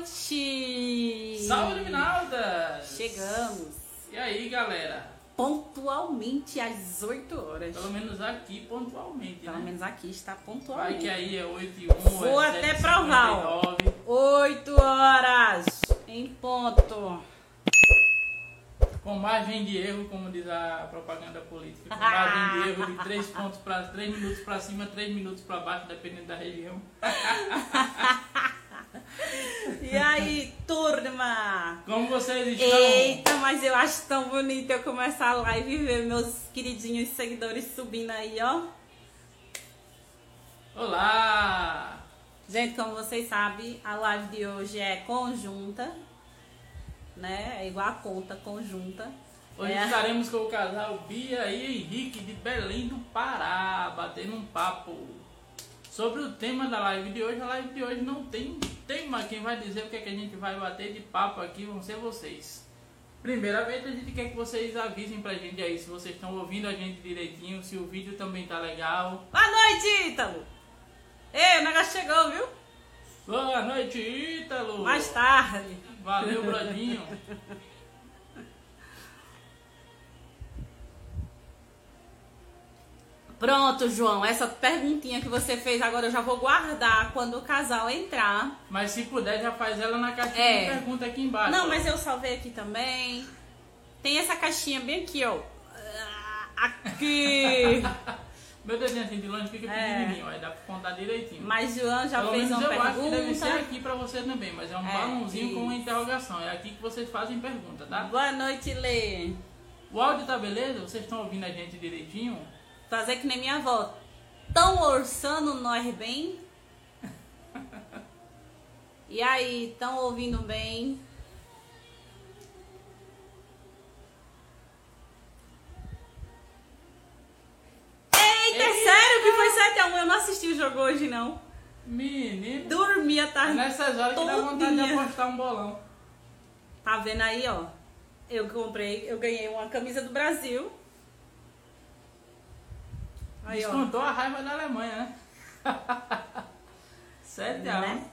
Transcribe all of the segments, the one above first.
noite! Saúde, Minalda! Chegamos E aí, galera? pontualmente às 8 horas. Pelo menos aqui, pontualmente, Pelo né? menos aqui está Vai pontualmente. que aí é 8 e 1, Vou é até 7 provar, ó. 59. 8 horas em ponto. Com margem de erro, como diz a propaganda política. Com margem de erro de 3 pontos para 3 minutos para cima, 3 minutos para baixo, dependendo da região. E aí, turma? Como vocês estão? Eita, mas eu acho tão bonito eu começar a live e ver meus queridinhos seguidores subindo aí, ó. Olá! Gente, como vocês sabem, a live de hoje é conjunta, né? É igual a conta conjunta. Hoje É. estaremos com o casal Bia e Henrique de Belém do Pará, batendo um papo sobre o tema da live de hoje. A live de hoje não tem tema, quem vai dizer o que, é que a gente vai bater de papo aqui vão ser vocês. Primeiramente, a gente quer que vocês avisem pra gente aí se vocês estão ouvindo a gente direitinho, se o vídeo também tá legal. Boa noite, Ítalo! Ei, o negócio chegou, viu? Boa noite, Ítalo! Mais tarde. Valeu, Brodinho! Pronto, João, essa perguntinha que você fez agora eu já vou guardar quando o casal entrar. Mas se puder, já faz ela na caixinha É. de pergunta aqui embaixo. Não, ó. mas eu salvei aqui também. Tem essa caixinha bem aqui, ó. Aqui. Meu desenho assim de longe fica É. pequenininho, aí dá pra contar direitinho. Mas João já Pelo fez uma eu acho que deve ser pergunta. aqui pra você também, mas é um É, balãozinho com uma interrogação. É aqui que vocês fazem pergunta, tá? Boa noite, Lê. O áudio tá beleza? Vocês estão ouvindo a gente direitinho? Fazer que nem minha avó. Tão orçando nós bem? E aí, tão ouvindo bem? Eita, é sério que foi 7x1? Eu não assisti o jogo hoje, não. Menino, Dormi a é tarde. nessas horas que dá vontade de todinha. apostar um bolão. Tá vendo aí, ó? Eu comprei, eu ganhei uma camisa do Brasil. Aí, ó. Descontou a raiva da Alemanha, né? 7 a 1. Né?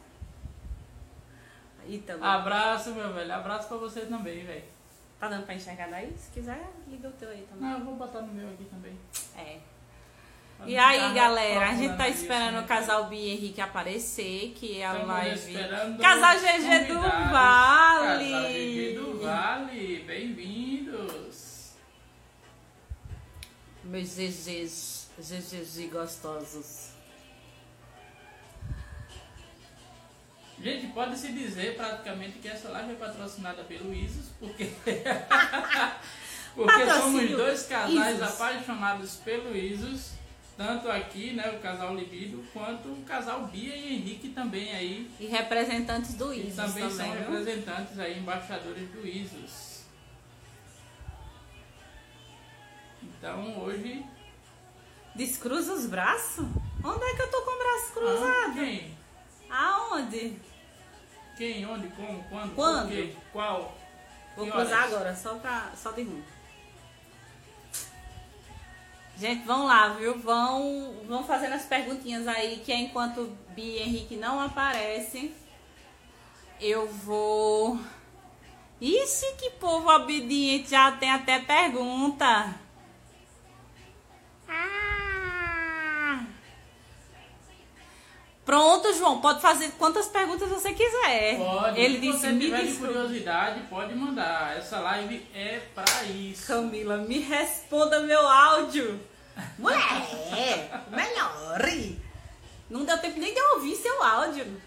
Também. Abraço, meu velho. Abraço pra você também, velho. Tá dando pra enxergar daí? Se quiser, liga o teu aí também. Não, eu vou botar no meu aqui também. É. Pra E aí, galera, a gente tá esperando assim, o casal Bia e Henrique aparecer, que é a Estamos live. Casal GG do. Vale. Casal GG do Vale, bem-vindos. Meus GGs, GGs gostosos. Gente, pode-se dizer praticamente que essa live é patrocinada pelo Isus, porque, porque somos dois casais Isus. apaixonados pelo Isus, tanto aqui, né, o casal Libido, quanto o casal Bia e Henrique também aí, E representantes do ISIS também, também, são viu? representantes aí, embaixadores do Isus. Então hoje. Descruza os braços? Onde é que eu tô com o braço Ah, cruzado? quem? Aonde? Quem? Onde? Como? Quando? Quando? Quê? Qual? Vou Que cruzar horas? agora, só, pra, só de ruim. Gente, vão lá, viu? Vão, vão fazendo as perguntinhas aí, que é enquanto Bia e Henrique não aparecem, eu vou. Ixi, que povo obediente, já tem até pergunta. Ah! Pronto, João, pode fazer quantas perguntas você quiser. Pode. Ele Se disse, você me tiver de curiosidade, pode mandar. Essa live é pra isso. Camila, me responda meu áudio. Mulher, melhore. Não deu tempo nem de eu ouvir seu áudio.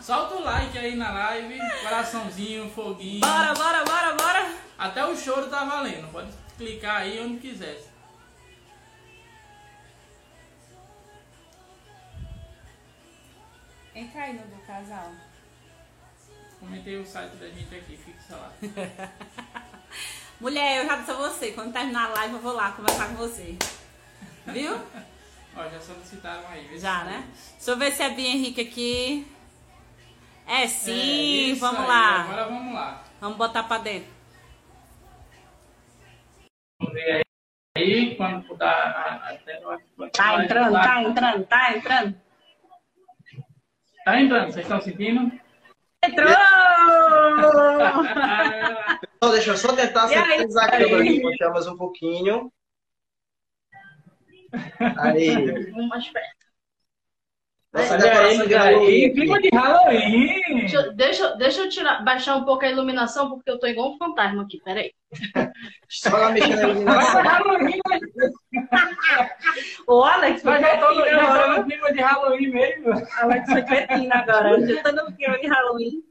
Solta o like aí na live, coraçãozinho, foguinho. Bora, bora, bora, bora. Até o choro tá valendo. Pode clicar aí onde quiser. Entra aí no do casal. Comentei o site da gente aqui, fixa lá. Mulher, eu já disse a você, quando terminar a live eu vou lá conversar com você. Viu? Ó, já solicitaram aí. Já, né? isso. Deixa eu ver se é Bia Henrique aqui. É É, sim, isso vamos aí. lá. Agora vamos lá. Vamos botar pra dentro. Vamos ver aí quando puder Tá entrando, tá entrando, tá entrando. Tá entrando, vocês estão sentindo? Entrou! Então, deixa eu só tentar centralizar a câmera aqui, puxar mais um pouquinho. Aí. Mais perto. Nossa aí, Halloween. clima de Halloween. Deixa, eu- deixa, eu- deixa eu tirar, baixar um pouco a iluminação, porque eu tô igual um fantasma aqui. Peraí. Só lá mexendo na Vai iluminação. Halloween, Ô, Alex, mas já tô, já tô no clima de Halloween mesmo. Alex foi cretina agora. Já tô no clima de Halloween.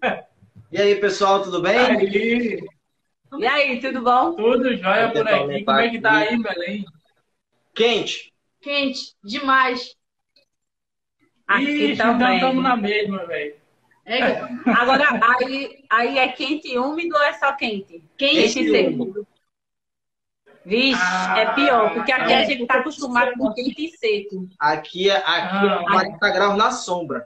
E aí, pessoal, tudo bem? Aí, E aí, tudo bom? tudo jóia por aqui. Como é que tá aí, Belém? Quente. Quente, demais. Aqui Ixi, então também. estamos na mesma, velho. É Agora, aí, aí é quente e úmido ou é só quente? quente. Quente e seco. Vixe, Ah, é pior, porque aqui é. a gente tá acostumado com quente e seco. Aqui, é- aqui é Ah. 40 graus na sombra.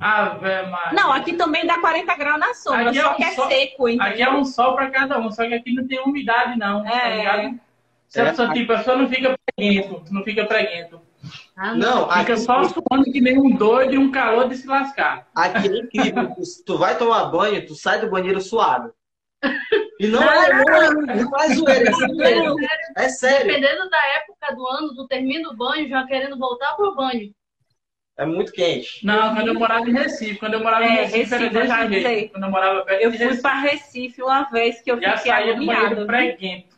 Ave Maria. Não, aqui também dá 40 graus na sombra, Aqui é só um que é sol- seco, hein? Aqui é um sol pra cada um, só que aqui não tem umidade, não. Tá É. ligado? Se a É. pessoa, tipo, a pessoa não fica preguento, não fica preguento. Ah, Não, Fica aqui, só suando que nem um doido e um calor de se lascar. aqui é incrível. Tu, vai tomar banho, tu sai do banheiro suado. E não é, não é, não é zoeira, é sério. É sério. Dependendo da época do ano, tu termina o banho já querendo voltar pro banho. É muito quente. Não, quando eu morava em Recife, quando eu morava em É, Recife, Recife, era eu já desse jeito. Quando eu morava perto Eu de fui pra Recife uma vez que eu já fiquei saía do banheiro agoniada. preguento.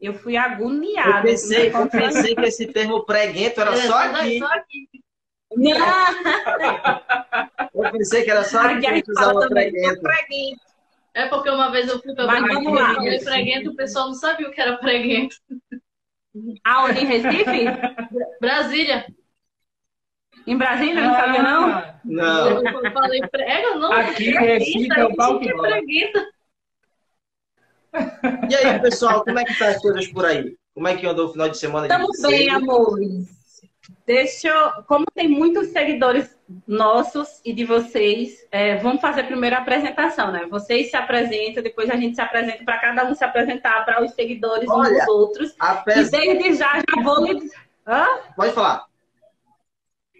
Eu fui Eu agoniada. pensei, eu pensei que esse termo preguento era só aqui. Só aqui. Não, Eu pensei que era só aqui que a gente usava preguento. preguento. É porque uma vez eu fui pra Mas vamos lá. e falei preguento, o pessoal não sabia o que era preguento. Aonde em Recife? Brasília. Em Brasília, não sabia não? Ah, Não. Eu falei prega, não. Aqui, preguenta, Recife, é o pau que que rola. preguenta. E aí, pessoal, como é que tá as coisas por aí? Como é que andou o final de semana de Estamos vocês? bem, amores. Deixa eu... Como tem muitos seguidores nossos e de vocês, é, vamos fazer primeiro a apresentação, né? Vocês se apresentam, depois a gente se apresenta para cada um se apresentar para os seguidores uns Olha, dos outros. E Apesar... desde já já vou lhe... Hã? Pode falar.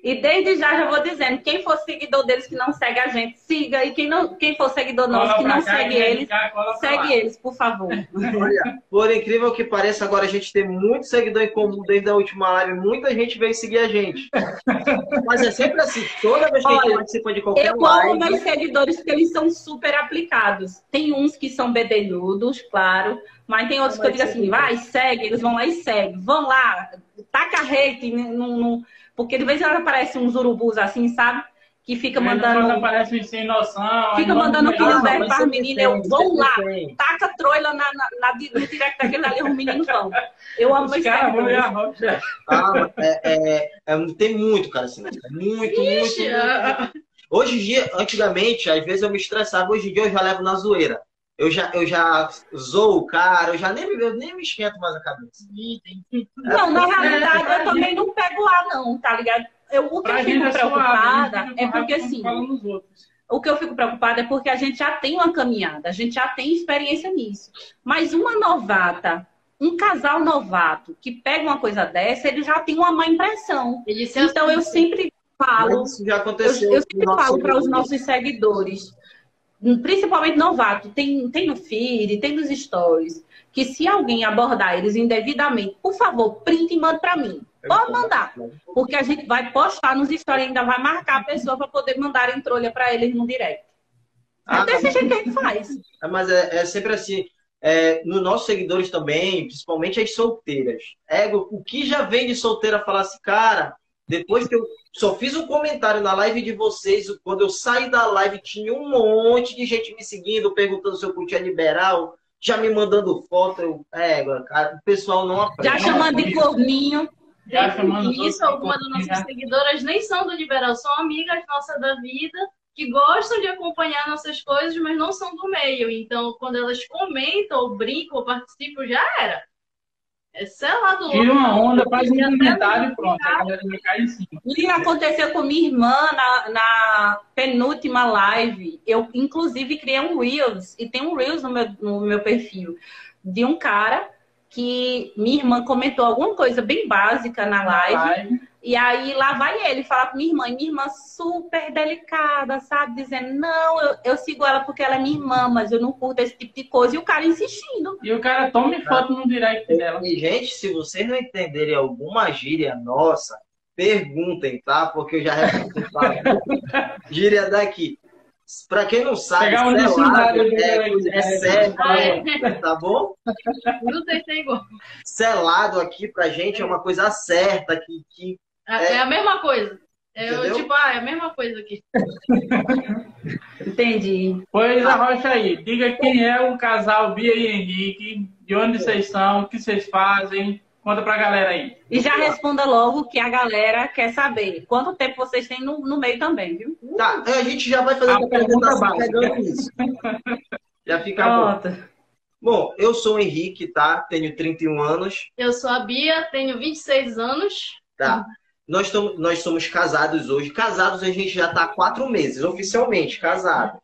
E desde já já vou dizendo, quem for seguidor deles que não segue a gente, siga. E quem, não, quem for seguidor nosso cola que não cá, segue eles, cá, segue lá. eles, por favor. Olha, por incrível que pareça, agora a gente tem muito seguidor em comum desde a última live. Muita gente veio seguir a gente. Mas é sempre assim. Toda vez que a gente Olha, participa de qualquer Eu amo live... meus seguidores porque eles são super aplicados. Tem uns que são bedelhudos, claro, mas tem outros que eu digo assim, vai, segue, eles vão lá e seguem. Vão lá, taca hate, num, num- porque de vez em quando aparecem uns urubus assim, sabe? Que fica Quando mandando, aparece um sem noção. Fica mandando manda- que não deve mas para sempre menina, eu vou lá. taca troila na, na, na, no direct daquele ali, os meninos vão. Eu amo Os meus caras vão seguidores. e arrocha. Ah, é, é- é- tem muito, cara, assim. Muito, muito, Ixi, muito. ah, Hoje em dia, antigamente, às vezes eu me estressava. Hoje em dia eu já levo na zoeira. Eu já, eu já zoo o cara, eu já nem, me- eu nem me esquento mais a cabeça. Não, na realidade eu também não pego lá, não, tá ligado? Eu, o que Pra eu gente fico é suave, preocupada fica é porque assim, o que eu fico preocupada é porque a gente já tem uma caminhada, a gente já tem experiência nisso. Mas uma novata, um casal novato que pega uma coisa dessa, ele já tem uma má impressão. Então eu sempre falo, Mas isso já eu, aconteceu. eu sempre falo para os nossos seguidores, principalmente novato, tem, tem no feed, tem nos stories, que se alguém abordar eles indevidamente, por favor, print e manda para mim. Pode mandar. Porque a gente vai postar nos stories e ainda vai marcar a pessoa para poder mandar entrolha para eles no direct. É Ah, desse jeito que a gente faz. É, Mas é, é sempre assim. É, nos nossos seguidores também, principalmente as solteiras. É, o o que já vem de solteira falar assim, cara, depois que eu só fiz um comentário na live de vocês, quando eu saí da live, tinha um monte de gente me seguindo, perguntando se eu curtia liberal, já me mandando foto. Eu, é, cara, o pessoal não aprende. Já chamando de corninho. Já chamando Isso, algumas das nossas seguidoras nem são do Liberal, são amigas nossas da vida, que gostam de acompanhar nossas coisas, mas não são do meio. Então, quando elas comentam, ou brincam, ou participam, já era. É sei lá do Tira uma onda, faz um comentário e pronto. A galera vai cair em cima. E aconteceu com minha irmã na, na penúltima live. Eu, inclusive, criei um Reels, e tem um Reels no meu, no meu perfil, de um cara que minha irmã comentou alguma coisa bem básica na live. Live. E aí lá vai ele falar com minha irmã, e minha irmã super delicada, sabe? Dizendo, não, eu, eu sigo ela porque ela é minha irmã, mas eu não curto esse tipo de coisa. E o cara insistindo. E o cara tome foto no direct dela. E, gente, se vocês não entenderem alguma gíria nossa, perguntem, tá? Porque eu já respondi gíria daqui. Pra quem não sabe, Pegar um selado é, é, certo, Ah, é. tá bom? Não sei se é igual. Selado aqui pra gente é uma coisa certa, que, que É, é a mesma coisa. É, eu, tipo, ah, é a mesma coisa aqui. Entendi. Pois arrocha aí. Diga quem é o casal Bia e Henrique, de onde vocês são, o que vocês fazem. Conta pra galera aí. E já responda logo que a galera quer saber. Quanto tempo vocês têm no, no meio também, viu? Tá, a gente já vai fazer A a pergunta apresentação básica. pegando isso. Já fica bom. Pronto. Bom, eu sou o Henrique, tá? Tenho 31 anos, Eu sou a Bia, tenho 26 anos. tá? Nós, tamo, nós somos casados hoje. Casados a gente já tá há quatro meses, oficialmente casado.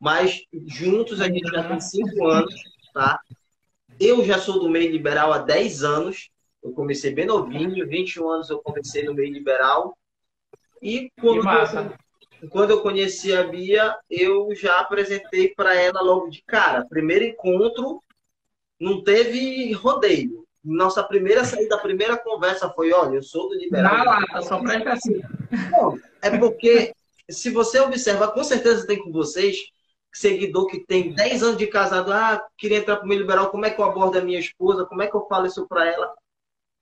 Mas juntos a gente já tem cinco anos, tá? Eu já sou do meio liberal há 10 anos. Eu comecei bem novinho, 21 anos eu comecei no meio liberal. E quando, massa. quando eu conheci a Bia, eu já apresentei para ela logo de cara. Primeiro encontro, não teve rodeio. Nossa primeira saída, a primeira conversa foi: olha, eu sou do liberal. Na lata, só presta assim. Não, é porque, se você observar, com certeza tem com vocês, seguidor que tem 10 anos de casado, ah, queria entrar pro meio liberal, como é que eu abordo a minha esposa, como é que eu falo isso para ela?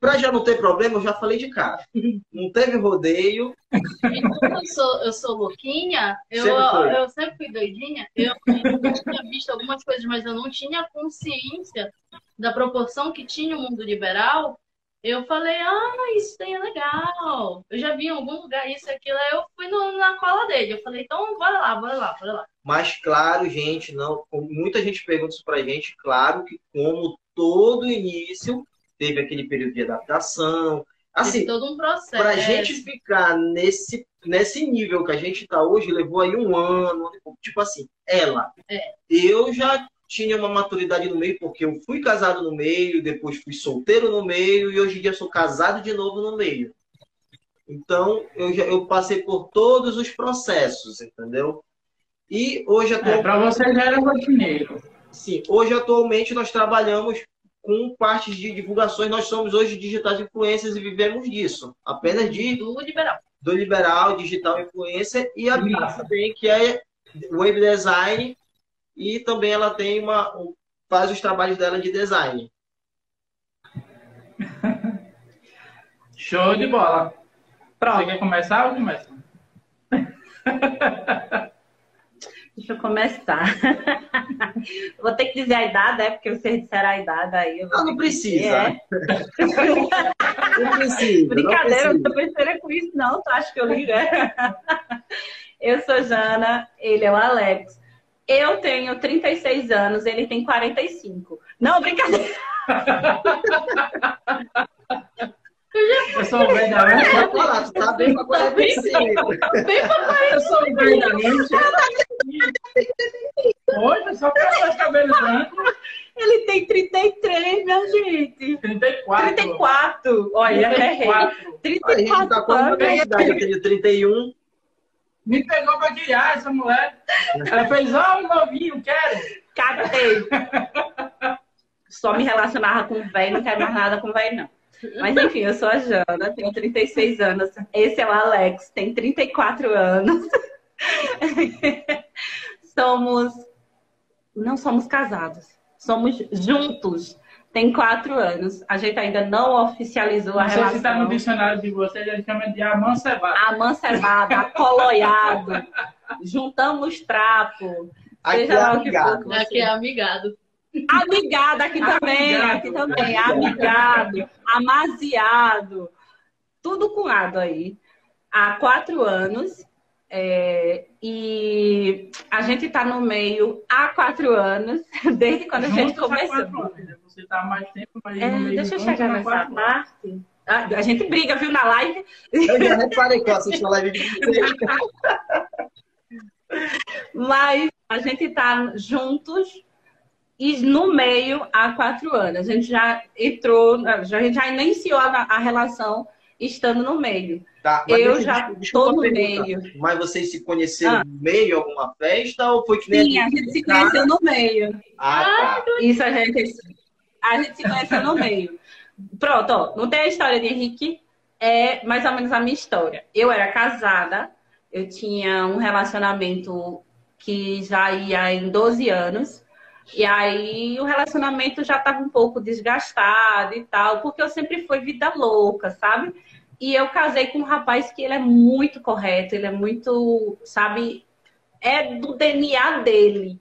Pra já não ter problema, eu já falei de cara. Não teve rodeio, E como eu sou, eu sou louquinha, eu Sempre eu sempre fui doidinha, eu, eu tinha visto algumas coisas, mas eu não tinha consciência da proporção que tinha o mundo liberal. Eu falei, ah, isso daí é legal. Eu já vi em algum lugar isso e aquilo. Aí eu fui no- na cola dele. Eu falei, então bora lá, bora lá, bora lá. mas claro, gente, não, muita gente pergunta isso pra gente, claro que como todo início, teve aquele período de adaptação. Assim, todo um processo. Pra gente ficar nesse, nesse nível que a gente tá hoje, levou aí um ano, tipo assim, ela. É. Eu já tinha uma maturidade no meio, porque eu fui casado no meio, depois fui solteiro no meio, e hoje em dia sou casado de novo no meio. Então, eu, já, eu passei por todos os processos, entendeu? E hoje, É, atualmente, pra você já era rotineiro. sim, hoje atualmente nós trabalhamos com partes de divulgações, nós somos hoje digitais influencers e vivemos disso. Apenas de do liberal. do liberal, digital influencer, e a Bia também, que é web design, e também ela tem uma. um- faz os trabalhos dela de design. Show de bola. Você Pronto. quer começar ou começa? Deixa eu começar. Vou ter que dizer a idade, é? Porque vocês disseram a idade aí. não dizer, precisa. é. Não precisa. Brincadeira, não não tô pensando com isso, não. Tu acha que eu ligo? é? Eu sou Jana, ele é o Alex. Eu tenho 36 anos, ele tem 45. Não, brincadeira. Eu sou o velho da precisa. Falar, tu tá bem pra 45. Eu sou o velho da noite. Hoje, só pra meus cabelos brancos. Ele tem 33, minha gente. 34. 34. Olha, eu errei. 34. A gente tá 34 quase na idade, eu tenho 31. Me pegou pra guiar essa mulher. Ela fez, ó, um novinho, quero. Catei. Só me relacionava com velho, não quero mais nada com velho, não. Mas enfim, eu sou a Jana, tenho 36 anos. Esse é o Alex, tem 34 anos. somos. Não somos casados, somos juntos. Tem quatro anos. A gente ainda não oficializou a Não sei se tá no relação. dicionário de vocês, eles chamam de amancebado. Amancebado, acoloiado. Juntamos trapo. Aqui Seja é lá o que amigado. for. Aqui é amigado. Amigado aqui também, Amigado. aqui também, amigado, amaziado, tudo com ado aí. Há quatro anos. é, e a gente está no meio há quatro anos, desde quando a gente Juntos há começou. anos, né? Você tá há mais tempo, mas É, no meio deixa eu juntos chegar nessa parte. Ah, A gente briga, viu, na live. Eu já reparei que eu assisto a live de. Mas a gente está juntos e no meio há quatro anos. A gente já entrou, a gente já iniciou a, a relação estando no meio. Tá, Eu já tô no meio. Mas vocês se conheceram Ah. no meio, alguma festa, ou foi que nem Sim, a gente se conheceu no meio. Ah, tá. Isso a gente, a gente se conheceu no meio. Pronto, ó, não tem a história de Henrique, é mais ou menos a minha história. Eu era casada, eu tinha um relacionamento que já ia em 12 anos, e aí o relacionamento já estava um pouco desgastado e tal, porque eu sempre fui vida louca, sabe? E eu casei com um rapaz que ele é muito correto, ele é muito, sabe, é do DNA dele.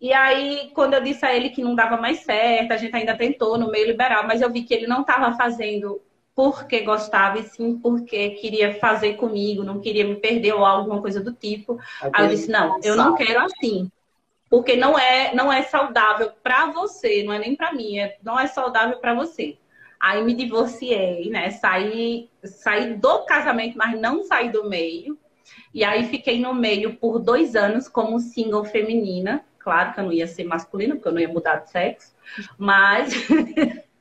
E aí, quando eu disse a ele que não dava mais certo, a gente ainda tentou no meio liberal, mas eu vi que ele não estava fazendo porque gostava, e sim porque queria fazer comigo, não queria me perder ou alguma coisa do tipo. Aí eu disse, não, eu não quero assim. Porque não é, não é saudável para você, não é nem para mim, é, não é saudável para você. Aí me divorciei, né? Saí, saí do casamento, mas não saí do meio. E aí fiquei no meio por dois anos como single feminina. Claro que eu não ia ser masculina, porque eu não ia mudar de sexo. Mas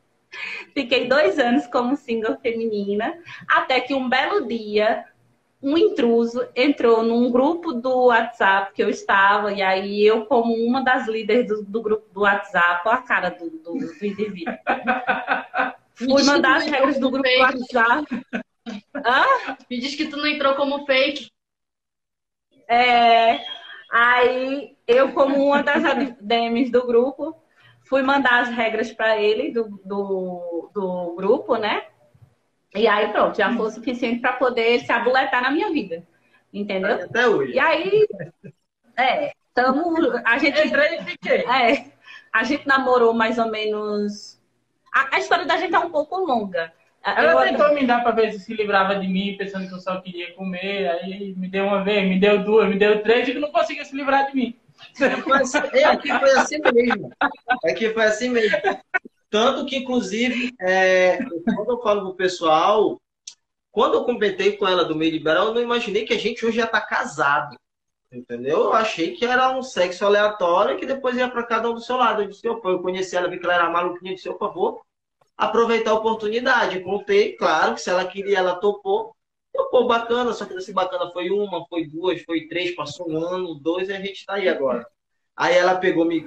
fiquei dois anos como single feminina. Até que um belo dia, um intruso entrou num grupo do WhatsApp que eu estava. E aí eu, como uma das líderes do, do grupo do WhatsApp, olha a cara do, do, do indivíduo. Fui mandar as regras do grupo do WhatsApp. Hã? Me diz que tu não entrou como fake. É, aí eu, como uma das ADMs do grupo, fui mandar as regras para ele do, do, do grupo, né? E aí pronto, já foi o suficiente para poder se abuletar na minha vida. Entendeu? Até hoje. E aí, é, tamo, a gente Entrei e fiquei. é, a gente namorou mais ou menos. A, a história da gente é um pouco longa. Ela Eu- tentou me dar pra ver se se livrava de mim, pensando que eu só queria comer. Aí me deu uma vez, me deu duas, me deu três, e que não conseguia se livrar de mim. Assim- É, aqui foi assim mesmo. Aqui foi assim mesmo. Tanto que, inclusive, é, quando eu falo pro pessoal, quando eu comentei com ela do meio liberal, eu não imaginei que a gente hoje já tá casado. Entendeu? Eu achei que era um sexo aleatório que depois ia para cada um do seu lado. Eu disse, opa, eu conheci ela, vi que ela era maluquinha, eu disse, opa, vou aproveitar a oportunidade. Contei, claro, que se ela queria, ela topou. Topou bacana, só que esse bacana foi uma, foi duas, foi três, passou um ano, dois, e a gente tá aí agora. Aí ela pegou me.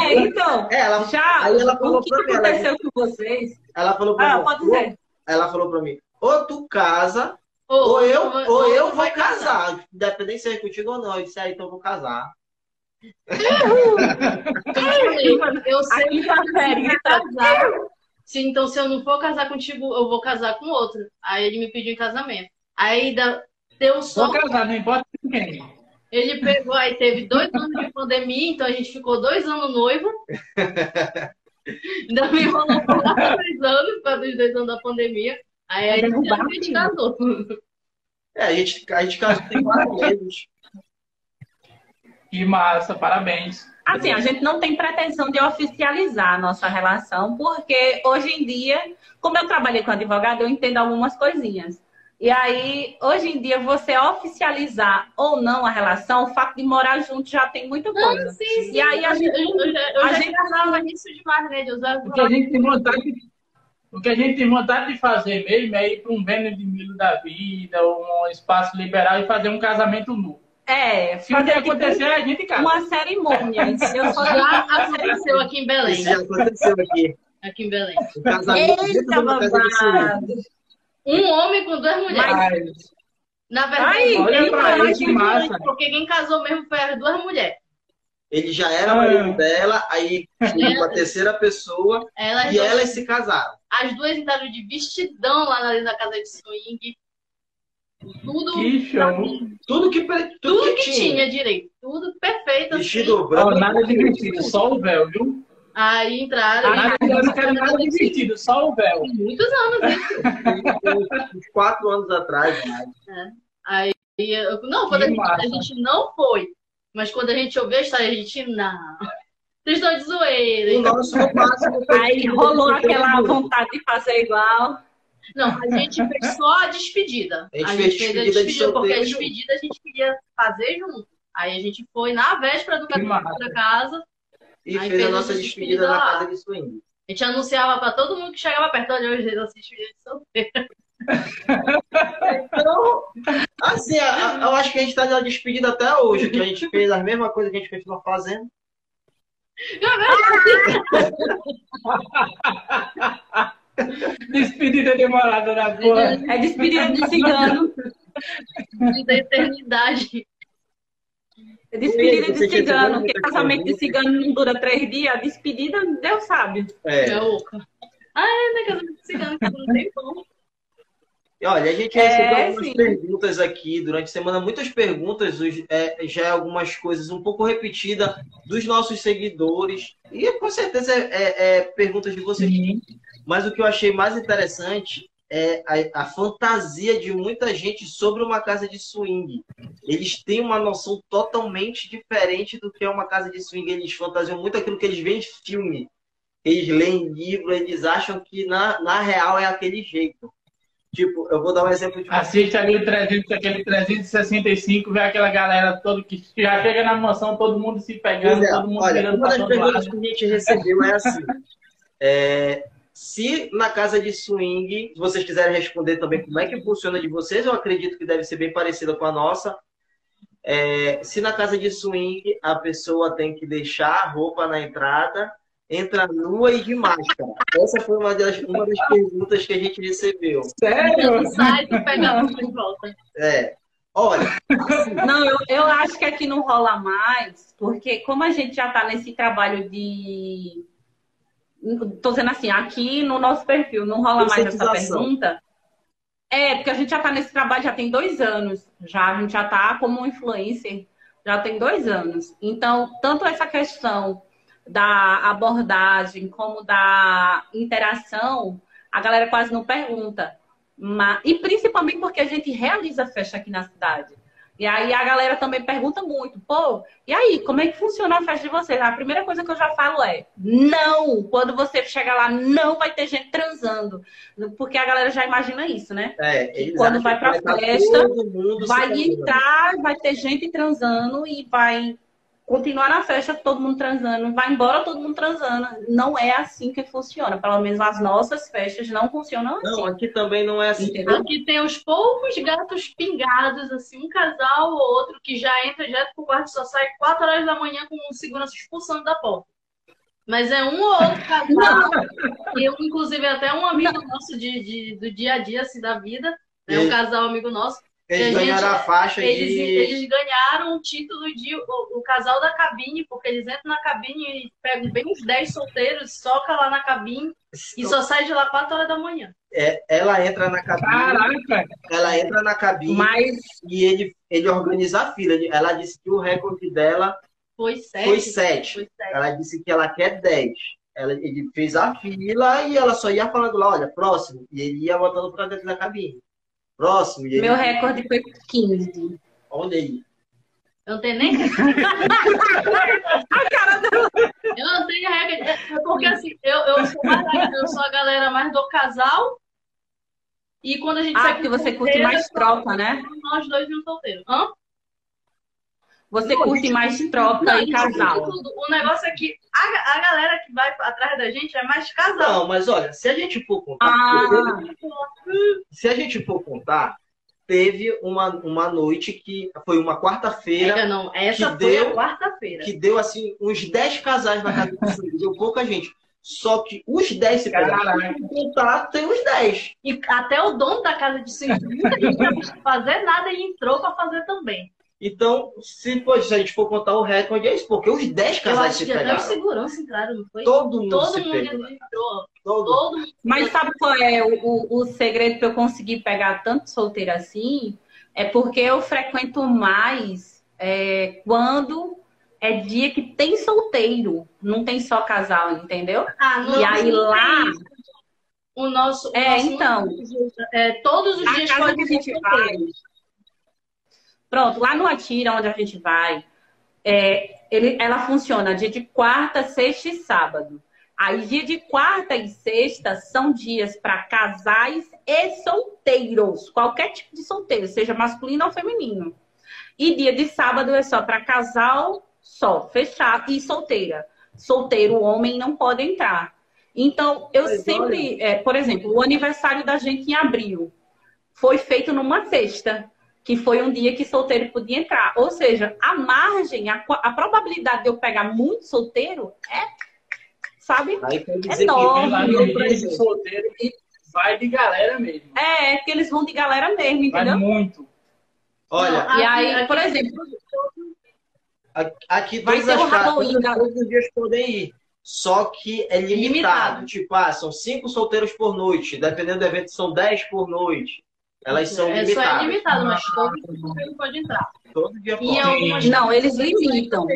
É, então, É, ela, já Aí ela falou o que mim, ela- aconteceu com vocês? ela falou pra Ah, mim. pode dizer. Ela falou pra mim, ou tu casa, ou, eu, ou eu vou casar. Independente se é contigo ou não. Eu disse, ah, então eu vou casar. Eu sei tá sério, casar. Se, então, se eu não for casar contigo, eu vou casar com outro. Aí ele me pediu em casamento. Aí da- deu Vou só. casar, não importa com quem. Ele pegou, aí teve dois anos de pandemia, então a gente ficou dois anos noivo. Ainda me enrolou por dois anos, por causa dos dois anos da pandemia. Aí a gente, a gente casou. É, a gente, a gente casou tem quatro meses. Que massa, parabéns. Assim, a gente não tem pretensão de oficializar a nossa relação, porque hoje em dia, como eu trabalhei com advogado, eu entendo algumas coisinhas. E aí, hoje em dia, você oficializar ou não a relação, o fato de morar junto já tem muita coisa. Sim, sim. E aí a gente- eu, eu, já- eu a já gente- casava nisso demais, né? De usar O que a gente tem vontade, o que a gente tem vontade de fazer mesmo é ir para um Vênus de Milo da vida, um espaço liberal e fazer um casamento nu. É, Se o que acontecer, a gente casa. uma cerimônia. Eu só Já aconteceu aqui em Belém. Já aconteceu aqui. Aqui em Belém. O casamento dentro de Eita, de babado! Um homem com duas mulheres. Ai, Na verdade, Ai, olha pra aí, que massa. Porque quem casou mesmo foi as duas mulheres. Ele já era Ah. marido dela, aí tinha É. uma terceira pessoa Elas, e duas- elas se casaram. as duas entraram de vestidão lá na, na casa de swing. Tudo, que show. Tudo que, tudo tudo que que tinha direito. Tudo perfeito. assim. Vestido Ó, branco. nada de vestido, só o véu, viu? Aí entraram. Nada de, eu não quero nada de vestido, só o véu. Muitos anos, hein? uns quatro anos atrás. Aí, eu- não, quando a gente, a gente não foi. Mas quando a gente ouviu a história, a gente, não. Vocês estão de zoeira. O hein? nosso no máximo foi Aí rolou aquela vontade de fazer igual. Não, a gente fez só a despedida. A gente fez despedida de porque a despedida a gente queria fazer junto. Aí a gente foi na véspera do casamento pra casa. E Aí fez a nossa despedida despedida na casa de swing. A gente anunciava pra todo mundo que chegava perto. Olha, hoje eles assistem de solteiro. Então, assim, a- a- eu acho que a gente tá na despedida até hoje, que a gente fez a mesma coisa que a gente continua fazendo. Despedida demorada na boa. É despedida de cigano. Da eternidade. É despedida de cigano. Porque casamento de cigano não dura três dias. A despedida, Deus sabe. É. É oca. Ah, é, né? Casamento de cigano, que não tem pão. E olha, a gente É, recebeu algumas sim. perguntas aqui durante a semana, muitas perguntas, é, já é algumas coisas um pouco repetidas dos nossos seguidores, e com certeza é, é- é perguntas de vocês. Mas o que eu achei mais interessante é a, a fantasia de muita gente sobre uma casa de swing. Eles têm uma noção totalmente diferente do que é uma casa de swing. Eles fantasiam muito aquilo que eles veem em filme. Eles leem livro, eles acham que na, na real é aquele jeito. Tipo, eu vou dar um exemplo de Assiste ali 300, aquele 365, vê aquela galera toda que já chega na mansão, todo mundo se pegando, é, todo mundo olha, virando uma das perguntas que a gente recebeu é assim: é, se na casa de swing, se vocês quiserem responder também como é que funciona de vocês, eu acredito que deve ser bem parecida com a nossa. É, se na casa de swing a pessoa tem que deixar a roupa na entrada, entra nua e de máscara. Essa foi uma das, uma das perguntas que a gente recebeu. Sério? Sai e pega a de volta. É, olha, Não, eu, eu acho que aqui não rola mais, porque como a gente já está nesse trabalho de. Tô dizendo assim, aqui no nosso perfil não rola mais essa pergunta. É, porque a gente já está nesse trabalho já tem dois anos. Já, a gente já está como influencer, já tem dois anos. Então, tanto essa questão da abordagem como da interação, a galera quase não pergunta. Mas, e principalmente porque a gente realiza festa aqui na cidade. E aí a galera também pergunta muito, pô, e aí, como é que funciona a festa de vocês? A primeira coisa que eu já falo é, não! Quando você chegar lá, não vai ter gente transando. Porque a galera já imagina isso, né? é, Quando vai pra estar festa, todo mundo Vai entrar, vai ter gente transando e vai continuar na festa todo mundo transando, vai embora todo mundo transando. Não é assim que funciona. Pelo menos as nossas festas não funcionam assim. Não, aqui também não é assim. Entendeu? Aqui tem os poucos gatos pingados, assim, um casal ou outro que já entra direto pro quarto e só sai 4 horas da manhã com segurança expulsando da porta. Mas é um ou outro casal. E eu, inclusive, até um amigo nosso de, de- do dia a dia, assim, da vida, é um E- casal amigo nosso, Eles a ganharam gente- a faixa eles, de. eles ganharam o título de o, o casal da cabine, porque eles entram na cabine e pegam bem uns 10 solteiros, soca lá na cabine e só sai de lá 4 horas da manhã. É, ela entra na cabine, Caraca! ela entra na cabine Mas e ele, ele organiza a fila. Ela disse que o recorde dela Foi sete. foi 7. Foi sete. Ela disse que ela quer 10. Ela, ele fez a fila e ela só ia falando lá, olha, próximo. E ele ia botando pra dentro da cabine. Próximo. E ele, meu recorde foi 15. Olha aí. Eu não tenho nem. Eu não tenho regra. É porque assim, eu, eu, sou mais, eu sou a galera mais do casal. E quando a gente Ah, sai porque com você curte mais só tropa, né? Nós dois e um solteiro. Hã? Você Não, curte gente, mais tropa Não, e aqui casal. tudo. O negócio é que a, a galera que vai atrás da gente é mais casal. Não, mas olha, se a gente for contar, Ah. se a gente for contar, teve uma, uma noite que foi uma quarta-feira É, não, essa que foi deu- a quarta-feira. que deu assim uns 10 casais na casa do Silvio, deu pouca gente. Só que os 10 se. Se contar, tem uns 10. E até o dono da casa de swing, muita gente não quis fazer nada e entrou pra fazer também. Então, se, a gente for contar o recorde, é isso, porque os 10 Eu casais acho se que até os pegaram. segurança entraram, não foi? Todo mundo Todo se mundo pegou. entrou. Todo. Todo mundo. Mas sabe qual é o, o, o segredo para eu conseguir pegar tanto solteiro assim? É porque eu frequento mais é, quando é dia que tem solteiro, não tem só casal, entendeu? Ah, não, E aí não lá-. O nosso. o É, nosso- então. é, todos os A dias casa que a gente vai. Pronto, lá no Atira, onde a gente vai, é, ele, ela funciona dia de quarta, sexta e sábado. Aí, dia de quarta e sexta são dias para casais e solteiros, qualquer tipo de solteiro, seja masculino ou feminino. E dia de sábado é só para casal só, fechado e solteira. Solteiro, homem não pode entrar. Então, eu Mas sempre, é, por exemplo, o aniversário da gente em abril. foi feito numa sexta, que foi um dia que solteiro podia entrar. Ou seja, a margem, a, a probabilidade de eu pegar muito solteiro é, sabe, Aí quer dizer enorme. Lá que no esse solteiro vai de galera mesmo. É, que eles vão de galera mesmo, Vai entendeu? muito. Olha, Não, E aí, aqui- por exemplo, aqui Vai ser casas, Halloween todos os dias podem ir. Só que é limitado. Limitado. Tipo, ah, são cinco solteiros por noite. Dependendo do evento, são dez por noite. Elas são é, só é limitadas. limitado, mas todo mundo pode entrar. Todo dia E pode. algumas Não, eles limitam.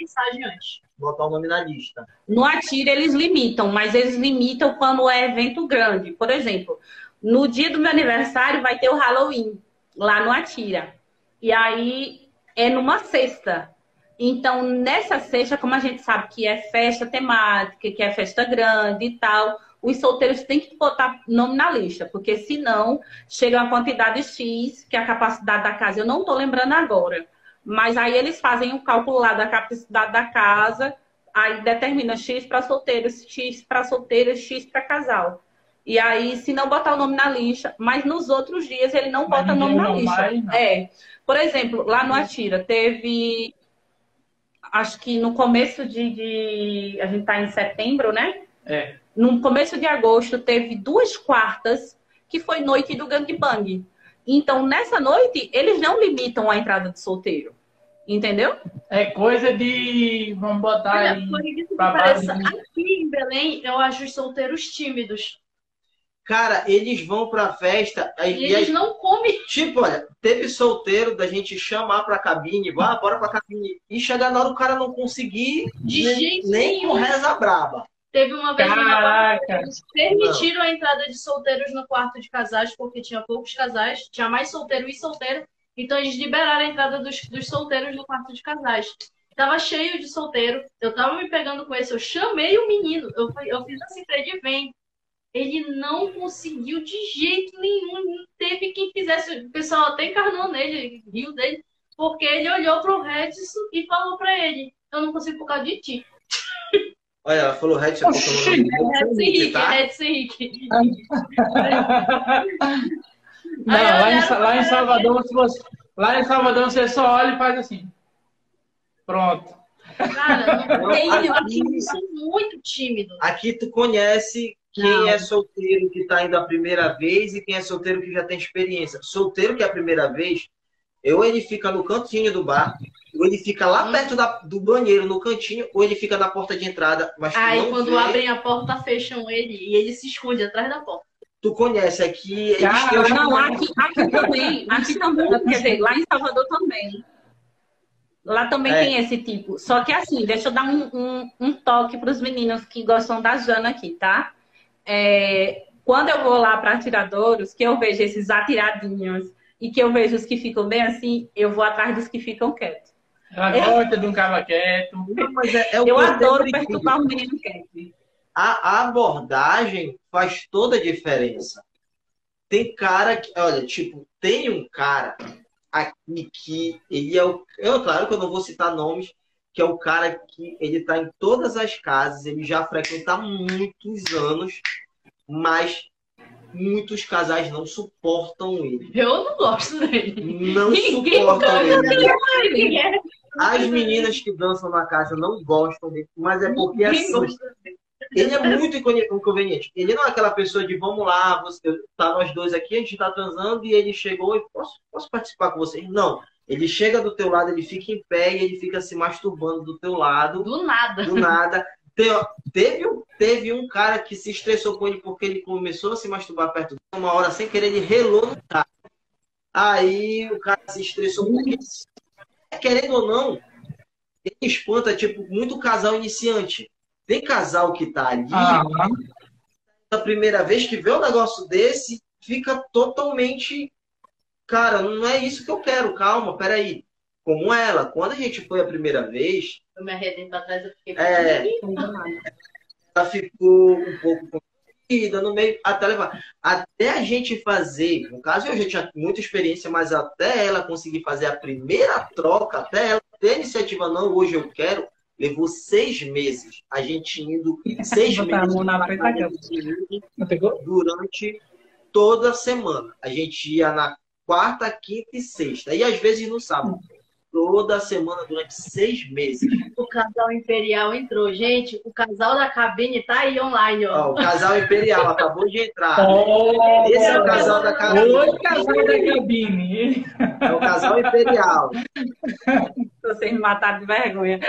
Mensagem antes. Botar o nome na lista. No Atira eles limitam, mas eles limitam quando é evento grande. Por exemplo, no dia do meu aniversário vai ter o Halloween lá no Atira. E aí é numa sexta. Então, nessa sexta, como a gente sabe que é festa temática, que é festa grande e tal, os solteiros têm que botar nome na lista, porque senão chega uma quantidade X, que é a capacidade da casa, eu não estou lembrando agora. Mas aí eles fazem o cálculo lá da capacidade da casa, aí determina X para solteiros, X para solteiros, X para casal. E aí, se não botar o nome na lista, mas nos outros dias ele não Mas bota nome ninguém na lista. vai. É. Por exemplo, lá no Atira teve. Acho que no começo de. de- a gente tá em setembro, né? É. No começo de agosto teve duas quartas que foi noite do gangbang. Então, nessa noite, eles não limitam a entrada de solteiro. Entendeu? É coisa de. Vamos botar Olha, aí. por que pareça, base. aqui em Belém, eu acho os solteiros tímidos. Cara, eles vão pra festa. Aí, E e aí, eles não comem. tipo, olha, teve solteiro da gente chamar pra cabine, vá, bora pra cabine. E chegar na hora o cara não conseguir De nem, jeito nem com reza braba. Teve uma vez Caraca! Eles permitiram a entrada de solteiros no quarto de casais, porque tinha poucos casais, tinha mais solteiro e solteiro. Então eles liberaram a entrada dos, dos solteiros no quarto de casais. Tava cheio de solteiro, eu tava me pegando com esse, eu chamei o menino, eu, fui- eu fiz assim, Fred, vem. Ele não conseguiu de jeito nenhum, não teve quem fizesse. O pessoal até encarnou nele, riu dele, porque ele olhou pro Redson e falou pra ele: Eu não consigo por causa de ti. Olha, ela falou Red, dele, Redson Henrique, tá? Redson Henrique. Não, lá, em, lá em Salvador, se você, lá em Salvador você só olha e faz assim. Pronto. Cara, não tem, Aqui- aqui eles são muito tímidos. Aqui tu conhece quem Não. é solteiro que tá indo a primeira vez e quem é solteiro que já tem experiência. Solteiro que é a primeira vez, ou ele fica no cantinho do bar, ou ele fica lá Hum. perto da- do banheiro, no cantinho, ou ele fica na porta de entrada. Mas Aí quando vê, abrem a porta, fecham ele e ele se esconde atrás da porta. tu conhece aqui. Eles Cara, Não, aqui, aqui também. Aqui também. Quer dizer, lá em Salvador também. Lá também É. tem esse tipo. Só que assim, deixa eu dar um, um, um toque para os meninos que gostam da Jana aqui, tá? É, quando eu vou lá para atiradouros, que eu vejo esses atiradinhos e que eu vejo os que ficam bem assim, eu vou atrás dos que ficam quietos. Ela gosta de um cava quieto. Não, mas é, é o Eu adoro perturbar o menino quieto. a, a abordagem faz toda a diferença. Tem cara que, olha, tipo, tem um cara aqui que ele é o. Eu, claro que eu não vou citar nomes, que é o cara que ele tá em todas as casas, ele já frequenta há muitos anos, mas muitos casais não suportam ele. Eu não gosto dele. Não Ninguém suportam ele. É? As meninas que dançam na casa não gostam dele, mas é porque assim, gosta ele é muito inconve- inconveniente. Ele não é aquela pessoa de vamos lá, você, tá nós dois aqui, a gente tá transando e ele chegou e posso, posso participar com vocês? Não. Ele chega do teu lado, ele fica em pé e ele fica se masturbando do teu lado, Do nada. do nada. Te- Teve, um- teve um cara que se estressou com ele porque ele começou a se masturbar perto dele. Uma hora sem querer, ele relou no cara. Aí o cara se estressou porque, querendo ou não, ele espanta, tipo, muito casal iniciante. Tem casal que tá ali, Ah, a primeira vez que vê um negócio desse, fica totalmente. Cara, não é isso que eu quero, calma, peraí. Como ela, quando a gente foi a primeira vez, Eu me arredei pra trás, eu fiquei. É. ela ficou um pouco confundida no meio, até levar. Até a gente fazer, no caso eu já tinha muita experiência, mas até ela conseguir fazer a primeira troca, até ela ter a iniciativa, não, hoje eu quero, levou seis meses. A gente indo seis a meses durante toda semana. A gente ia na quarta, quinta e sexta. E às vezes no sábado. Toda semana durante seis meses. O casal imperial entrou. Gente, o casal da cabine tá aí online, ó. Ó, o casal imperial acabou de entrar. Oh, Esse é o casal da cabine. Oi, casal da cabine. É o casal imperial. Vocês me mataram de vergonha.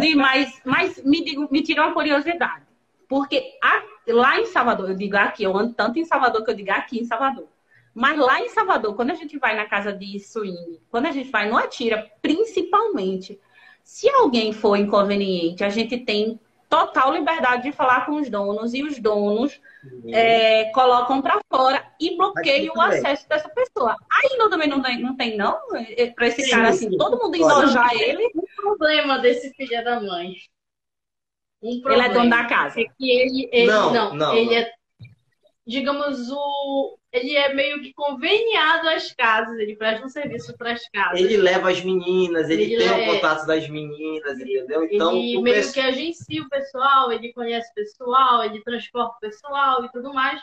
Sim, mas, mas me, digo, me tirou uma curiosidade. Porque a- lá em Salvador, eu digo aqui, eu ando tanto em Salvador que eu digo aqui em Salvador. Mas lá em Salvador, quando a gente vai na casa de swing, quando a gente vai no Atira, principalmente, se alguém for inconveniente, a gente tem total liberdade de falar com os donos e os donos é, colocam para fora e bloqueiam o acesso dessa pessoa. Aí não, também não tem, não tem, não? Para esse Sim, cara assim, sim. todo mundo enojar ele, O problema desse filho da mãe. Um ele problema. é dono da casa. É que ele, ele Não, não, não, ele não. é, digamos, o, ele é meio que conveniado às casas, ele presta um serviço para as casas. Ele leva as meninas, ele, Ele tem é- o contato das meninas, entendeu? Então, ele o meio pessoal- que agencia o pessoal, ele conhece o pessoal, ele transporta o pessoal e tudo mais.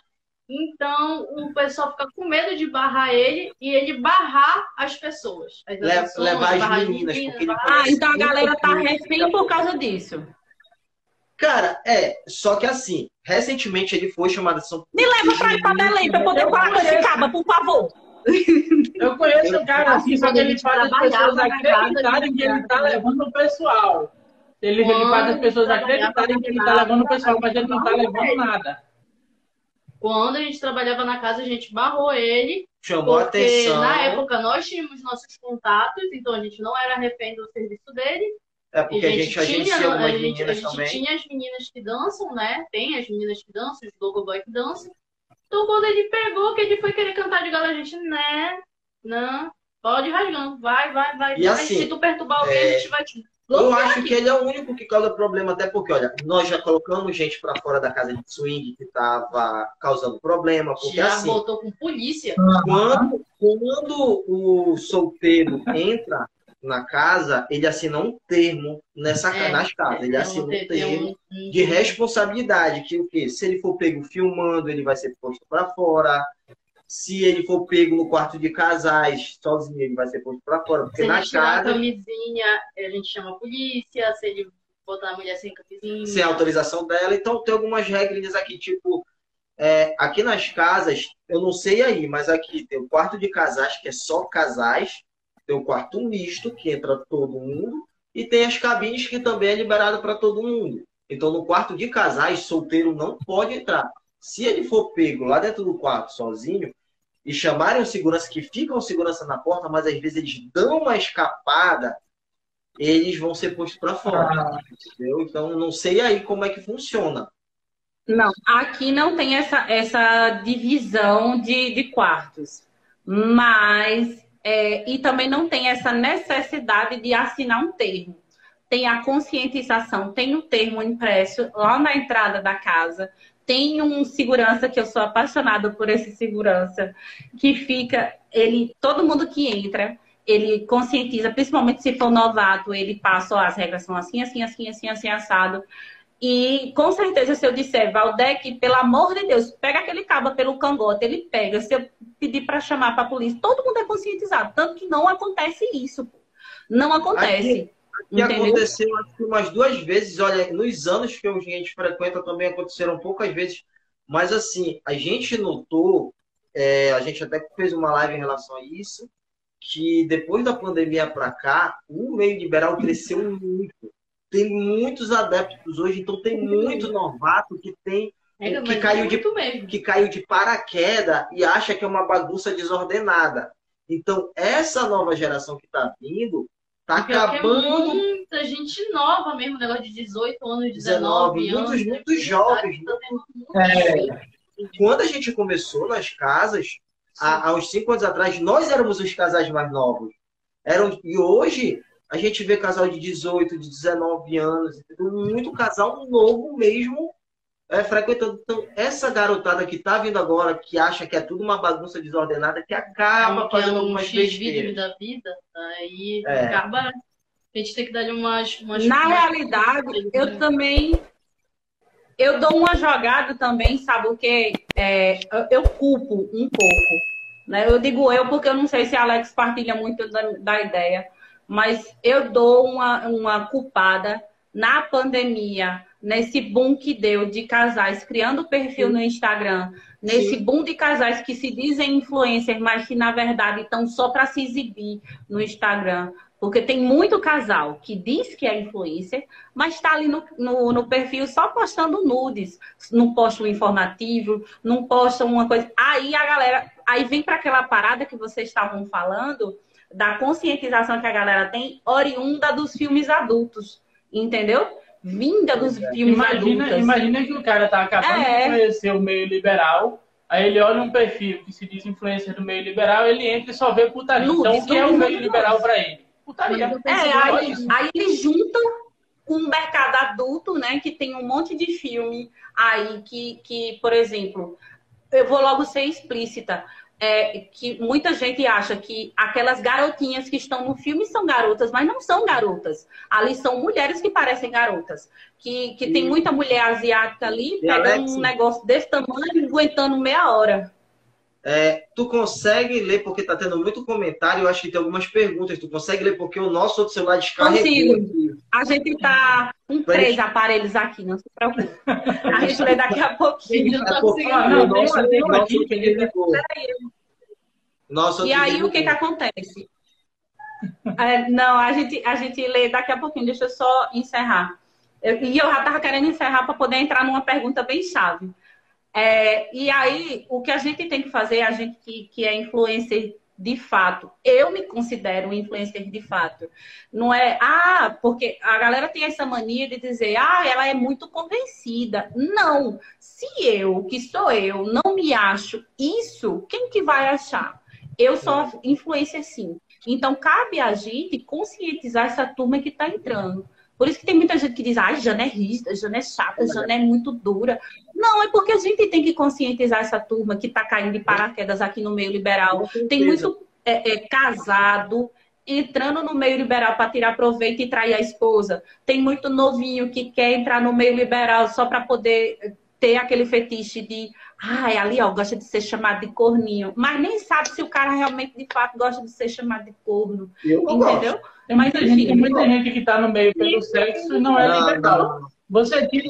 Então, o pessoal fica com medo de barrar ele e ele barrar as pessoas. As Le- atrações, levar as barrar meninas, porque ele barrar- Ah, então a galera tá refém por causa disso. Cara, é, só que assim, recentemente ele foi chamado de São Me leva pra ir pra Belém pra poder falar com esse caba, por favor. Eu conheço o cara assim, só que ele faz as pessoas acreditarem que ele tá levando o pessoal. Ele, ele faz as pessoas acreditarem que ele tá levando o pessoal, mas ele não tá levando nada. Quando a gente trabalhava na casa, a gente barrou ele, chamou porque atenção. na época nós tínhamos nossos contatos, então a gente não era refém do serviço dele. É porque a gente, agencia tinha, algumas a gente, a meninas gente também. tinha as meninas que dançam, né? Tem as meninas que dançam, os logo boy que dançam. Então quando ele pegou, que ele foi querer cantar de gala, a gente, né? Não, pode ir rasgando, vai, vai, vai. E vai. assim, Se tu perturbar alguém, é, a gente vai te Eu acho aqui. que ele é o único que causa problema, até porque, olha, nós já colocamos gente pra fora da casa de swing que tava causando problema, porque Já assim, voltou com polícia. quando, quando o solteiro entra na casa, ele assina um termo nessa, É, nas casas, ele É, assina um tem termo um- de responsabilidade, que o quê? Se ele for pego filmando, ele vai ser posto para fora. Se ele for pego no quarto de casais, sozinho, ele vai ser posto para fora. Porque Se na ele casa, camisinha, a gente chama a polícia. Se ele botar a mulher sem camisinha. sem autorização dela. Então tem algumas regrinhas aqui, tipo, é, aqui nas casas, eu não sei aí, mas aqui tem o quarto de casais, que é só casais, tem o quarto misto, que entra todo mundo, e tem as cabines que também é liberado para todo mundo. Então, no quarto de casais, solteiro não pode entrar. Se ele for pego lá dentro do quarto sozinho e chamarem o segurança, que ficam segurança na porta, mas às vezes eles dão uma escapada, eles vão ser postos para fora. Entendeu? Então, não sei aí como é que funciona. Não, aqui não tem essa, essa divisão de, de quartos. Mas, é, e também não tem essa necessidade de assinar um termo. Tem a conscientização, tem o termo impresso lá na entrada da casa. Tem um segurança, que eu sou apaixonada por esse segurança, que fica, ele, todo mundo que entra, ele conscientiza, principalmente se for novato, ele passa, ó, as regras são assim, assim, assim, assim, assim, assado. E com certeza, se eu disser, Valdec, pelo amor de Deus, pega aquele cabo pelo cangote, ele pega. Se eu pedir para chamar para a polícia, todo mundo é conscientizado. Tanto que não acontece isso. Não acontece. E aconteceu acho que umas duas vezes, olha, nos anos que a gente frequenta também aconteceram poucas vezes, mas assim, a gente notou, é, a gente até fez uma live em relação a isso, que depois da pandemia para cá, o meio liberal cresceu muito. Tem muitos adeptos hoje, então tem muito novato que tem É, que caiu de- muito mesmo. que caiu de paraquedas e acha que é uma bagunça desordenada. Então, essa nova geração que está vindo está que é acabando muita gente nova mesmo, negócio de 18 anos, 19, 19, anos. muitos, né? muitos jovens. Tá muito É. Quando a gente começou nas casas, há, há uns cinco anos atrás, nós éramos os casais mais novos. Eram, e hoje a gente vê casal de 18, de 19 anos, muito casal novo mesmo é, frequentando. Então, essa garotada que está vindo agora, que acha que é tudo uma bagunça desordenada, que acaba que é fazendo um algumas besteiras. da vida, aí É. acaba. A gente tem que dar umas. umas Na umas- realidade, eu também. eu dou uma jogada também, sabe o que? É, eu, eu culpo um pouco. Né? Eu digo eu porque eu não sei se Alex partilha muito da, da ideia, mas eu dou uma, uma culpada na pandemia, nesse boom que deu de casais criando perfil no Instagram, nesse boom de casais que se dizem influencers, mas que na verdade estão só para se exibir no Instagram. Porque tem muito casal que diz que é influencer, mas está ali no, no, no, perfil só postando nudes. Não posta um informativo, não posta uma coisa. Aí a galera. Aí vem para aquela parada que vocês estavam falando, da conscientização que a galera tem, oriunda dos filmes adultos. Entendeu? Vinda dos é. filmes imagina, adultos. Imagina que o cara tá acabando é. de conhecer o meio liberal. Aí ele olha um perfil que se diz influencer do meio liberal, ele entra e só vê putaria. Nudes, então, o que é o meio liberal para ele? Putaria. É, aí, aí eles juntam com o mercado adulto, né? Que tem um monte de filme aí que, que por exemplo, eu vou logo ser explícita. É, que muita gente acha que aquelas garotinhas que estão no filme são garotas, mas não são garotas. Ali são mulheres que parecem garotas. Que, que tem muita mulher asiática ali, pegando um negócio desse tamanho e aguentando meia hora. É, tu consegue ler, porque tá tendo muito comentário, eu acho que tem algumas perguntas. Tu consegue ler porque o nosso outro celular descarregou. Consigo. A gente tá com três aparelhos aqui, não se preocupe. A gente lê daqui a pouquinho. Ah, não, nosso, nosso, nosso nosso e aí, o que que acontece? É, não, a gente, a gente lê daqui a pouquinho. Deixa eu só encerrar. Eu, e eu já tava querendo encerrar para poder entrar numa pergunta bem chave. É, e aí, o que a gente tem que fazer, a gente que, que é influencer de fato, eu me considero influencer de fato. Não é, ah, porque a galera tem essa mania de dizer, ah, ela é muito convencida. Não. Se eu, que sou eu, não me acho isso, quem que vai achar? Eu sou influencer sim. Então, cabe a gente conscientizar essa turma que está entrando. Por isso que tem muita gente que diz, ai, Jana é rígida, Jana é chata, Jana é muito dura. Não, é porque a gente tem que conscientizar essa turma que está caindo de paraquedas aqui no meio liberal. Tem muito é, é, casado entrando no meio liberal para tirar proveito e trair a esposa. Tem muito novinho que quer entrar no meio liberal só para poder ter aquele fetiche de, ai, ali, ó, gosta de ser chamado de corninho. Mas nem sabe se o cara realmente, de fato, gosta de ser chamado de corno. Eu entendeu? Gosto. Tem muita, Mas, gente, tem muita gente que está no meio pelo sexo e não é liberal. Você tira,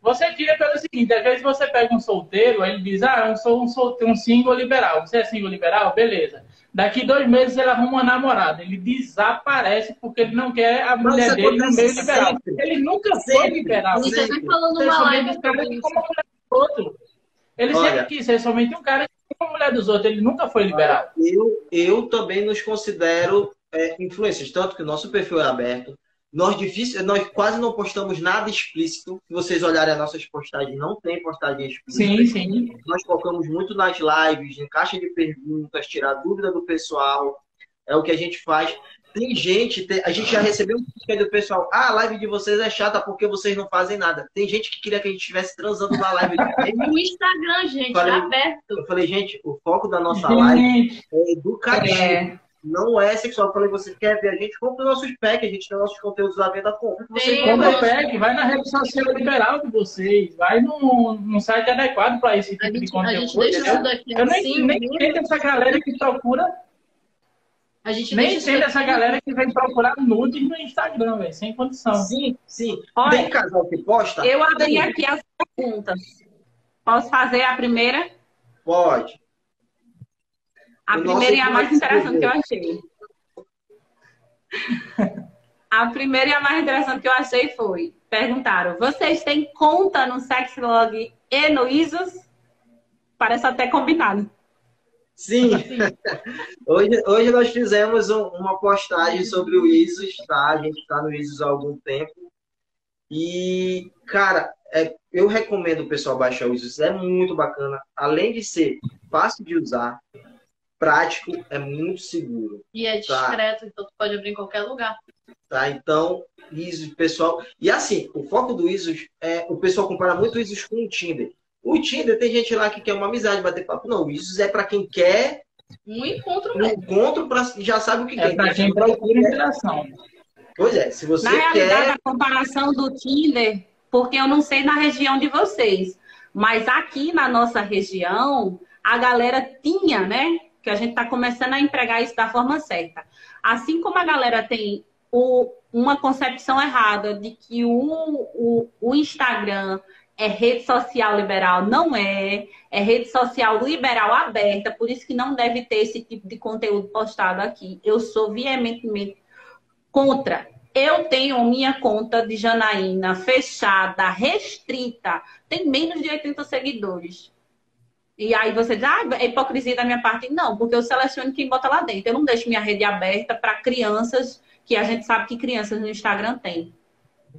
você tira pelo seguinte, às vezes você pega um solteiro, aí ele diz, ah, eu sou um, solteiro, um single liberal. Você é single liberal? Beleza. Daqui dois meses ele arruma uma namorada. Ele desaparece porque ele não quer a mulher dele no meio liberal. Ele nunca foi liberal. Você está falando uma live como mulher do outro. Ele Olha, sempre quis ser somente um cara que como mulher dos outros. Ele nunca foi liberal. Eu, eu também nos considero é, influências, tanto que o nosso perfil é aberto. Nós, difícil, nós quase não postamos nada explícito. Se vocês olharem as nossas postagens, não tem postagem explícita. Sim, sim. Nós focamos muito nas lives, em caixa de perguntas, tirar dúvida do pessoal. É o que a gente faz. Tem gente, tem, a gente já recebeu um crítica do pessoal. Ah, a live de vocês é chata porque vocês não fazem nada. Tem gente que queria que a gente estivesse transando na live. no Instagram, gente, falei, aberto. Eu falei, gente, o foco da nossa live é educativo. É não é sexual. Eu falei, você quer ver a gente? Compre nossos packs, a gente tem nossos conteúdos à venda. Compre. Você compra o pack, vai na rede social liberal de vocês, vai num, num site adequado para esse tipo a de gente, conteúdo. A gente deixa isso daqui Eu assim, nem, nem entendo essa galera que procura. A gente nem entendo essa galera que vem procurar nudes no Instagram, velho, sem condição. Sim, sim. Olha, tem casal que posta? Eu abri aqui as perguntas. Posso fazer a primeira? Pode. A o primeira e a mais interessante que eu achei. A primeira e a mais interessante que eu achei foi: perguntaram, vocês têm conta no Sexlog e no ISOS? Parece até combinado. Sim. hoje, hoje nós fizemos um, uma postagem sobre o ISOS, tá? A gente está no ISOS há algum tempo. E, cara, é, eu recomendo o pessoal baixar o ISOS. É muito bacana. Além de ser fácil de usar, prático, é muito seguro. E é tá? discreto, tá? então tu pode abrir em qualquer lugar. Tá, então, ISO, pessoal. E assim, o foco do ISO é. O pessoal compara muito o ISO com o Tinder. O Tinder tem gente lá que quer uma amizade, bater papo. Não, o ISO é para quem quer. Um encontro Um encontro para já sabe o que é quer. É para quem procura interação. Pois é, se você Na quer. realidade, a comparação do Tinder porque eu não sei na região de vocês, mas aqui na nossa região, a galera tinha, né? Que a gente está começando a empregar isso da forma certa. Assim como a galera tem o, uma concepção errada de que o, o, o Instagram é rede social liberal, não é. É rede social liberal aberta, por isso que não deve ter esse tipo de conteúdo postado aqui. Eu sou veementemente contra. Eu tenho minha conta de Janaína fechada, restrita, tem menos de 80 seguidores. E aí você diz, ah, é hipocrisia da minha parte. Não, porque eu seleciono quem bota lá dentro. Eu não deixo minha rede aberta para crianças, que a gente sabe que crianças no Instagram têm.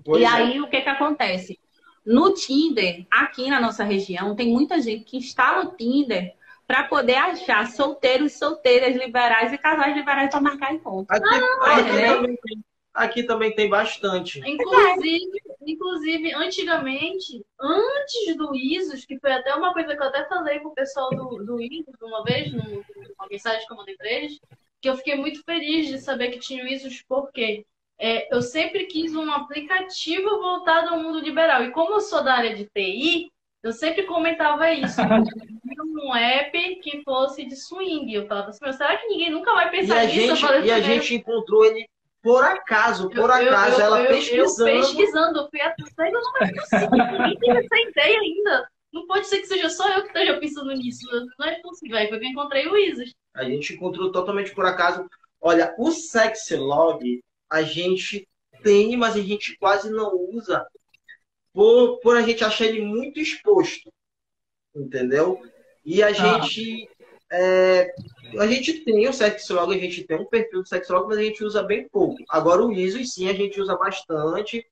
Pois e é. aí o que que acontece? No Tinder, aqui na nossa região, tem muita gente que instala o Tinder para poder achar solteiros, solteiras liberais e casais liberais para marcar encontro. Aqui, ah, aqui, é. Aqui, também tem, bastante. Inclusive, inclusive, antigamente, antes do ISOS, que foi até uma coisa que eu até falei pro pessoal do, do ISOS uma vez, numa mensagem que eu mandei para eles, que eu fiquei muito feliz de saber que tinha o ISOS, porque é, eu sempre quis um aplicativo voltado ao mundo liberal. E como eu sou da área de TI, eu sempre comentava isso. um app que fosse de swing. Eu falava assim, será que ninguém nunca vai pensar e nisso? Gente, e a gente encontrou ele por acaso, por eu, acaso, eu, ela eu, pesquisando. Eu pesquisando, eu fui atrás, eu não é possível, ninguém tem essa ideia ainda. Não pode ser que seja só eu que esteja pensando nisso. Não é possível. Aí foi que eu encontrei o Isis. A gente encontrou totalmente por acaso. Olha, o Sexlog, a gente tem, mas a gente quase não usa por, por a gente achar ele muito exposto. Entendeu? E a ah. gente. É, a gente tem o sexólogo, a gente tem um perfil do sexólogo, mas a gente usa bem pouco. Agora o ISO, sim, a gente usa bastante.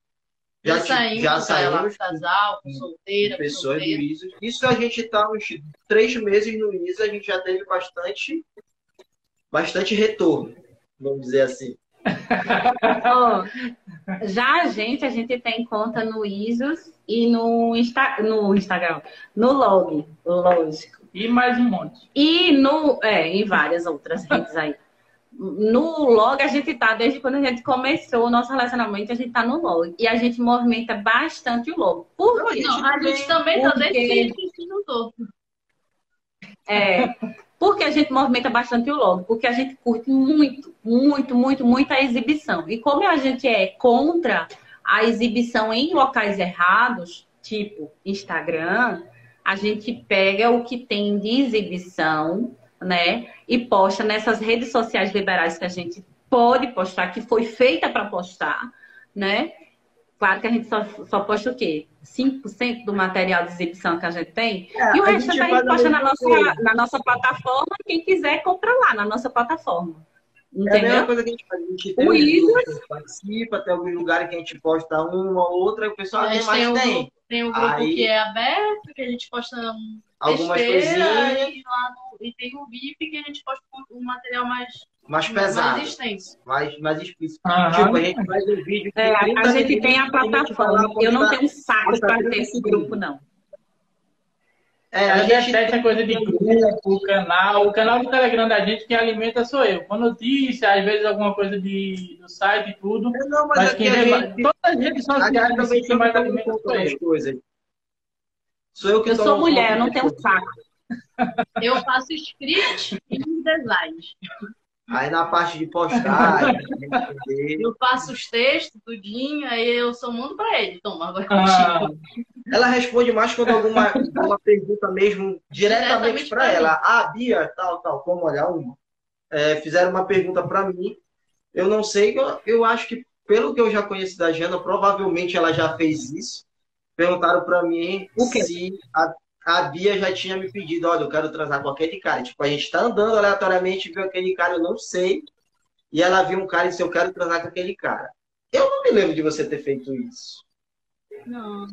Já, já saímos, já saímos casal, com solteira, pessoas do ISO. Isso a gente está uns três meses no ISO, a gente já teve bastante, bastante retorno, vamos dizer assim. oh, já a gente, a gente tem conta no ISOS e no, Insta, no Instagram, no Log, lógico. E mais um monte. E no, é, em várias outras redes aí. No log a gente tá, desde quando a gente começou o nosso relacionamento, a gente tá no log. E a gente movimenta bastante o log. Por quê? Não, a gente também tá desde que no todo. É. Por que a gente movimenta bastante o logo? Porque a gente curte muito, muito, muito, muito a exibição. E como a gente é contra a exibição em locais errados, tipo Instagram, a gente pega o que tem de exibição, né? E posta nessas redes sociais liberais que a gente pode postar, que foi feita para postar, né? Claro que a gente só, só posta o quê? 5% do material de exibição que a gente tem. É, e o resto a gente, a gente posta na nossa, na nossa plataforma. Quem quiser, compra lá na nossa plataforma. Entendeu? É a mesma coisa que a gente faz. A gente tem o Isis... participa, tem alguns lugares que a gente posta uma ou outra, e o pessoal tem mais tem. tem. Tem um grupo Aí... que é aberto, que a gente posta algumas coisinhas. E, lá no... e tem o VIP que a gente posta um material mais mais pesado. Mais extenso. Mais, mais explícito. Uhum. Tipo, a gente faz um vídeo. É, a gente tem a plataforma. Eu não tenho um saco para ter esse grupo, não. É, a, a gente testa coisa de grupo, o canal. O canal do Telegram da gente que alimenta sou eu. Com notícia, às vezes alguma coisa de, do site e tudo. Não, mas, mas quem gente, todas as redes sociais também que mais alimenta sou eu. Coisas. Sou eu que Eu sou mulher, não tenho saco. Eu faço script e designs. Aí na parte de postagem, eu faço os textos, tudinho, aí eu sou mundo para ele. Toma, agora ah. Ela responde mais quando alguma uma pergunta mesmo diretamente, para ela. Ah, Bia, tal, tal, como olhar uma. É, fizeram uma pergunta para mim. Eu não sei, eu, eu acho que pelo que eu já conheço da Jana, provavelmente ela já fez isso. Perguntaram para mim se a, a Bia já tinha me pedido, olha, eu quero transar com aquele cara. Tipo, a gente tá andando aleatoriamente, viu aquele cara, eu não sei. E ela viu um cara e disse, eu quero transar com aquele cara. Eu não me lembro de você ter feito isso. Não.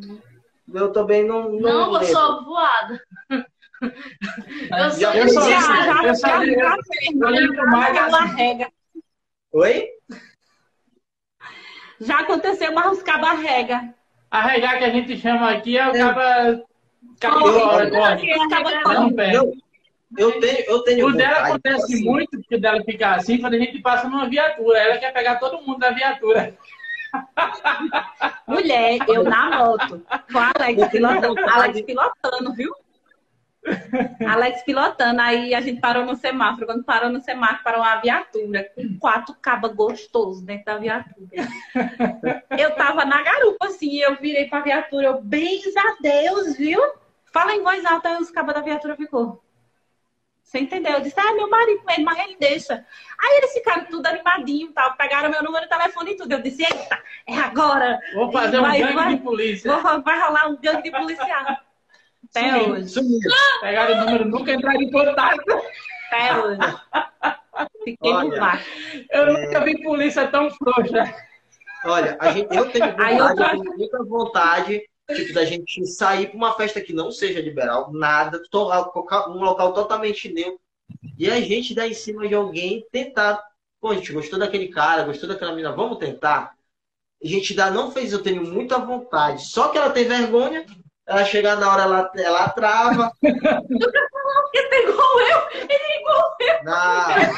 Eu também não. Não, não eu sou voada. Eu sou eu sou, já, já, eu sou, eu lembro mais rega. Oi? Já aconteceu uma ruscar barrega. A regar que a gente chama aqui é o cara eu, eu tenho, eu tenho. O dela acontece assim. muito, porque dela ficar assim, quando a gente passa numa viatura. Ela quer pegar todo mundo da viatura. Mulher, eu na moto, com a Alex pilotando, Alex pilotando, viu? Alex pilotando, aí a gente parou no semáforo. Quando parou no semáforo, parou uma viatura com quatro cabas gostosos dentro da viatura. Eu tava na garupa, assim, eu virei pra viatura, eu, bens a Deus, viu? Fala em voz alta, aí os cabas da viatura ficou. Você entendeu? Eu disse, ah, meu marido mas ele deixa. Aí eles ficaram tudo animadinho tal, pegaram meu número de telefone e tudo. Eu disse, eita, é agora. Vou fazer vai, um gangue vai, de polícia. Vou, vai rolar um gangue de policial. Até Sumiu, hoje. sumiu. Pegaram o número, nunca entraram em contato. Até hoje. Fiquei Olha, por baixo. Eu nunca vi polícia tão frouxa. Olha, a gente, eu tenho Aí eu vontade, tô- eu tenho muita vontade tipo, da gente sair para uma festa que não seja liberal, nada, um local totalmente neutro, e a gente dar em cima de alguém tentar. Pô, a gente gostou daquele cara, gostou daquela menina, vamos tentar? A gente ainda não fez, eu tenho muita vontade. Só que ela tem vergonha, ela chegar na hora, ela, ela trava. Ele é igual eu, ele é igual eu.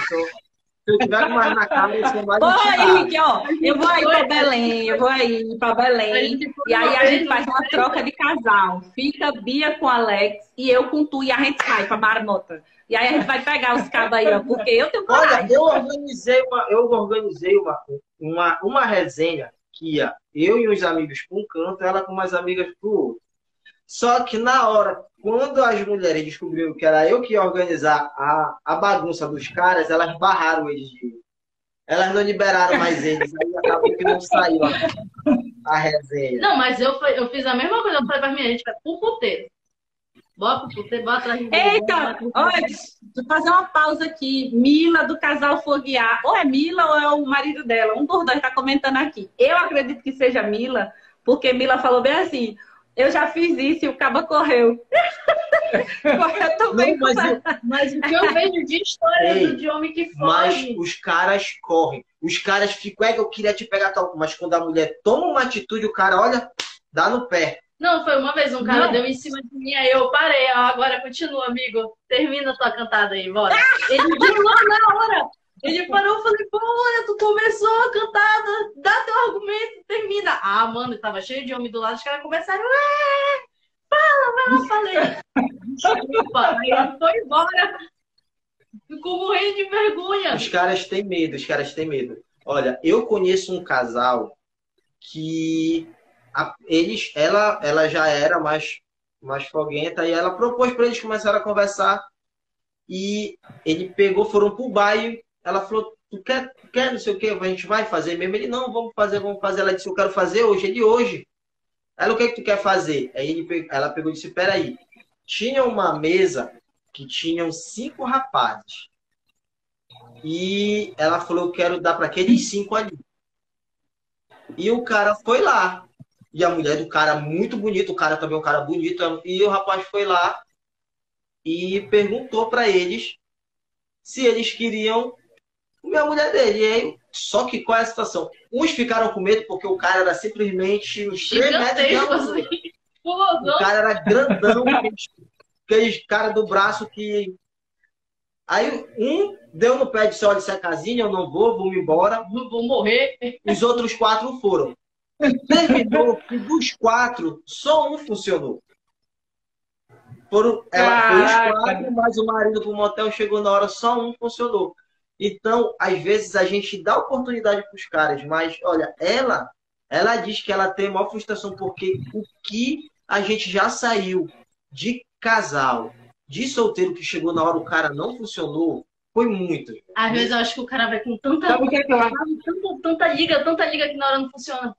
Se eu- se eu tiver com mais na cara, eu sou mais Vou aí, ó. Eu vou aí pra Belém, eu vou aí pra Belém. E aí a gente faz uma troca de casal. Fica Bia com Alex e eu com tu e a gente sai pra marmota. E aí a gente vai pegar os cabos aí, ó. Porque eu tenho Olha, eu organizei uma, eu organizei uma, uma, uma resenha que ia eu e uns amigos para um canto, ela com umas amigas para o outro. Só que na hora, quando as mulheres descobriram que era eu que ia organizar a, a bagunça dos caras, elas barraram eles de. Elas não liberaram mais eles, aí acabou que não saiu a, a resenha. Não, mas eu, fui- eu fiz a mesma coisa. Eu falei pra minha gente, vai pro puteiro. Bota pro puteiro, bota atrás de Eita, olha, eu fazer uma pausa aqui. Mila do casal Foguear. Ou é Mila ou é o marido dela. Um dos dois tá comentando aqui. Eu acredito que seja Mila, porque Mila falou bem assim. Eu já fiz isso e o caba correu. correu também. Não, mas, eu- Mas o que eu vejo de história Ei, do de homem que mas foge. os caras correm. Os caras ficam, é que eu queria te pegar tal, mas quando a mulher toma uma atitude, o cara, olha, dá no pé. Não, foi uma vez, um cara Não. deu em cima de mim, aí eu parei, agora continua, amigo. Termina a tua cantada aí, bora. Ele viu lá na hora. Ele parou, eu falei, pô, olha, tu começou a cantada, dá teu argumento, termina. Ah, mano, tava cheio de homem do lado, os caras começaram, é, fala, vai lá, falei. Desculpa, aí ele foi embora. Ficou morrendo de vergonha. Os caras têm medo, os caras têm medo. Olha, eu conheço um casal que a- eles, ela, ela já era mais, mais foguenta e ela propôs para eles começarem a conversar e ele pegou, foram pro bairro, ela falou, tu quer, quer não sei o que, a gente vai fazer mesmo? Ele, não, vamos fazer, vamos fazer. Ela disse, eu quero fazer hoje, ele hoje. Ela, o que, que tu quer fazer? Aí ele, ela pegou e disse, peraí, tinha uma mesa que tinham cinco rapazes. E ela falou, eu quero dar para aqueles cinco ali. E o cara foi lá. E a mulher do cara, muito bonito, o cara também é um cara bonito. E o rapaz foi lá e perguntou para eles se eles queriam comer a mulher dele. E aí, só que qual é a situação? Uns ficaram com medo porque o cara era simplesmente uns 3 metros de altura. assim. O cara era grandão, aqueles cara do braço que. Aí um deu no pé e disse: Olha, isso é casinha, eu não vou, vou embora. Vou morrer. Os outros quatro foram. Terminou que dos quatro, só um funcionou. Foram, ela foi os quatro, mas o marido pro motel chegou na hora, só um funcionou. Então, às vezes, a gente dá oportunidade para os caras, mas olha, ela, ela diz que ela tem maior frustração porque o que a gente já saiu de casal, de solteiro que chegou na hora, o cara não funcionou, foi muito. Às vezes eu acho que o cara vai com tanta, Sabe é tanta, tanta liga, tanta liga que na hora não funciona.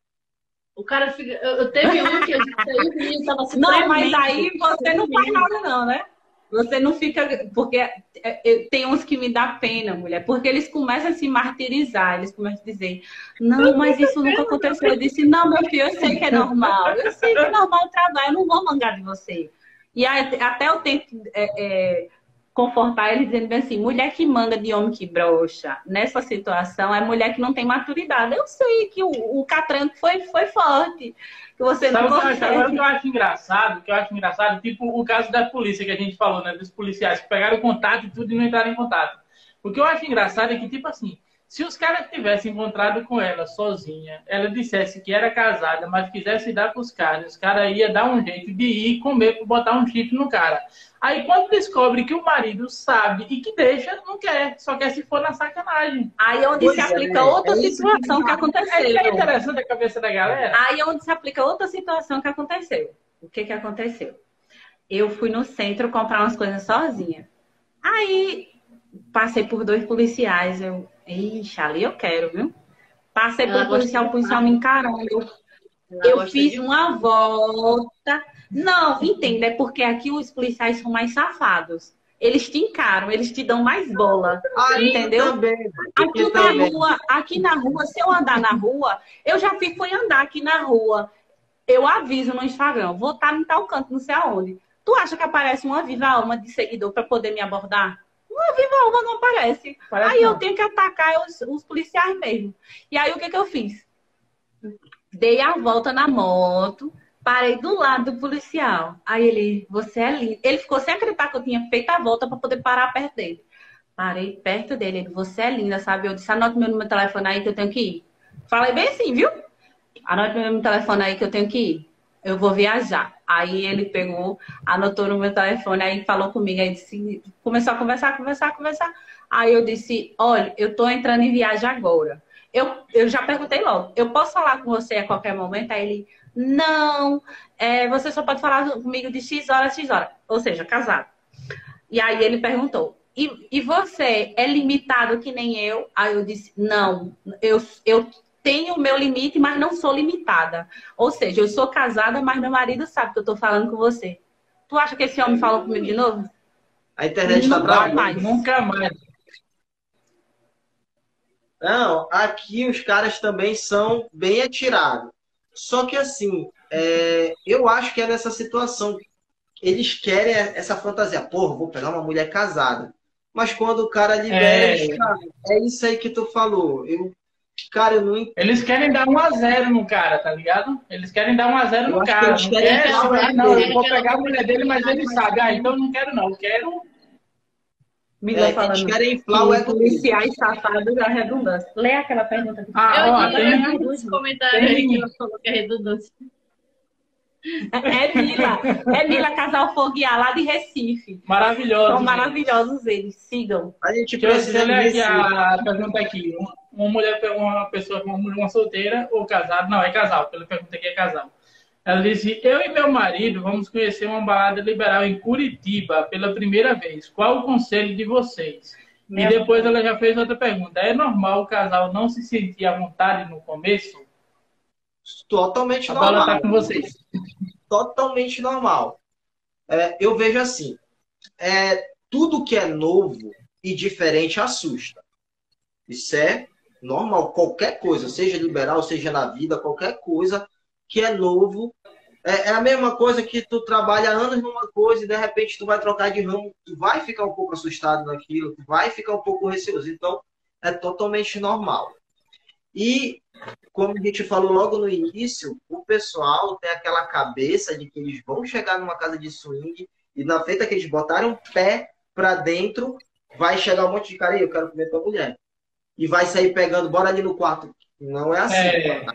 O cara fica. Eu, eu teve um que a gente saiu e o menino tava se Não, mas aí você não faz nada, não, né? Você não fica. Porque é, é, tem uns que me dá pena, mulher, porque eles começam a se martirizar, eles começam a dizer: Não, mas isso nunca aconteceu. Eu disse: Não, meu filho, eu sei que é normal. Eu sei que é normal o trabalho, eu não vou mangar de você. E até eu tento é, é, confortar eles dizendo assim: mulher que manga de homem que brocha nessa situação é mulher que não tem maturidade. Eu sei que o, o catranco foi, foi forte. Que você Sabe não o que eu acho? Agora o consegue. que eu acho engraçado, o que eu acho engraçado, tipo o caso da polícia que a gente falou, né? Dos policiais que pegaram o contato e tudo e não entraram em contato. O que eu acho engraçado é que, tipo assim, Se os caras tivessem encontrado com ela sozinha, ela dissesse que era casada, mas quisesse dar com os caras, os caras iam dar um jeito de ir comer para botar um chifre no cara. Aí quando descobre que o marido sabe e que deixa, não quer, só quer se for na sacanagem. Aí é onde Pois se é, aplica outra é situação que É, aconteceu. é interessante a cabeça da galera. Aí é onde se aplica outra situação que aconteceu. O que que aconteceu? Eu fui no centro comprar umas coisas sozinha. Aí passei por dois policiais. Eu, ixi, ali eu quero, viu? Passei por Ela um policial, o policial me encarando. Ela Eu fiz de- uma volta. Não, entenda, é porque aqui os policiais são mais safados. Eles te encaram, eles te dão mais bola. Entendeu? Aqui na rua, aqui na rua, se eu andar na rua, eu já fui, fui andar aqui na rua. Eu aviso no Instagram, vou estar em tal canto, não sei aonde. Tu acha que aparece uma viva alma de seguidor para poder me abordar? Uma viva alma não aparece. Parece aí eu não. tenho que atacar os, os policiais mesmo. E aí o que, que eu fiz? Dei a volta na moto, parei do lado do policial. Aí ele, você é lindo. Ele ficou sem acreditar que eu tinha feito a volta para poder parar perto dele. Parei perto dele, ele, você é linda, sabe? Eu disse, anota meu número de telefone aí que eu tenho que ir. Falei bem assim, viu? Anota meu número de telefone aí que eu tenho que ir. Eu vou viajar. Aí ele pegou, anotou no meu telefone, aí falou comigo, aí disse, começou a conversar, conversar, conversar. Aí eu disse, olha, eu tô entrando em viagem agora. Eu, eu já perguntei logo, eu posso falar com você a qualquer momento? Aí ele, não, é, você só pode falar comigo de X horas, X horas. Ou seja, casado. E aí ele perguntou, e, e você é limitado que nem eu? Aí eu disse, não, eu, eu tenho o meu limite, mas não sou limitada. Ou seja, eu sou casada, mas meu marido sabe que eu tô falando com você. Tu acha que esse homem falou comigo de novo? A internet tá Não travando. vai mais. Nunca mais. Não, aqui os caras também são bem atirados. Só que assim, é, eu acho que é nessa situação. Eles querem essa fantasia. Porra, vou pegar uma mulher casada. Mas quando o cara libera, É. eles, cara, é isso aí que tu falou. Eu, cara, eu não entendo. Eles querem dar 1x0 no cara, tá ligado? Eles querem dar 1x0 Eu no acho que cara. eles Não quer, não, eu vou pegar a mulher dele, mas ele sabe. Ah, então não quero não. Eu quero. Mila É, eles falando. querem inflar o que policiais safados da redundância. Lê aquela pergunta. Ah, Eu ó, li tem, que ela falou que é redundância. É Mila. É Mila Casal Foguear, lá de Recife. maravilhoso. São maravilhosos eles. Sigam. A gente Deixa precisa eu ler aqui a pergunta aqui. Uma, mulher uma pessoa com uma, uma solteira ou casada. Não, é casal. Pela pergunta aqui é casal. Ela disse: Eu e meu marido vamos conhecer uma balada liberal em Curitiba pela primeira vez. Qual o conselho de vocês? E Meu depois ela já fez outra pergunta. É normal o casal não se sentir à vontade no começo? Totalmente A bola normal. tá com vocês. totalmente normal. É, eu vejo assim, é, tudo que é novo e diferente assusta. Isso é normal. Qualquer coisa, seja liberal, seja na vida, qualquer coisa que é novo. É, é a mesma coisa que tu trabalha anos numa coisa e de repente tu vai trocar de ramo, tu vai ficar um pouco assustado naquilo, tu vai ficar um pouco receoso. Então, é totalmente normal. E como a gente falou logo no início, o pessoal tem aquela cabeça de que eles vão chegar numa casa de swing e na feita que eles botaram o pé pra dentro, vai chegar um monte de cara e eu quero comer tua mulher. E vai sair pegando, bora ali no quarto. Não é assim. É.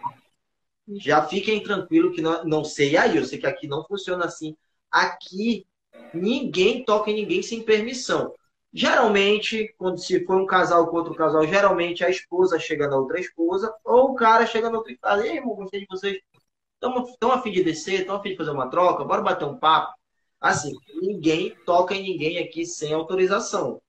Já fiquem tranquilos que não, não sei aí, eu sei que aqui não funciona assim. Aqui ninguém toca em ninguém sem permissão. Geralmente, quando se for um casal com outro casal, geralmente a esposa chega na outra esposa, ou o cara chega na outra e fala, ei, irmão, gostei de vocês. Estão a fim de descer, estão a fim de fazer uma troca, bora bater um papo. Assim, ninguém toca em ninguém aqui sem autorização.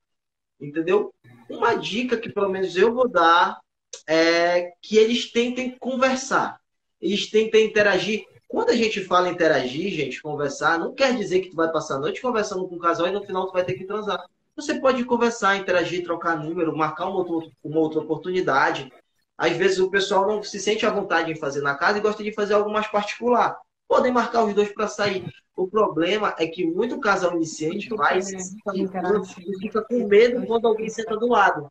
Entendeu? Uma dica que pelo menos eu vou dar é que eles tentem conversar. Eles tentem interagir. Quando a gente fala interagir, gente, conversar, não quer dizer que tu vai passar a noite conversando com o casal e no final tu vai ter que transar. Você pode conversar, interagir, trocar número, marcar uma outra, uma outra oportunidade. Às vezes o pessoal não se sente à vontade em fazer na casa e gosta de fazer algo mais particular. Podem marcar os dois para sair. O problema é que muito casal iniciante vai se e fica com medo quando alguém senta do lado.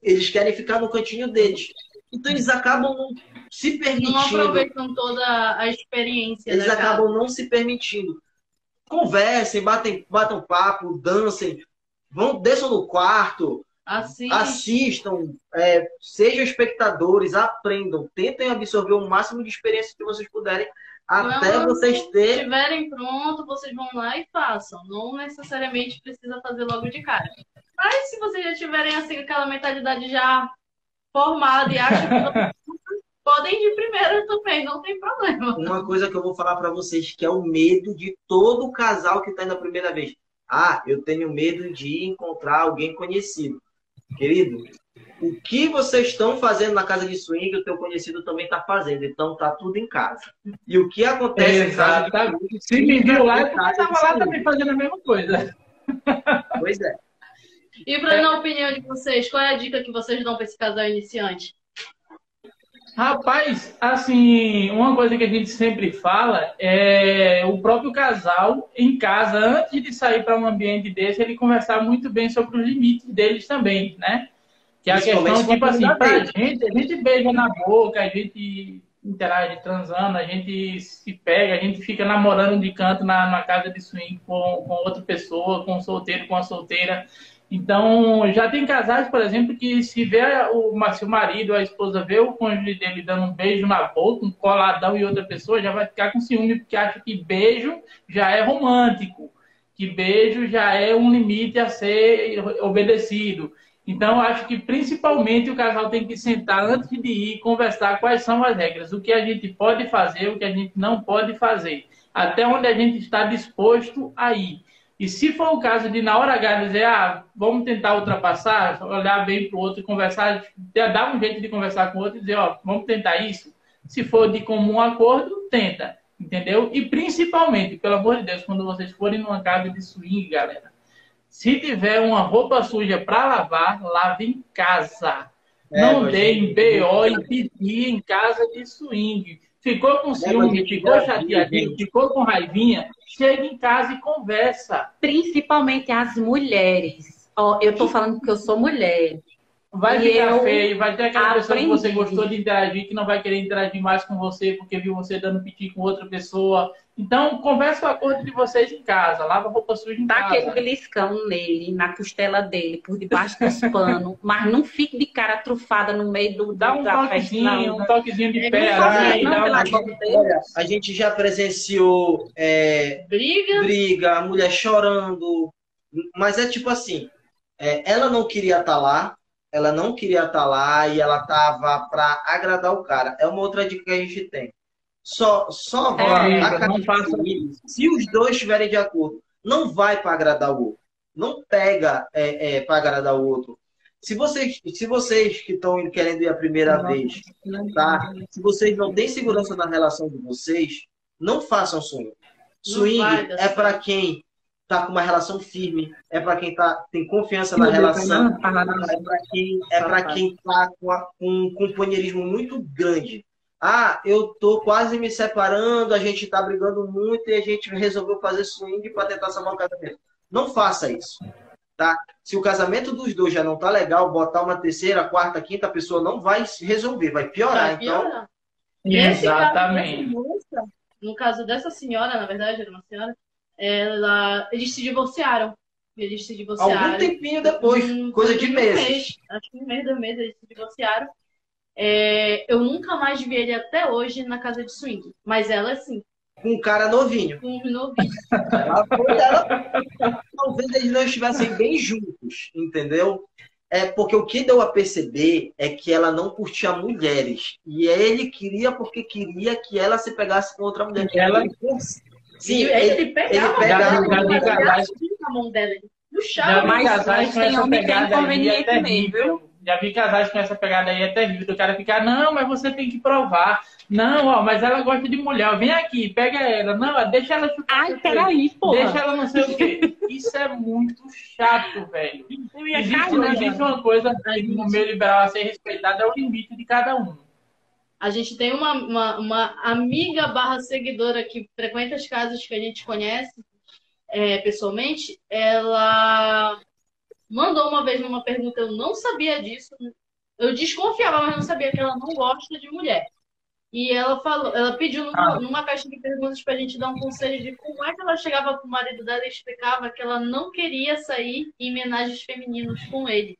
Eles querem ficar no cantinho deles. Então eles acabam não se Não permitindo. aproveitam toda a experiência. Eles casa. acabam não se permitindo. Conversem, batem, batam papo, dancem, vão, desçam no quarto, Assim, assistam, é, sejam espectadores, aprendam, tentem absorver o máximo de experiência que vocês puderem até Quando vocês terem. estiverem pronto, vocês vão lá e façam. Não necessariamente precisa fazer logo de cara. Mas se vocês já tiverem assim, aquela mentalidade já formada e acham que podem ir de primeira também, não tem problema. Uma coisa que eu vou falar para vocês que é o medo de todo casal que está indo a primeira vez. Ah, eu tenho medo de encontrar alguém conhecido. Querido, o que vocês estão fazendo na casa de swing, o teu conhecido também está fazendo. Então tá tudo em casa. E o que acontece em casa de Exatamente. Se me viu lá, eu estava lá também fazendo a mesma coisa. Pois é. E para na opinião de vocês, qual é a dica que vocês dão para esse casal iniciante? Rapaz, assim, uma coisa que a gente sempre fala é o próprio casal em casa, antes de sair para um ambiente desse, ele conversar muito bem sobre os limites deles também, né? Que é a questão, tipo assim, pra gente, a gente beija na boca, a gente interage transando, a gente se pega, a gente fica namorando de canto na, na casa de swing com, com outra pessoa, com um solteiro, com a solteira. Então, já tem casais, por exemplo, que se vê o, se o marido, a esposa vê o cônjuge dele dando um beijo na boca, um coladão e outra pessoa, já vai ficar com ciúme, porque acha que beijo já é romântico, que beijo já é um limite a ser obedecido. Então, acho que principalmente o casal tem que sentar antes de ir conversar quais são as regras, o que a gente pode fazer, o que a gente não pode fazer, até onde a gente está disposto a ir. E se for o caso de, na hora H, dizer, ah, vamos tentar ultrapassar, olhar bem para o outro e conversar, dar um jeito de conversar com o outro e dizer, ó, vamos tentar isso. Se for de comum acordo, tenta, entendeu? E principalmente, pelo amor de Deus, quando vocês forem numa casa de swing, galera, se tiver uma roupa suja para lavar, lave em casa. É, Não deem gente, BO e pedir em casa de swing. Ficou com ciúme, ficou chateadinho, ficou com raivinha, chega em casa e conversa. Principalmente as mulheres. Ó, eu tô falando porque eu sou mulher. Vai E ficar eu feio, vai ter aquela pessoa que você aprendi. gostou de interagir, que não vai querer interagir mais com você porque viu você dando piti com outra pessoa. Então, conversa o acordo de vocês em casa, lava a roupa suja em Dá aquele casa. beliscão nele, na costela dele, por debaixo dos panos. mas não fique de cara trufada no meio do, Dá um da festa, toquezinho, não. um toquezinho de pé não não, Deus. Olha, a gente já presenciou é, Briga? briga, a mulher chorando, mas é tipo assim, é, ela não queria estar lá, ela não queria estar lá e ela tava para agradar o cara. É uma outra dica que a gente tem. Só, só É, na não casa de faça se os dois estiverem de acordo. Não vai para agradar o outro. Não pega é, para agradar o outro. Se vocês, se vocês que estão querendo ir a primeira vez, tá? Se vocês não têm segurança na relação de vocês, não façam swing. Não Swing vai é para quem tá com uma relação firme, é para quem tá, tem confiança na relação, é para quem, é quem tá com, a- com um companheirismo muito grande. Ah, eu tô quase me separando, a gente tá brigando muito e a gente resolveu fazer swing para tentar salvar o casamento. Não faça isso, tá? Se o casamento dos dois já não tá legal, botar uma terceira, quarta, quinta pessoa não vai se resolver, vai piorar. Vai Então, piorar. Caso Exatamente. no caso dessa senhora, na verdade, era uma senhora, ela, eles se divorciaram. Eles se divorciaram. algum tempinho depois, Hum, coisa de um meses. mês, acho que um mês, dois meses, eles se divorciaram. É, eu nunca mais vi ele até hoje na casa de swing. Mas ela, sim, Com um cara novinho. com um novinho. Ela Talvez eles não estivessem bem juntos, entendeu? É porque o que deu a perceber é que ela não curtia mulheres. E ele queria porque queria que ela se pegasse com outra mulher. Ela- Sim, E ele, ele pegava, ele pegava- ele casais- a mão dela, puxava. Mas- mas tem homem que é inconveniente terrível. Já vi casais com essa pegada aí, é terrível. Do cara ficar, não, mas você tem que provar. Não, ó, mas ela gosta de mulher. Vem aqui, pega ela. Não, deixa ela chutar. Ai, peraí, porra. Deixa ela não sei o quê. Isso é muito chato, velho. Existe, cair, né, existe uma coisa que no meio liberal a ser respeitada, é o limite de cada um. A gente tem uma, uma, uma amiga barra seguidora que frequenta as casas que a gente conhece é, pessoalmente. Ela mandou uma vez numa pergunta, eu não sabia disso. Eu desconfiava, mas não sabia que ela não gosta de mulher. E ela falou, ela pediu numa, Ah. numa caixa de perguntas pra gente dar um conselho de como é que ela chegava pro marido dela e explicava que ela não queria sair em homenagens femininos com ele.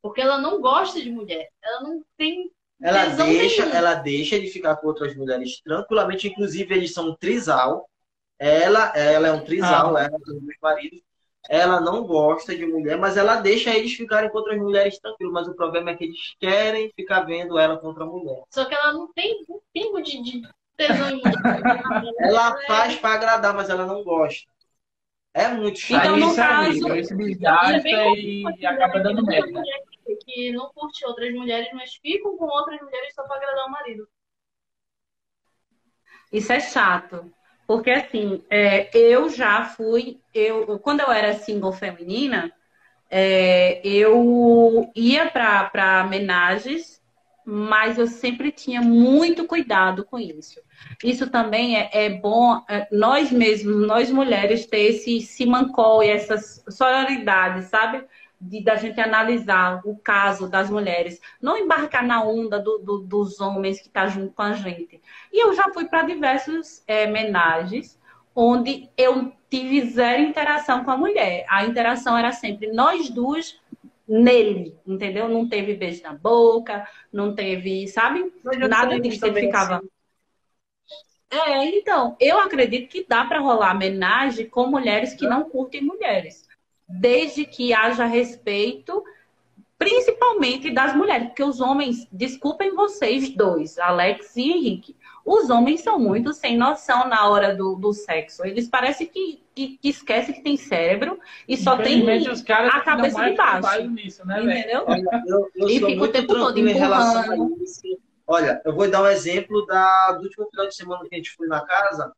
Porque ela não gosta de mulher. Ela não tem Ela deixa, ela deixa de ficar com outras mulheres tranquilamente, inclusive eles são um trisal. Ela, ela é um trisal, Ah. ela tem dois maridos. Ela não gosta de mulher, mas ela deixa eles ficarem com outras mulheres tranquilos. Mas o problema é que eles querem ficar vendo ela com outra mulher. Só que ela não tem um pingo de, de tesão em mulher. Ela faz pra agradar, mas ela não gosta. É muito chato. Então, Aí no isso é caso- E é desgasta e, e acaba dando mulher merda. que- Que não curte outras mulheres, mas ficam com outras mulheres só pra agradar o marido. Isso é chato. Porque assim, é, eu já fui, eu, quando eu era single feminina, é, eu ia para homenagens, mas eu sempre tinha muito cuidado com isso. Isso também é, é bom, é, nós mesmos, nós mulheres, ter esse simancol e essa sororidade, sabe? De, da gente analisar o caso das mulheres. Não embarcar na onda do- do- dos homens que estão junto com a gente. E eu já fui para diversos é, homenagens onde eu tive zero interação com a mulher. A interação era sempre nós duas nele, entendeu? Não teve beijo na boca, não teve, sabe? Nada disso, ele ficava. assim. É, então, eu acredito que dá para rolar homenagem com mulheres que não curtem mulheres, desde que haja respeito, principalmente das mulheres, porque os homens, desculpem vocês dois, Alex e Henrique, os homens são muito sem noção na hora do, do sexo. Eles parecem que, que, que esquecem que tem cérebro e só tem. Infelizmente, os caras a cabeça de baixo. nisso, né? Entendeu? Olha, eu, eu E fica o tempo todo tranquilo em relação a empurrando. isso. Olha, eu vou dar um exemplo da, do último final de semana que a gente foi na casa.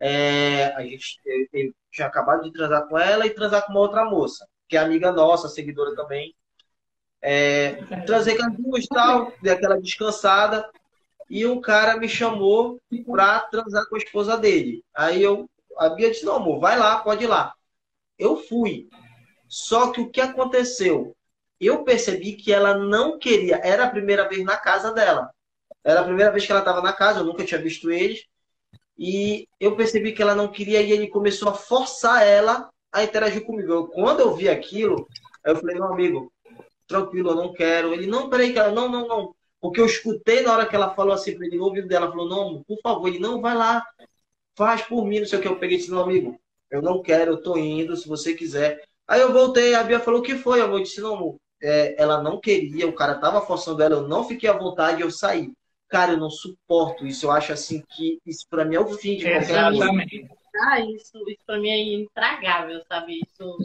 É, a gente eu tinha acabado de transar com ela e transar com uma outra moça, que é amiga nossa, seguidora também. É, transei com as duas tal, dei aquela descansada. E um cara me chamou pra transar com a esposa dele. Aí eu, a Bia disse: Não, amor, vai lá, pode ir lá. Eu fui. Só que o que aconteceu? Eu percebi que ela não queria. Era a primeira vez na casa dela. Era a primeira vez que ela estava na casa, eu nunca tinha visto eles. E eu percebi que ela não queria e ele começou a forçar ela a interagir comigo. Eu, quando eu vi aquilo, eu falei, meu amigo, tranquilo, eu não quero. Ele, não, peraí, cara, não, não, não. Porque eu escutei na hora que ela falou assim ele, no ouvido dela, falou, não, por favor, ele não vai lá, faz por mim, não sei o que. Eu peguei e disse, meu amigo, eu não quero, eu tô indo, se você quiser. Aí eu voltei, a Bia falou, o que foi? Eu disse, não, amor, é, ela não queria, o cara tava forçando ela, eu não fiquei à vontade, eu saí. Cara, eu não suporto isso, eu acho assim que isso pra mim é o fim de qualquer coisa. Exatamente. Ah, isso, isso pra mim é intragável, sabe? Isso.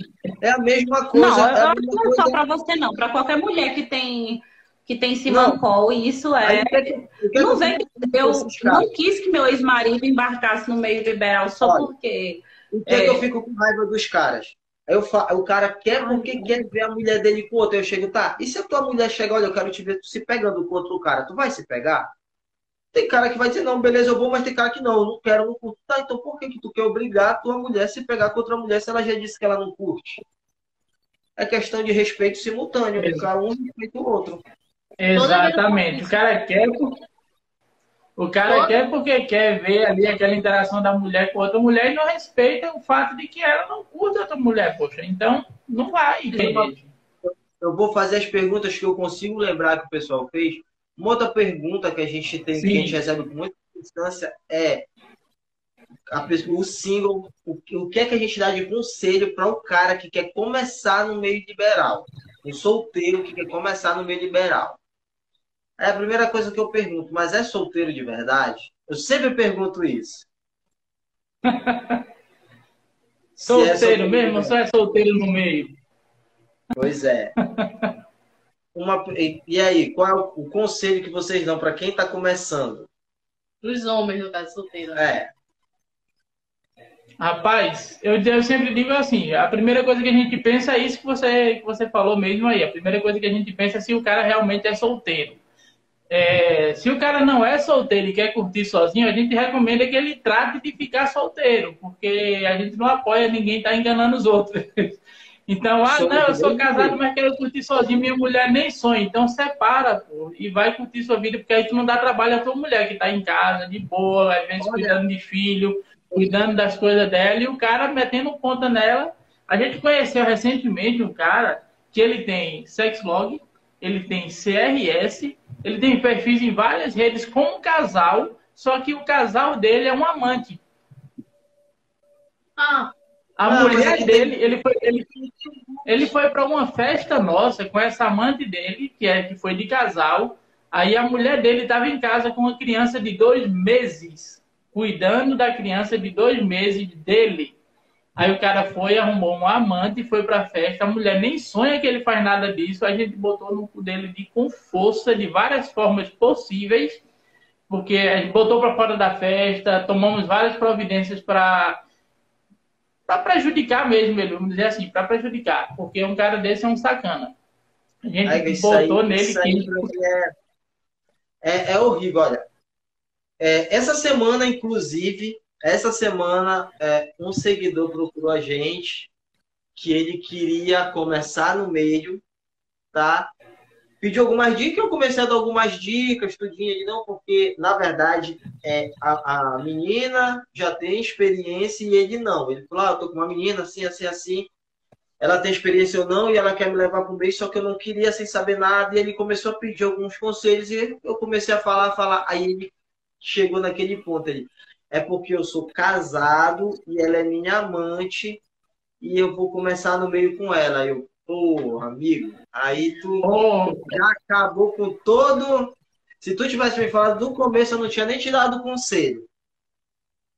É a mesma coisa. Não, eu é acho que não é só para você, não. Para qualquer mulher que tem que tem simancol, e isso Aí, é. o que é que- o que é Não que vem, eu não quis que meu ex-marido embarcasse no meio liberal só Olha, porque. O que é, que eu fico com raiva dos caras? Aí eu fa... O cara quer porque quer ver a mulher dele com outra. Eu chego, tá, e se a tua mulher chegar, olha, eu quero te ver se pegando com outro cara, tu vai se pegar? Tem cara que vai dizer, não, beleza, eu vou, mas tem cara que não, eu não quero, não curto. Tá, então por que, que tu quer obrigar a tua mulher a se pegar com outra mulher se ela já disse que ela não curte? É questão de respeito simultâneo, o cara um respeita o outro. Exatamente. O cara quer porque... O cara quer porque quer ver ali aquela interação da mulher com outra mulher e não respeita o fato de que ela não curta outra mulher, poxa. Então, não vai. Eu vou fazer as perguntas que eu consigo lembrar que o pessoal fez. Uma outra pergunta que a gente tem, que a gente Sim. recebe com muita distância é pessoa- o single, o, que- o que é que a gente dá de conselho para o cara que quer começar no meio liberal? Um solteiro que quer começar no meio liberal. É a primeira coisa que eu pergunto, mas é solteiro de verdade? Eu sempre pergunto isso. Se é Solteiro solteiro mesmo, só é solteiro no meio. Pois é. Uma, e, e aí, qual é o, o conselho que vocês dão para quem está começando? Dos homens, no caso, solteiro. É, Rapaz, eu, eu sempre digo assim, a primeira coisa que a gente pensa é isso que você, que você falou mesmo aí. A primeira coisa que a gente pensa é se o cara realmente é solteiro. É, se o cara não é solteiro e quer curtir sozinho, a gente recomenda que ele trate de ficar solteiro, porque a gente não apoia ninguém estar enganando os outros. Então, ah, não, eu sou casado, mas quero curtir sozinho, minha mulher nem sonha. Então, separa, pô, e vai curtir sua vida, porque aí tu não dá trabalho à tua mulher, que tá em casa, de boa, às vezes Olha. cuidando de filho, cuidando das coisas dela, e o cara metendo ponta nela. A gente conheceu recentemente um cara que ele tem sexlog, ele tem CRS, ele tem perfis em várias redes com um casal, só que o casal dele é um amante. Ah, A mas mulher dele, ele foi, ele, ele foi para uma festa nossa com essa amante dele, que é que foi de casal. Aí a mulher dele estava em casa com uma criança de dois meses, cuidando da criança de dois meses dele. Aí o cara foi, arrumou um amante, foi para a festa. A mulher nem sonha que ele faz nada disso. A gente botou no cu dele de, com força, de várias formas possíveis, porque a gente botou para fora da festa, tomamos várias providências para para prejudicar mesmo ele, vamos dizer assim, para prejudicar, porque um cara desse é um sacana. A gente isso aí, botou nele que pra é, é, é horrível, olha. É, essa semana, inclusive, essa semana, é, um seguidor procurou a gente que ele queria começar no meio, tá? Pediu algumas dicas, eu comecei a dar algumas dicas, tudinho, ele não, porque, na verdade, é, a, a menina já tem experiência e ele não. Ele falou, ah, eu tô com uma menina assim, assim, assim, ela tem experiência ou não, e ela quer me levar para o meio, só que eu não queria sem saber nada, e ele começou a pedir alguns conselhos, e eu comecei a falar, falar, aí ele chegou naquele ponto aí. É porque eu sou casado e ela é minha amante, e eu vou começar no meio com ela. Eu, porra, amigo, aí tu Oh, já acabou com todo. Se tu tivesse me falado do começo, eu não tinha nem te dado conselho.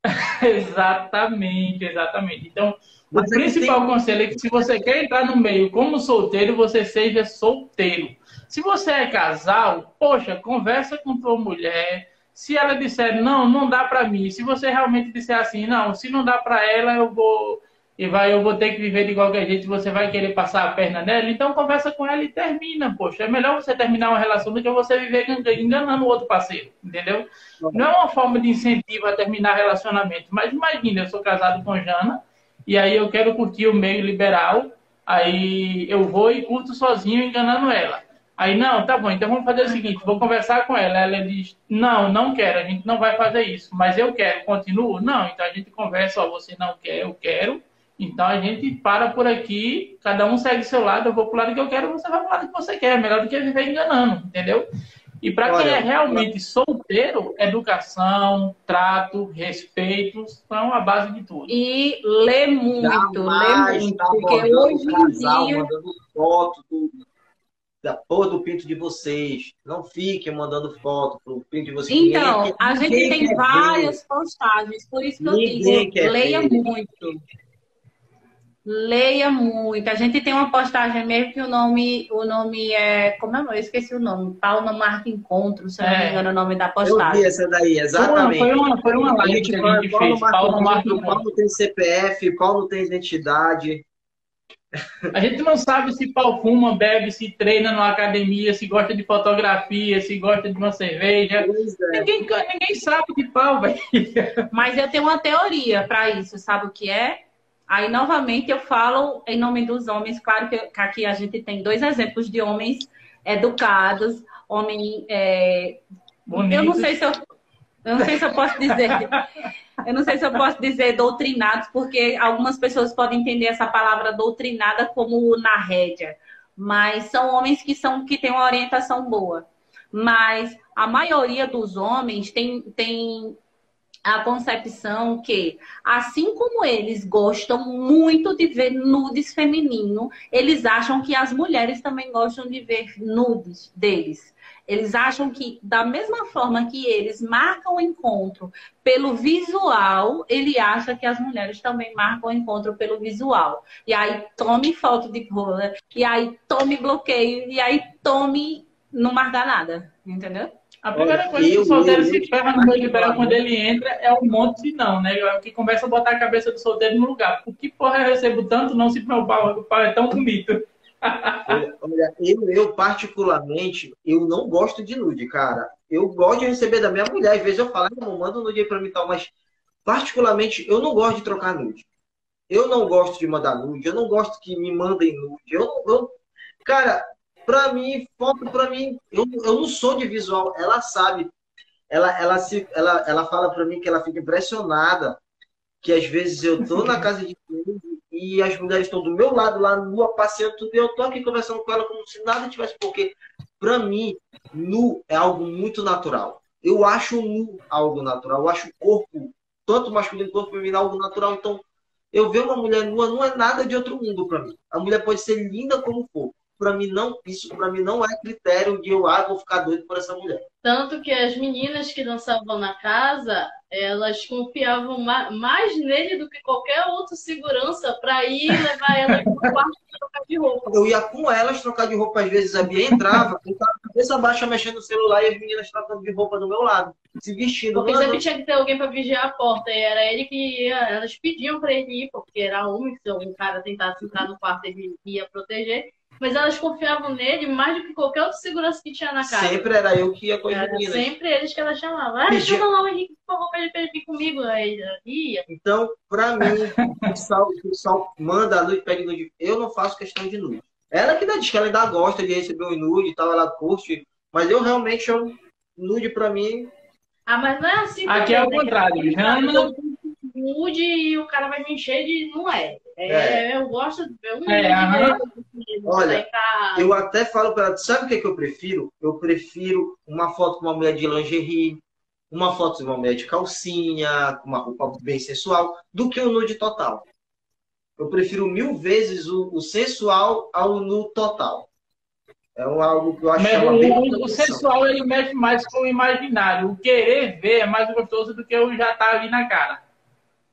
exatamente, exatamente. Então, Mas o principal tem- conselho é que se você quer entrar no meio como solteiro, você seja solteiro. Se você é casal, poxa, conversa com tua mulher. Se ela disser não, não dá pra mim. Se você realmente disser assim, não, se não dá pra ela, eu vou e vai, eu vou ter que viver de qualquer jeito. Você vai querer passar a perna nela, então conversa com ela e termina, poxa. É melhor você terminar uma relação do que você viver enganando o outro parceiro, entendeu? Não é uma forma de incentivo a terminar relacionamento. Mas imagina, eu sou casado com Jana e aí eu quero curtir o meio liberal, aí eu vou e curto sozinho enganando ela. Aí, não, tá bom, então vamos fazer o seguinte, vou conversar com ela. Ela diz, não, não quero, a gente não vai fazer isso, mas eu quero, continuo? Não, então a gente conversa, ó, você não quer, eu quero, então a gente para por aqui, cada um segue seu lado, eu vou pro lado que eu quero, você vai pro lado que você quer, melhor do que viver enganando, entendeu? E para quem é realmente solteiro, educação, trato, respeito são a base de tudo. E lê muito, lê Jamais muito, tá porque abordando hoje em dia foto do, da porra do pinto de vocês. Não fiquem mandando foto pro pinto de vocês. Então, Ninguém a gente tem quer ver. várias postagens, por isso que eu Ninguém digo, quer leia ver. muito. Leia muito. A gente tem uma postagem mesmo que o nome, o nome é. Como é? Eu esqueci o nome. Paulo Marca Encontro, se eu não me É. engano, o nome da Eu vi postagem. essa daí, Foi uma, exatamente. foi uma, foi uma A live gente que a gente fez, marca Paulo Marco ponto, qual não tem CPF, qual não tem identidade. A gente não sabe se pau fuma, bebe, se treina numa academia, se gosta de fotografia, se gosta de uma cerveja. É. Ninguém, ninguém sabe de pau, velho. Mas eu tenho uma teoria para isso, sabe o que é? Aí, novamente, eu falo em nome dos homens. Claro que, que aqui a gente tem dois exemplos de homens educados, homem. é, Eu não sei se eu, eu não sei se eu posso dizer. Eu não sei se eu posso dizer doutrinados, porque algumas pessoas podem entender essa palavra doutrinada como na rédea. Mas são homens que são que têm uma orientação boa. Mas a maioria dos homens tem, tem a concepção que, assim como eles gostam muito de ver nudes feminino, eles acham que as mulheres também gostam de ver nudes deles. Eles acham que, da mesma forma que eles marcam o encontro pelo visual, ele acha que as mulheres também marcam o encontro pelo visual. E aí tome foto de rola, e aí tome bloqueio, e aí tome não marca nada. Entendeu? A primeira coisa que o solteiro se ferra no meio liberal quando ele entra é um monte de não, né? É o que começa a botar a cabeça do solteiro no lugar. Por que porra eu recebo tanto não se meu pau é tão bonito? Olha, eu, eu particularmente, eu não gosto de nude, cara. Eu gosto de receber da minha mulher. Às vezes eu falo, não, manda um nude aí pra mim e tal, mas particularmente eu não gosto de trocar nude. Eu não gosto de mandar nude, eu não gosto que me mandem nude. Eu, não- eu, cara, pra mim, foto pra mim, eu, eu não sou de visual, ela sabe. Ela, ela, se, ela, ela fala pra mim que ela fica impressionada que às vezes eu tô na casa de e as mulheres estão do meu lado lá nua, passeando tudo, e eu tô aqui conversando com ela como se nada tivesse, porque para mim, nu é algo muito natural. Eu acho nu algo natural, eu acho o corpo, tanto masculino quanto feminino, algo natural. Então, eu ver uma mulher nua não é nada de outro mundo para mim. A mulher pode ser linda como for, para mim não, isso para mim não é critério de eu ah, vou ficar doido por essa mulher. Tanto que as meninas que dançavam na casa, elas confiavam mais nele do que qualquer outro segurança para ir levar elas no quarto e trocar de roupa. Eu ia com elas trocar de roupa, às vezes a Bia entrava, ficava cabeça baixa mexendo no celular e as meninas trocando de roupa do meu lado, se vestindo. Porque sempre tinha que ter alguém para vigiar a porta, e era ele que ia, elas pediam para ele ir, porque era homem, se algum cara tentasse entrar no quarto, ele ia proteger. Mas elas confiavam nele mais do que qualquer outro segurança que tinha na casa. Sempre era eu que ia com as Era meninas. sempre eles que elas chamavam. Ah, Pedia- chama lá o Henrique, por favor, pra ele, pra ele vir comigo. Aí ia. Então, pra mim, o pessoal, o pessoal manda a nude, pede nude. Eu não faço questão de nude. Ela que diz que ela ainda gosta de receber o nude e tal, ela curte. Mas eu realmente, eu, nude pra mim, Ah, mas não é assim. Aqui é o né? contrário. Jana, Nude e o cara vai me encher de. Não é. É, Eu gosto de ver um nude É, aham. Olha, tá eu até falo pra ela, sabe o que, é que eu prefiro? Eu prefiro uma foto com uma mulher de lingerie, uma foto de uma mulher de calcinha, com uma roupa bem sensual, do que o nude total. Eu prefiro mil vezes o, o sensual ao nu total. É um- algo que eu acho que Mas chama bem o, sensual ele mexe mais com o imaginário. O querer ver é mais gostoso do que o já tá ali na cara.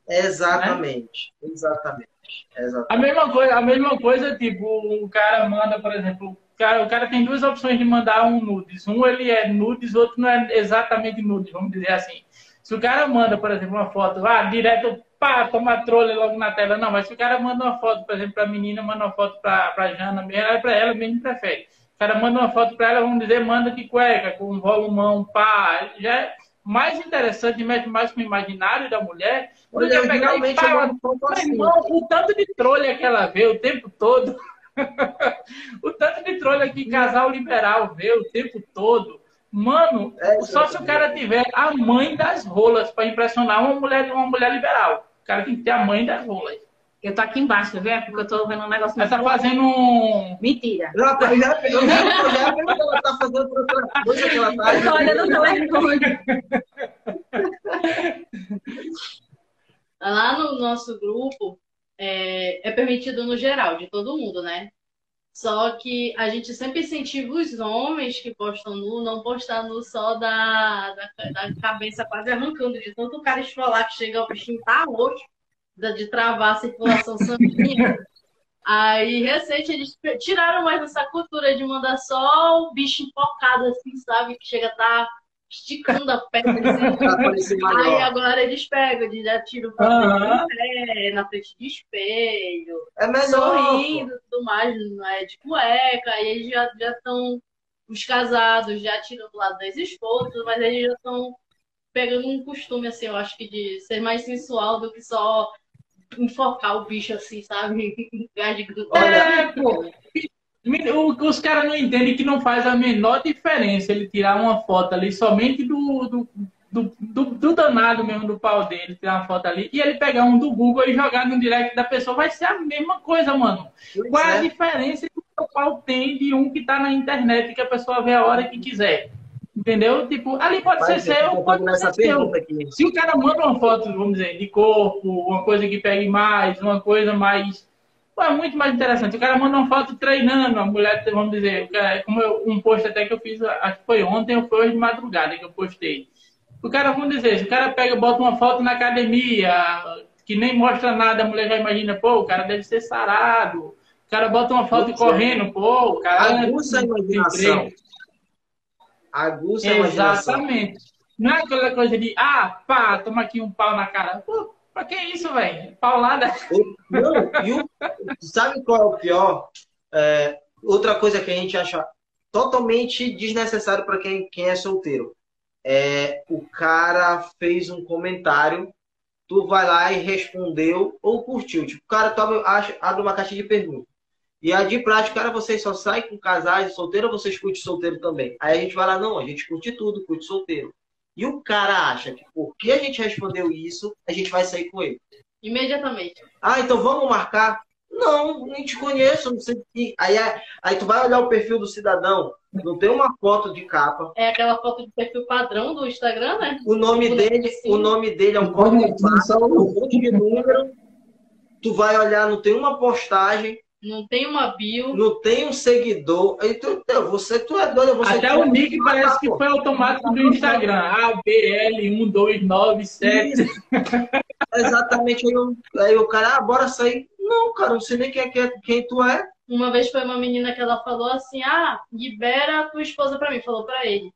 Exatamente. Exatamente. Exatamente. A mesma coisa, a mesma coisa, tipo, o cara manda, por exemplo, o cara, o cara tem duas opções de mandar um nudes. Um ele é nudes, outro não é exatamente nudes, vamos dizer assim. Se o cara manda, por exemplo, uma foto, ah, direto, pá, toma trolha logo na tela. Não, mas se o cara manda uma foto, por exemplo, pra menina, manda uma foto pra, pra Jana, mesmo, é pra ela mesmo prefere. O cara manda uma foto pra ela, vamos dizer, manda de cueca, com um volumão, pá. Já é mais interessante, mexe mais com o imaginário da mulher do Olha, que e meu assim. irmão, o tanto de trolha que ela vê o tempo todo. o tanto de trolha que casal liberal vê o tempo todo. Mano, É, só se o cara tiver a mãe das rolas para impressionar uma mulher, uma mulher liberal. O cara tem que ter a mãe das rolas. Eu tô aqui embaixo, tá vendo? Porque eu tô vendo um negócio Ela tá fazendo um. Mentira. Já, já, eu já, eu já o que ela tá fazendo outra coisa que ela tá. Eu tô olhando no telefone. Lá no nosso grupo, é, é permitido no geral, de todo mundo, né? Só que a gente sempre incentiva os homens que postam nu, não postar nu só da, da, da cabeça quase arrancando, de tanto o cara esfolar que chega ao bichinho tá roxo, de travar a circulação sanguínea. Aí, recente, eles tiraram mais essa cultura de mandar só o bicho empocado, assim, sabe? Que chega a estar esticando a perna, assim. Parecer Aí agora eles pegam, eles já tiram pra Aham. pé, na frente de espelho, É melhor. sorrindo e tudo mais, não é de cueca, aí eles já já estão, os casados já tiram do lado das esposas, mas eles já estão pegando um costume, assim, eu acho que de ser mais sensual do que só enfocar o bicho assim, sabe? Olha, É, pô. Os caras não entendem que não faz a menor diferença ele tirar uma foto ali somente do, do, do, do, do danado mesmo do pau dele, tirar uma foto ali, e ele pegar um do Google e jogar no direct da pessoa. Vai ser a mesma coisa, mano. Pois Qual é a diferença que o pau tem de um que tá na internet que a pessoa vê a hora que quiser? Entendeu? Tipo, ali pode Mas, ser eu seu, pode ser seu. Se o cara manda uma foto, vamos dizer, de corpo, uma coisa que pegue mais, uma coisa mais. Pô, é muito mais interessante. O cara manda uma foto treinando, a mulher, vamos dizer, cara- como eu- um post até que eu fiz, acho que foi ontem ou foi hoje de madrugada que eu postei. O cara, vamos dizer, se o cara pega, bota uma foto na academia, que nem mostra nada, a mulher já imagina, pô, o cara deve ser sarado. O cara bota uma foto correndo, pô, o cara. Aguça a imaginação. Aguça a imaginação. Exatamente. Não é aquela coisa de, ah, pá, toma aqui um pau na cara. Pô, pra que isso, velho? Paulada. Não, e o, sabe qual é o pior? É, outra coisa que a gente acha totalmente desnecessário para quem, quem é solteiro. É, o cara fez um comentário, tu vai lá e respondeu ou curtiu. Tipo, o cara tu abre, acha- abre uma caixa de perguntas. E a de prática, cara, vocês só saem com casais solteiro ou vocês curtem solteiro também? Aí a gente vai lá, não, a gente curte tudo, curte solteiro. E o cara acha que porque a gente respondeu isso, a gente vai sair com ele. Imediatamente. Ah, então vamos marcar? Não, nem te conheço, não sei. Aí, aí tu vai olhar o perfil do cidadão, não tem uma foto de capa. É aquela foto de perfil padrão do Instagram, né? O nome O dele, o nome dele é um código de um monte de número. Tu vai olhar, não tem uma postagem, Não tem uma bio. não tem um seguidor. Eu, você, tu é doido, você Até tu- o nick parece que foi automático do Instagram. ABL1297. Exatamente. Aí, eu- aí o cara, ah, bora sair. Não, cara, não sei nem quem, é, quem, quem tu é. Uma vez foi uma menina que ela falou assim: ah, libera a tua esposa pra mim. Falou pra ele.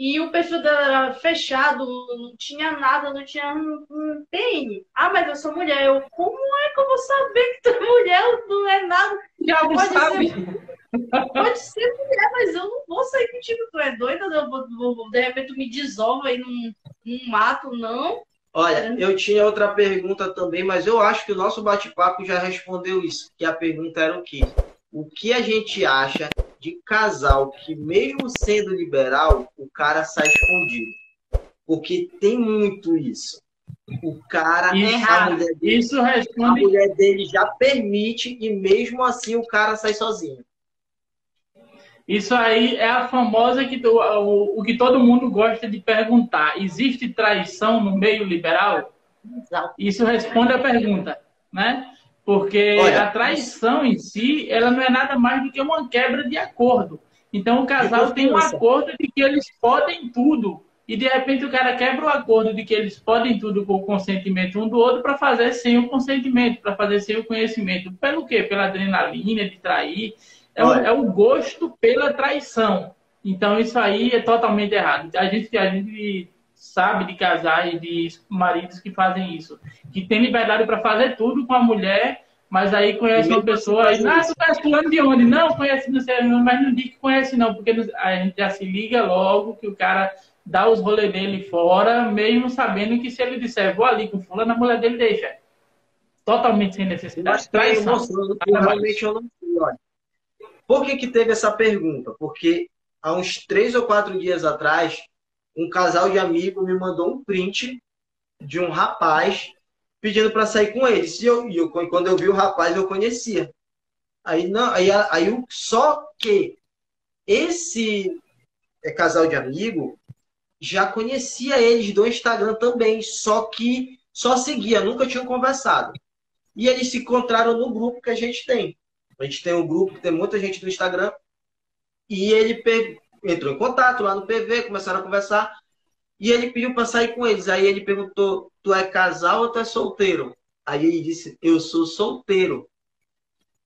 E o perfil dela era fechado, não tinha nada, não tinha um, um PN. Ah, mas eu sou mulher. Eu, como é que eu vou saber que tu é mulher? Não é nada. Diabo Pode sabe. Pode ser mulher, mas eu não vou sair contigo. Tu é doida? Eu vou, vou- vou- de repente tu me desova aí num, num mato, não. Olha, eu tinha outra pergunta também, mas eu acho que o nosso bate-papo já respondeu isso. Que a pergunta era o quê? O que a gente acha de casal que, mesmo sendo liberal, o cara sai escondido? Porque tem muito isso. O cara, Isso. a mulher, dele, Isso a responde. mulher dele já permite e mesmo assim o cara sai sozinho. Isso aí é a famosa que o, o que todo mundo gosta de perguntar. Existe traição no meio liberal? Isso responde a pergunta, né? Porque Olha, a traição em si, ela não é nada mais do que uma quebra de acordo. Então o casal tem um acordo de que eles podem tudo. E de repente o cara quebra o acordo de que eles podem tudo com o consentimento um do outro para fazer sem o consentimento, para fazer sem o conhecimento. Pelo quê? Pela adrenalina de trair. É, o- é o gosto pela traição. Então isso aí é totalmente errado. A gente, a gente sabe de casais, de maridos que fazem isso. Que tem liberdade para fazer tudo com a mulher, mas aí conhece E uma pessoa faz ah, tu fulano de onde? Não, conhece, não sei, mas não diz que conhece não, porque a gente já se liga logo que o cara dá os rolês dele fora, mesmo sabendo que se ele disser, vou ali com fulano, a mulher dele deixa. Totalmente sem necessidade. Mas tá Traição. mostrando que realmente eu não sei, olha. Por que, que teve essa pergunta? Porque há uns três ou quatro dias atrás, um casal de amigos me mandou um print de um rapaz pedindo para sair com eles. E eu, e eu- quando eu vi o rapaz, eu conhecia. Aí, não, aí, aí só que esse é, casal de amigo já conhecia eles do Instagram também, só que só seguia, nunca tinham conversado. E eles se encontraram no grupo que a gente tem. A gente tem um grupo tem muita gente do Instagram. E ele entrou em contato lá no PV, começaram a conversar. E ele pediu para sair com eles. Aí ele perguntou: Tu é casal ou tu é solteiro? Aí ele disse: Eu sou solteiro.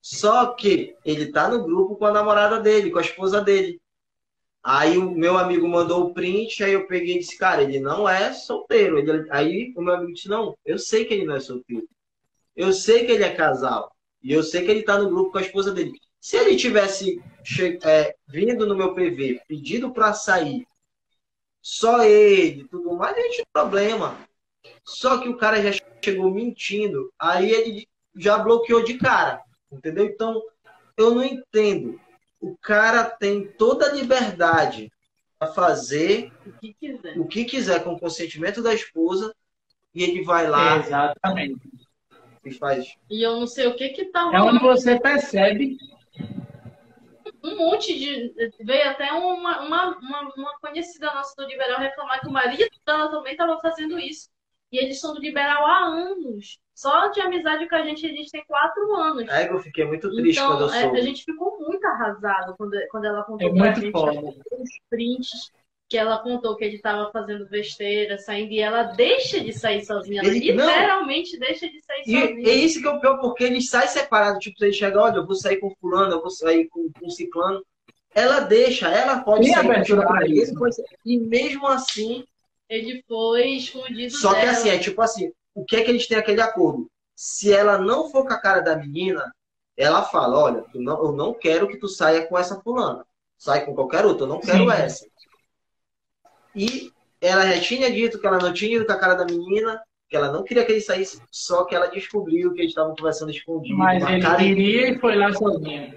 Só que ele tá no grupo com a namorada dele, com a esposa dele. Aí o meu amigo mandou o print, aí eu peguei e disse, cara, ele não é solteiro. Ele- aí o meu amigo disse, não, eu sei que ele não é solteiro. Eu sei que ele é casal. E eu sei que ele tá no grupo com a esposa dele. Se ele tivesse che- é, vindo no meu PV, pedido para sair, só ele, tudo mais, não tinha problema. Só que o cara já chegou mentindo, aí ele já bloqueou de cara. Entendeu? Então, eu não entendo. O cara tem toda a liberdade para fazer O que quiser. o que quiser com o consentimento da esposa e ele vai lá Exatamente. e faz. E eu não sei o que que tá É onde você percebe Um monte de. Veio até uma, uma, uma, uma conhecida nossa do Liberal reclamar que o marido dela também estava fazendo isso. E eles são do Liberal há anos. Só de amizade com a gente, eles têm quatro anos. É que eu fiquei muito triste quando eu Então, é, soube. a gente ficou muito arrasado quando, quando ela contou É pra muito gente os prints que ela contou que ele estava fazendo besteira, saindo, e ela deixa de sair sozinha. Ela Ele- não. literalmente deixa de sair E é sozinha. isso que é o pior, porque eles saem separados. Tipo, você chega, olha, eu vou sair com fulano, eu vou sair com, com ciclano. Ela deixa, ela pode Tem sair com abertura ele isso. E mesmo assim, Ele foi escondido só que dela. assim, é tipo assim, o que é que eles têm aquele acordo? Se ela não for com a cara da menina, ela fala, olha, tu não, eu não quero que tu saia com essa fulana. Sai com qualquer outra, eu não quero Sim. essa. E ela já tinha dito que ela não tinha ido com a cara da menina, que ela não queria que ele saísse, só que ela descobriu que eles estavam conversando escondido. Mas ele queria e foi lá sozinho.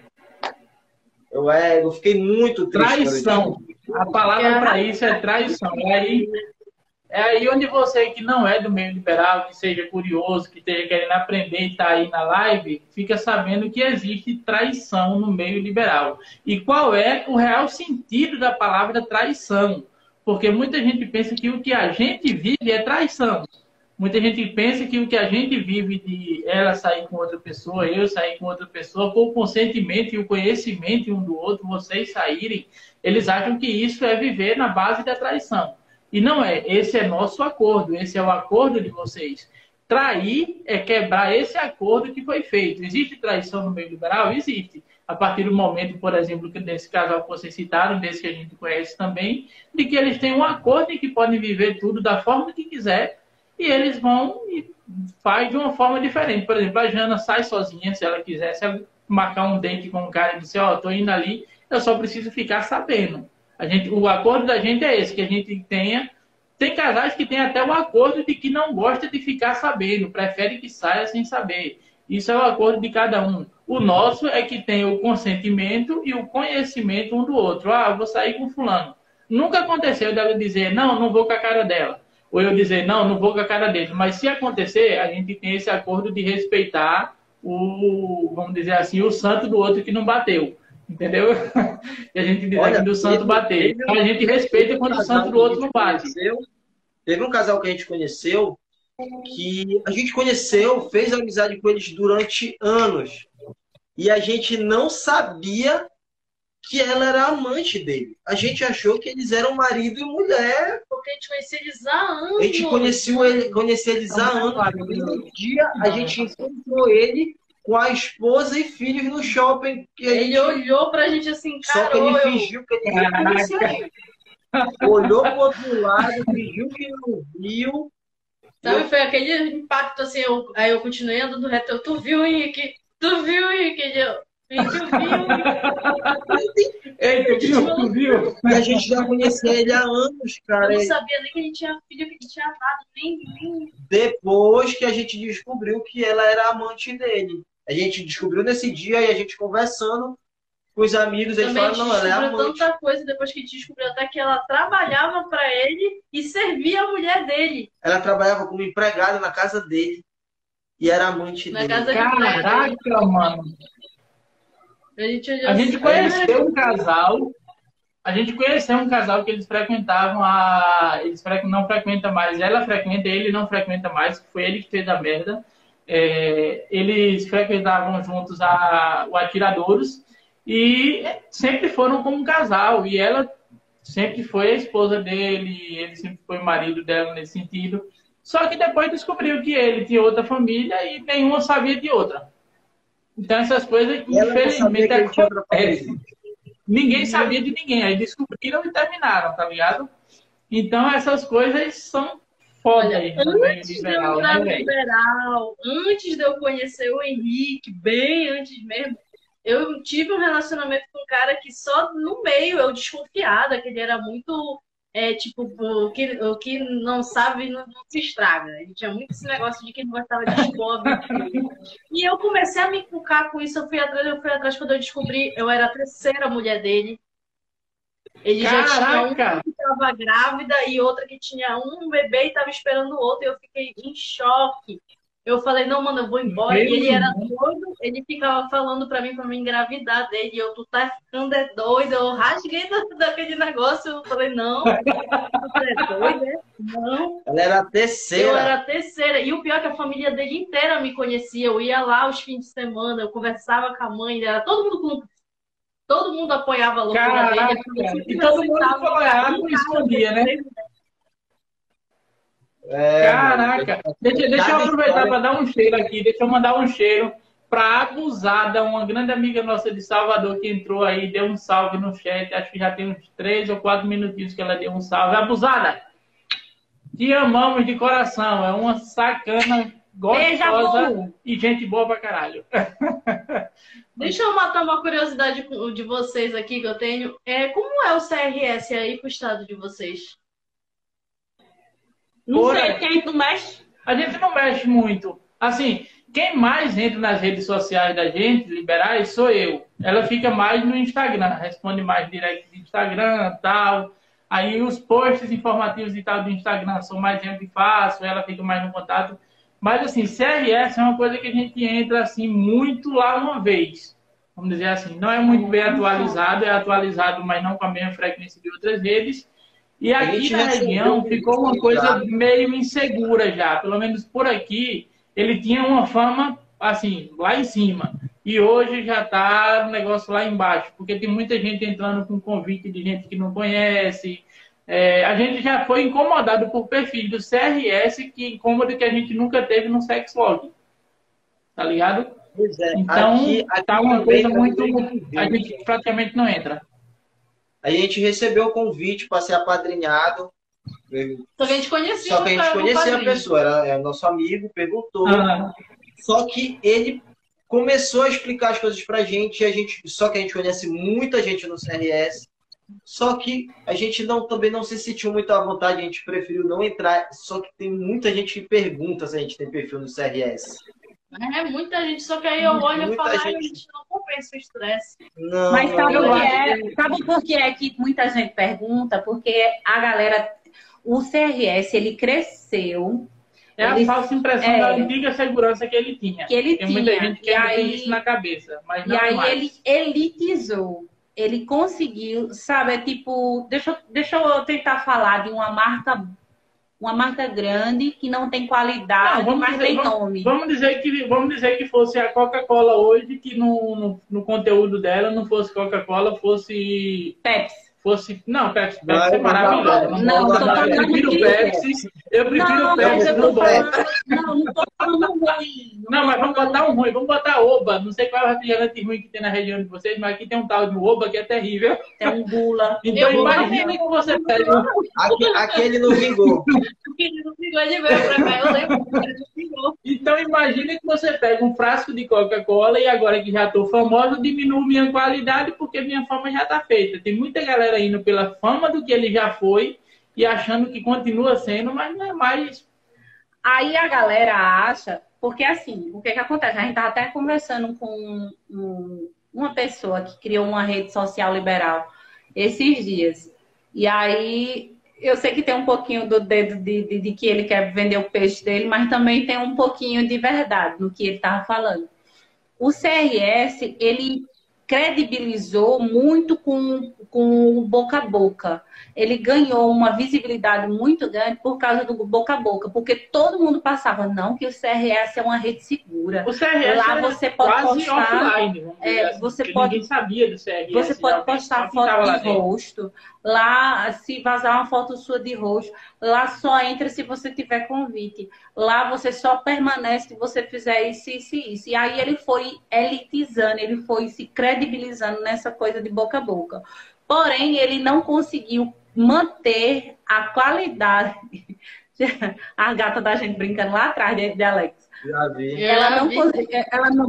eu, é, eu fiquei muito triste. Traição. A palavra para isso é traição. E aí, É aí onde você que não é do meio liberal, que seja curioso, que esteja querendo aprender e está aí na live, fica sabendo que existe traição no meio liberal. E qual é o real sentido da palavra traição? Porque muita gente pensa que o que a gente vive é traição. Muita gente pensa que o que a gente vive de ela sair com outra pessoa, eu sair com outra pessoa, com o consentimento e o conhecimento um do outro, vocês saírem, eles acham que isso é viver na base da traição. E não é. Esse é nosso acordo, esse é o acordo de vocês. Trair é quebrar esse acordo que foi feito. Existe traição no meio liberal? Existe. A partir do momento, por exemplo, que desse casal que vocês citaram, desse que a gente conhece também, de que eles têm um acordo e que podem viver tudo da forma que quiser, e eles vão e faz de uma forma diferente. Por exemplo, a Jana sai sozinha, se ela quiser, se ela marcar um dente com um cara e dizer, ó, oh, tô indo ali, eu só preciso ficar sabendo. A gente, o acordo da gente é esse, que a gente tenha. Tem casais que têm até o acordo de que não gosta de ficar sabendo, prefere que saia sem saber. Isso é o acordo de cada um. O nosso é que tem o consentimento e o conhecimento um do outro. Ah, vou sair com fulano. Nunca aconteceu dela dizer, não, não vou com a cara dela. Ou eu dizer, não, não vou com a cara dele. Mas se acontecer, a gente tem esse acordo de respeitar o, vamos dizer assim, o santo do outro que não bateu. Entendeu? E a gente diz Olha, aqui do santo bater. Então a gente respeita quando o santo do outro não bate. Conheceu, teve um casal que a gente conheceu que a gente conheceu, fez amizade com eles durante anos. E a gente não sabia que ela era amante dele. A gente achou que eles eram marido e mulher. Porque a gente conhecia eles há anos. A gente conheceu, ele, conhecia eles há anos. Um dia a gente encontrou ele com a esposa e filhos no shopping. ele gente... olhou pra gente assim, cara. Só que ele fingiu que ele não Olhou pro outro lado, fingiu que não viu. Sabe, eu... foi aquele impacto assim, eu... aí eu continuei andando reto. Tu viu, Henrique? Tu viu, Henrique? Viu? Ei, tu viu? Tu viu? E a gente já conhecia ele há anos, cara. Eu não sabia nem que ele tinha filho, que ele tinha dado, nem, nem. Depois que a gente descobriu que ela era amante dele. A gente descobriu nesse dia e a gente conversando com os amigos, eles falaram, não, ela é amante. tanta coisa depois que descobriu até que ela trabalhava para ele e servia a mulher dele. Ela trabalhava como empregada na casa dele e era amante na dele. Casa Caraca, de mano. A gente, a gente conheceu um casal a gente conheceu um casal que eles frequentavam a. Eles não frequentam mais. Ela frequenta, ele não frequenta mais. Foi ele que fez a merda. É, eles frequentavam juntos a, o Atiradouros e sempre foram como um casal. E ela sempre foi a esposa dele, ele sempre foi o marido dela nesse sentido. Só que depois descobriu que ele tinha outra família e nenhuma sabia de outra. Então essas coisas, infelizmente, acontecem. Ninguém sabia de ninguém. Aí descobriram e terminaram, tá ligado? Então essas coisas são foda Olha, antes de eu entrar né, liberal, antes de eu conhecer o Henrique, bem antes mesmo, eu tive um relacionamento com um cara que só no meio eu desconfiada que ele era muito é, tipo, o que, o que não sabe não, não se estraga. Ele tinha muito esse negócio de que não gostava de expor. e eu comecei a me cucar com isso, eu fui atrás, eu fui atrás quando eu descobri, eu era a terceira mulher dele. Ele Caraca. já tinha uma que estava grávida e outra que tinha um bebê e estava esperando o outro. E eu fiquei em choque. Eu falei, não, mano, eu vou embora. Meu e ele era doido, ele ficava falando pra mim pra me engravidar dele. E eu, tu tá ficando é doido. Eu rasguei daquele negócio. Eu falei, não, tu é doido, é? Não. Ela era a terceira. Eu era a terceira. E o pior é que a família dele inteira me conhecia. Eu ia lá os fins de semana, eu conversava com a mãe, era todo mundo com Todo mundo apoiava a loucura Caraca, dele. E todo mundo apoiava e escondia, né? É, Caraca! Deixa, deixa eu aproveitar para dar um cheiro aqui. Deixa eu mandar um cheiro para Abusada, uma grande amiga nossa de Salvador que entrou aí, deu um salve no chat. Acho que já tem uns três ou quatro minutinhos que ela deu um salve. Abusada! Te amamos de coração. É uma sacana gostosa e gente boa pra caralho. Deixa eu matar uma curiosidade de vocês aqui que eu tenho. É, como é o CRS aí pro estado de vocês? Não Por sei, quem tu mexe? A gente não mexe muito. Assim, quem mais entra nas redes sociais da gente, liberais, sou eu. Ela fica mais no Instagram, responde mais direto no Instagram tal. Aí os posts informativos e tal do Instagram são mais gente fácil, ela fica mais no contato. Mas assim, CRS é uma coisa que a gente entra assim muito lá uma vez. Vamos dizer assim, não é muito bem atualizado, é atualizado, mas não com a mesma frequência de outras redes. E aqui na região ficou uma coisa meio insegura já. Pelo menos por aqui, ele tinha uma fama assim, lá em cima. E hoje já está o negócio lá embaixo, porque tem muita gente entrando com convite de gente que não conhece. É, a gente já foi incomodado por perfil do CRS, que incômodo que a gente nunca teve no Sexlog. Tá ligado? Pois é. Então, aqui, aqui tá uma coisa muito. A gente praticamente não entra. A gente recebeu o convite para ser apadrinhado. Só que a gente conhecia Só que a gente conhecia a pessoa, era, era nosso amigo, perguntou. Ah, Só que ele começou a explicar as coisas pra gente, e a gente, só que a gente conhece muita gente no CRS. Só que a gente não, também não se sentiu muito à vontade, a gente preferiu não entrar. Só que tem muita gente que pergunta se a gente tem perfil no CRS. É, muita gente, só que aí eu olho e Muita falo, ai, gente. gente, não compensa o estresse. Não, Mas sabe não, que é? Sabe por que é que muita gente pergunta? Porque a galera, o CRS, ele cresceu, é a Ele- falsa impressão é. da antiga segurança que ele tinha. que ele Tem muita tinha. gente que e ainda tem isso na cabeça. Mas e não é aí mais. ele elitizou. Ele conseguiu, sabe, é tipo, deixa, eu- deixa eu tentar falar de uma marca, uma marca grande que não tem qualidade, Não, vamos mas dizer- tem vamos- nome. Vamos dizer que vamos dizer que fosse a Coca-Cola hoje, que no, no, no conteúdo dela não fosse Coca-Cola, fosse Pepsi. fosse não Pepsi, Não, Pepsi é não, maravilhoso. não, não, não, tô não, falando eu prefiro que- Pepsi, eu prefiro Não, Pepsi mas eu no tô Bob. falando, não, não tô falando ruim. Não, mas vamos botar um ruim, vamos botar Oba. Não sei qual é o refrigerante ruim que tem na região de vocês, mas aqui tem um tal de Oba que é terrível. Tem um gula. Então Eu vou imagine que você pega um Aque- Aquele não vingou. Ele não ficou de ver pra cá, eu lembro não. Então imagine que você pega um frasco de Coca-Cola e agora que já estou famoso, diminuo minha qualidade porque minha fama já está feita. Tem muita galera indo pela fama do que ele já foi e achando que continua sendo, mas não é mais. Aí a galera acha, porque assim, o que que acontece? A gente tava até conversando com um- uma pessoa que criou uma rede social liberal esses dias. E aí eu sei que tem um pouquinho do dedo de, de- de que ele quer vender o peixe dele, mas também tem um pouquinho de verdade no que ele tava falando. O CRS, ele credibilizou muito com, com o boca a boca ele ganhou uma visibilidade muito grande por causa do boca a boca, porque todo mundo passava, não, que o CRS é uma rede segura. O CRS Lá você pode postar, offline. é, assim, você pode- Ninguém sabia do CRS. Você pode postar foto de rosto. Lá, se vazar uma foto sua de rosto, lá só entra se você tiver convite. Lá você só permanece se você fizer isso, isso e isso. E aí ele foi elitizando, ele foi se credibilizando nessa coisa de boca a boca. Porém, ele não conseguiu manter a qualidade. A gata da gente brincando lá atrás de, de Alex Já vi. ela não, vi. consegui- ela não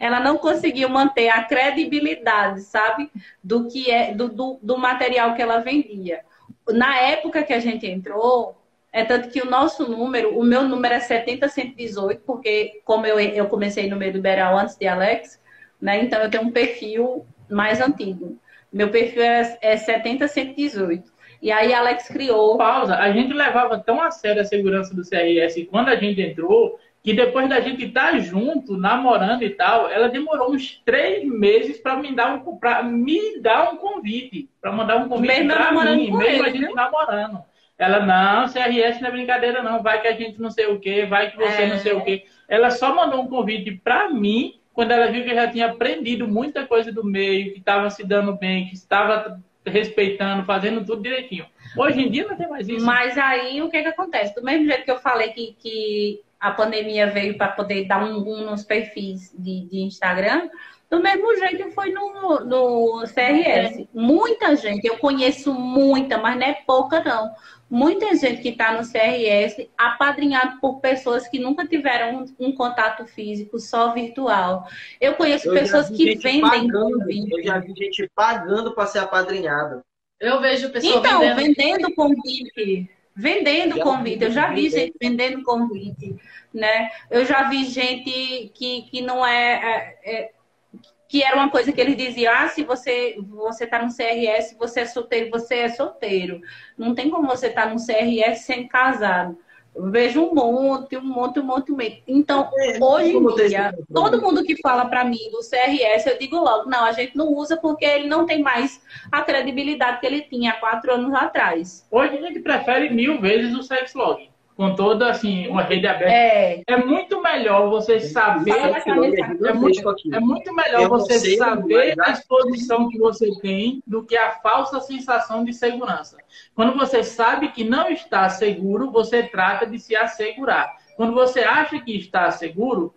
ela não conseguiu manter a credibilidade, sabe? Do que é do, do, do material que ela vendia. Na época que a gente entrou, é tanto que o nosso número, o meu número é 70118, porque como eu, eu comecei no meio liberal antes de Alex, né? Então eu tenho um perfil mais antigo. Meu perfil é, é 70118. E aí Alex criou Pausa. A gente levava tão a sério a segurança do CRS quando a gente entrou, que depois da gente estar junto, namorando e tal, ela demorou uns três meses para me dar um me dar um convite, para mandar um convite Mesmo namorando mim, com mesmo a ele, gente namorando. Ela não, CRS não é brincadeira não, vai que a gente não sei o quê, vai que você É. não sei o quê. Ela só mandou um convite para mim quando ela viu que eu já tinha aprendido muita coisa do meio, que estava se dando bem, que estava respeitando, fazendo tudo direitinho. Hoje em dia não tem mais isso. Mas aí o que que acontece? Do mesmo jeito que eu falei que, que a pandemia veio para poder dar um boom nos perfis de, de Instagram, do mesmo jeito foi no, no CRS. Muita gente, eu conheço muita, mas não é pouca não. Muita gente que está no CRS apadrinhado por pessoas que nunca tiveram um, um contato físico, só virtual. Eu conheço Eu pessoas que vendem pagando, convite. Eu já vi gente pagando para ser apadrinhado. Eu vejo o pessoal Então, vendendo. vendendo convite. Vendendo Já convite. Eu já vi vi, gente vendendo convite, né? Eu já vi gente que, que não é, é- é- que era uma coisa que eles diziam, ah, se você você tá no CRS, você é solteiro, você é solteiro. Não tem como você estar tá no CRS sendo casado. Eu vejo um monte, um monte, um monte, um monte. Então, é, hoje em dia, todo mundo que fala para mim do CRS, eu digo logo, não, a gente não usa porque ele não tem mais a credibilidade que ele tinha há quatro anos atrás. Hoje a gente prefere mil vezes o Sexlog com toda assim uma rede aberta. É, é muito melhor você saber. É muito, é muito melhor você saber a exposição que você tem do que a falsa sensação de segurança. Quando você sabe que não está seguro, você trata de se assegurar. Quando você acha que está seguro,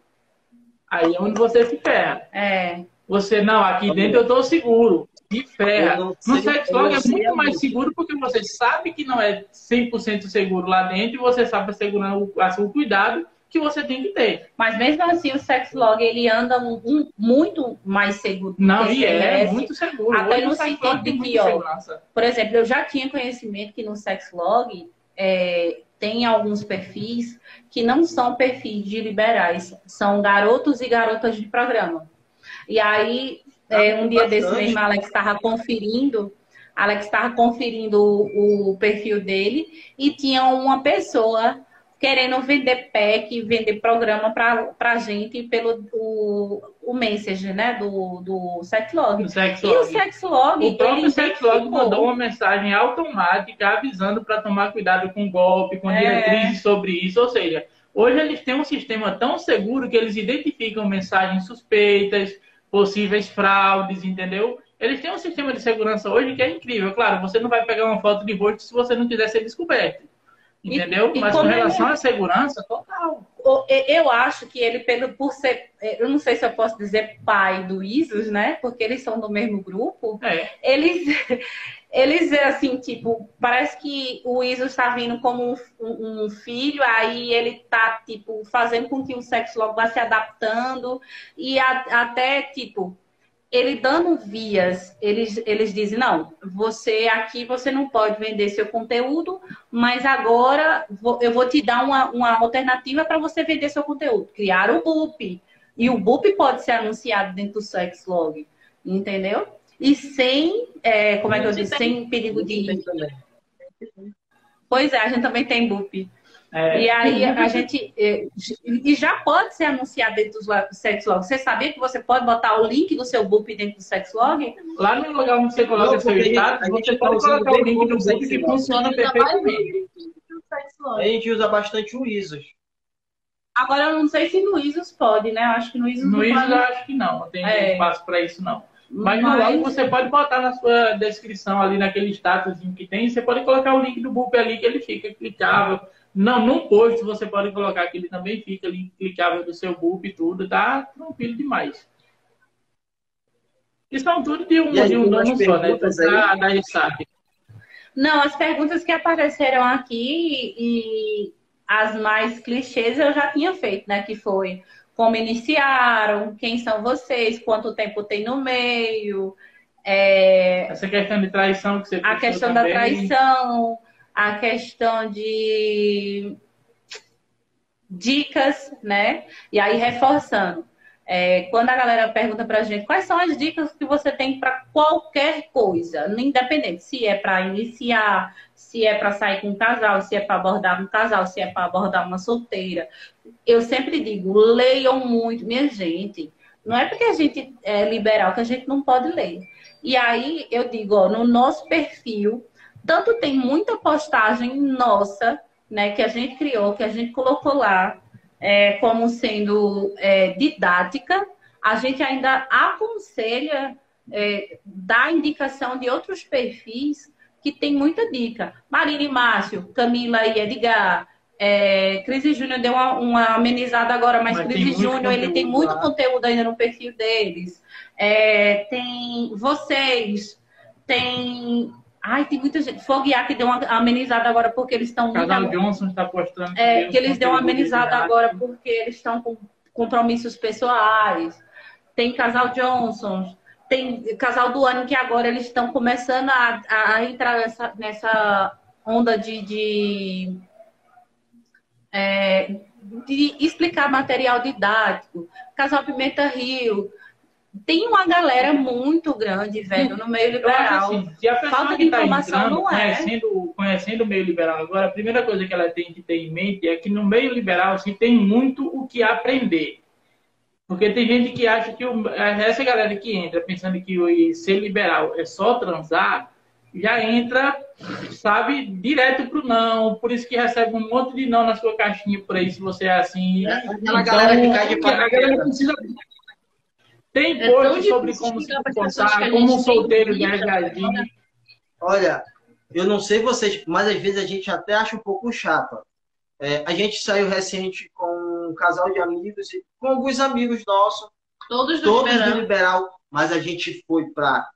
aí é onde você se ferra. É. Você, não, aqui dentro eu estou seguro se ferra. No sexlog é muito mais seguro porque você sabe que não é 100% seguro lá dentro e você sabe assegurar o, o cuidado que você tem que ter. Mas mesmo assim, o sexlog ele anda um, um, muito mais seguro. Não, e é, muito seguro. Até Hoje no sentido de que, ó, por exemplo, eu já tinha conhecimento que no sexlog é, tem alguns perfis que não são perfis de liberais, são garotos e garotas de programa. E aí é, um dia desse mesmo, Alex estava conferindo, Alex estava conferindo o, o, perfil dele e tinha uma pessoa querendo vender pack, vender programa para a gente pelo o, o message, né, do, do Sexlog. Sexlog. E o Sexlog... O próprio Sexlog mandou uma mensagem automática avisando para tomar cuidado com golpe, com é. diretrizes sobre isso, ou seja... Hoje eles têm um sistema tão seguro que eles identificam mensagens suspeitas, possíveis fraudes, entendeu? Eles têm um sistema de segurança hoje que é incrível. Claro, você não vai pegar uma foto de rosto se você não quiser ser descoberto. Entendeu? E, e Mas com relação ele... à segurança, total. Eu acho que ele, pelo, por ser, eu não sei se eu posso dizer pai do Isus, né? Porque eles são do mesmo grupo. É. Eles, eles, assim, tipo, parece que o Iso está vindo como um, um, filho, aí ele tá, tipo, fazendo com que o sexo logo vá se adaptando e a, até, tipo, ele dando vias, eles, eles dizem, não, você aqui, você não pode vender seu conteúdo, mas agora vou, eu vou te dar uma, uma alternativa para você vender seu conteúdo. Criar o BUP. E o BUP pode ser anunciado dentro do Sexlog, entendeu? E sem, é, como é que eu disse, sem perigo de. Pois é, a gente também tem BUP. É. E aí a gente. É, e já pode ser anunciado dentro do Sexlog. Você sabia que você pode botar o link do seu BUP dentro do Sexlog? Lá no lugar onde você coloca seu status, você pode colocar o link do BUP que funciona perfeitamente. A gente usa bastante o ISOs. Agora eu não sei se no ISOs pode, né? Eu acho que no ISOs no não ISOs pode. eu acho que não. Não tem é. espaço para isso, não. Mas, Mas... logo você pode botar na sua descrição ali naquele status que tem, você pode colocar o link do BUP ali que ele fica clicável. Não, no post você pode colocar que ele também fica ali clicável do seu BUP e tudo, tá tranquilo demais. E são tudo de um, de um dono só, né? Da. Não, as perguntas que apareceram aqui e as mais clichês eu já tinha feito, né? Que foi como iniciaram, quem são vocês, quanto tempo tem no meio. É... Essa questão de traição que você A questão também. da traição, a questão de dicas, né? E aí reforçando. É, quando a galera pergunta pra gente quais são as dicas que você tem para qualquer coisa, independente se é para iniciar, se é para sair com um casal, se é para abordar um casal, se é para abordar uma solteira. Eu sempre digo, leiam muito, minha gente. Não é porque a gente é liberal que a gente não pode ler. E aí eu digo, ó, no nosso perfil, tanto tem muita postagem nossa, né, que a gente criou, que a gente colocou lá, é, como sendo é, didática, a gente ainda aconselha, é, dá indicação de outros perfis que tem muita dica. Marina e Márcio, Camila e Edgar, é, Cris e Júnior deu uma, uma, amenizada agora, mas, mas Cris e Júnior ele tem muito lá. conteúdo ainda no perfil deles. É, tem vocês, tem. Ai, tem muita gente. Foguear que deu uma amenizada agora porque eles estão. Casal muito... Johnson está postando. É, que eles deu uma amenizada agora porque eles estão com compromissos pessoais. Tem Casal Johnson, tem casal do ano que agora eles estão começando a, a entrar nessa, nessa onda de, de, é, de, explicar material didático. Casal Pimenta Rio. Tem uma galera muito grande, velho, no meio liberal. Assim, se a pessoa Falta que está entrando, não é. conhecendo, conhecendo o meio liberal agora, a primeira coisa que ela tem que ter em mente é que no meio liberal assim, tem muito o que aprender. Porque tem gente que acha que o, essa galera que entra pensando que ser liberal é só transar, já entra, sabe, direto pro não. Por isso que recebe um monte de não na sua caixinha por aí, se você é assim. É, aquela então, galera que cai de paraquedas. Precisa... Tem é post sobre como se comportar, como um solteiro deve agir. Olha, eu não sei vocês, mas às vezes a gente até acha um pouco chato. É, a gente saiu recente com um casal de amigos, com alguns amigos nossos, todos do, todos liberal. do liberal, mas a gente foi para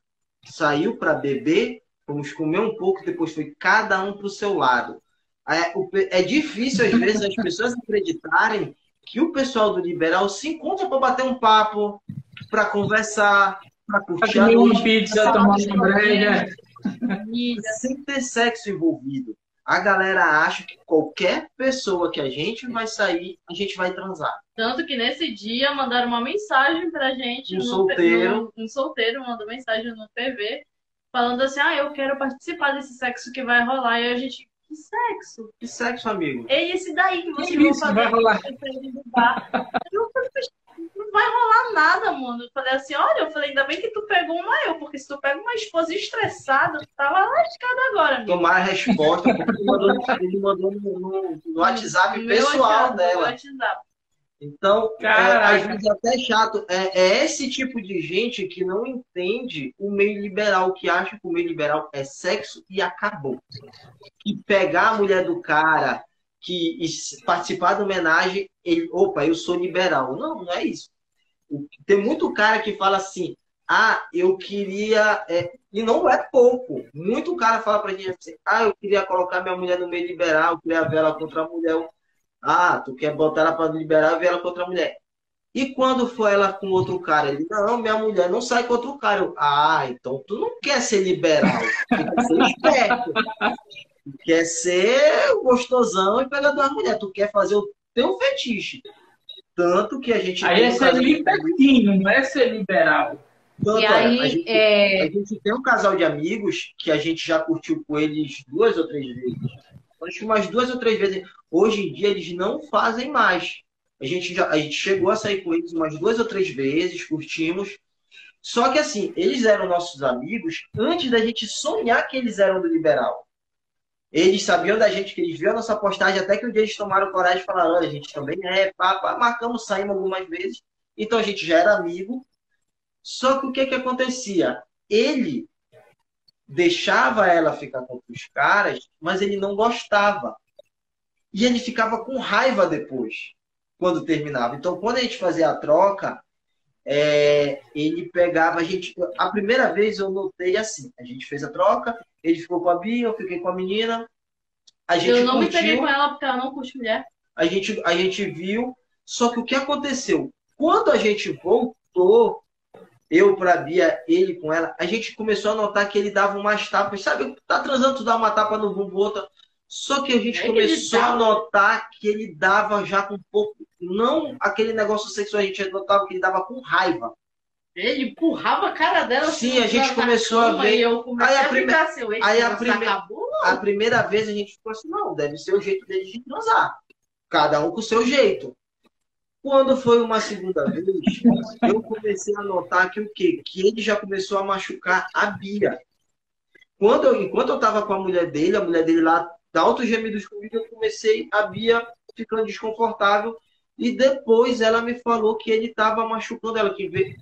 saiu para beber Vamos comer um pouco, depois foi cada um para o seu lado. É, é difícil, às vezes, as pessoas acreditarem que o pessoal do liberal se encontra para bater um papo, para conversar, para curtir a noite, pizza, tomar uma breja. Sem ter sexo envolvido. A galera acha que qualquer pessoa que a gente vai sair, a gente vai transar. Tanto que nesse dia mandaram uma mensagem pra gente. Um solteiro. No, um solteiro mandou mensagem no TV falando assim, ah, eu quero participar desse sexo que vai rolar. E a gente, que sexo? Que sexo, amigo? É esse daí que você vai fazer. Vai rolar. não vai rolar nada, mano. Eu falei assim, olha, eu falei, ainda bem que tu pegou uma eu, porque se tu pega uma esposa estressada, tu tava lascada agora, amigo. Tomar a resposta, porque ele mandou, ele mandou no, no, no WhatsApp pessoal WhatsApp, dela. WhatsApp. Então, é, às vezes até é chato. É, é, esse tipo de gente que não entende o meio liberal, que acha que o meio liberal é sexo e acabou. Que pegar a mulher do cara, que participar da homenagem, ele, opa, eu sou liberal. Não, não é isso. Tem muito cara que fala assim, ah, eu queria. É, e não é pouco. Muito cara fala pra gente assim, ah, eu queria colocar minha mulher no meio liberal, eu queria ver ela contra a mulher. Ah, tu quer botar ela para liberar e ver ela com outra mulher. E quando foi ela com outro cara? Ele, não, minha mulher não sai com outro cara. Eu, ah, então tu não quer ser liberal. Tu quer ser esperto. Tu quer ser gostosão e pegar duas mulheres. Tu quer fazer o teu fetiche. Tanto que a gente. Aí é ser libertino, não é ser liberal. Tanto, e aí, a, gente, é... a gente tem um casal de amigos que a gente já curtiu com eles duas ou três vezes. Acho que umas duas ou três vezes. Hoje em dia eles não fazem mais. A gente, já, a gente chegou a sair com eles umas duas ou três vezes, curtimos. Só que assim, eles eram nossos amigos antes da gente sonhar que eles eram do liberal. Eles sabiam da gente, que eles viram a nossa postagem, até que um dia eles tomaram coragem e falaram, a gente também é, pá, marcamos, saímos algumas vezes. Então a gente já era amigo. Só que o que que acontecia? Ele deixava ela ficar com os caras, mas ele não gostava. E ele ficava com raiva depois, quando terminava. Então, quando a gente fazia a troca, é, ele pegava a gente. A primeira vez eu notei assim: a gente fez a troca, ele ficou com a Bia, eu fiquei com a menina. A gente eu não curtiu, me peguei com ela porque ela não curte mulher. A gente, a gente viu, só que o que aconteceu? Quando a gente voltou eu pra Bia, ele com ela, a gente começou a notar que ele dava umas tapas, sabe? Tá transando, tu dá uma tapa no bumbum, outra. Só que a gente é começou a notar que ele dava já com um pouco, não aquele negócio sexual, a gente notava que ele dava com raiva. Ele empurrava a cara dela. Sim, assim, a gente começou a ver. Aí a, a assim, aí a, prime... a primeira vez a gente ficou assim, não, deve ser o jeito dele de transar. Cada um com o seu jeito. Quando foi uma segunda vez, eu comecei a notar que o quê? Que ele já começou a machucar a Bia. Quando eu, enquanto eu estava com a mulher dele, a mulher dele lá dá altos gemidos comigo, eu comecei a Bia ficando desconfortável e depois ela me falou que ele estava machucando ela, que veio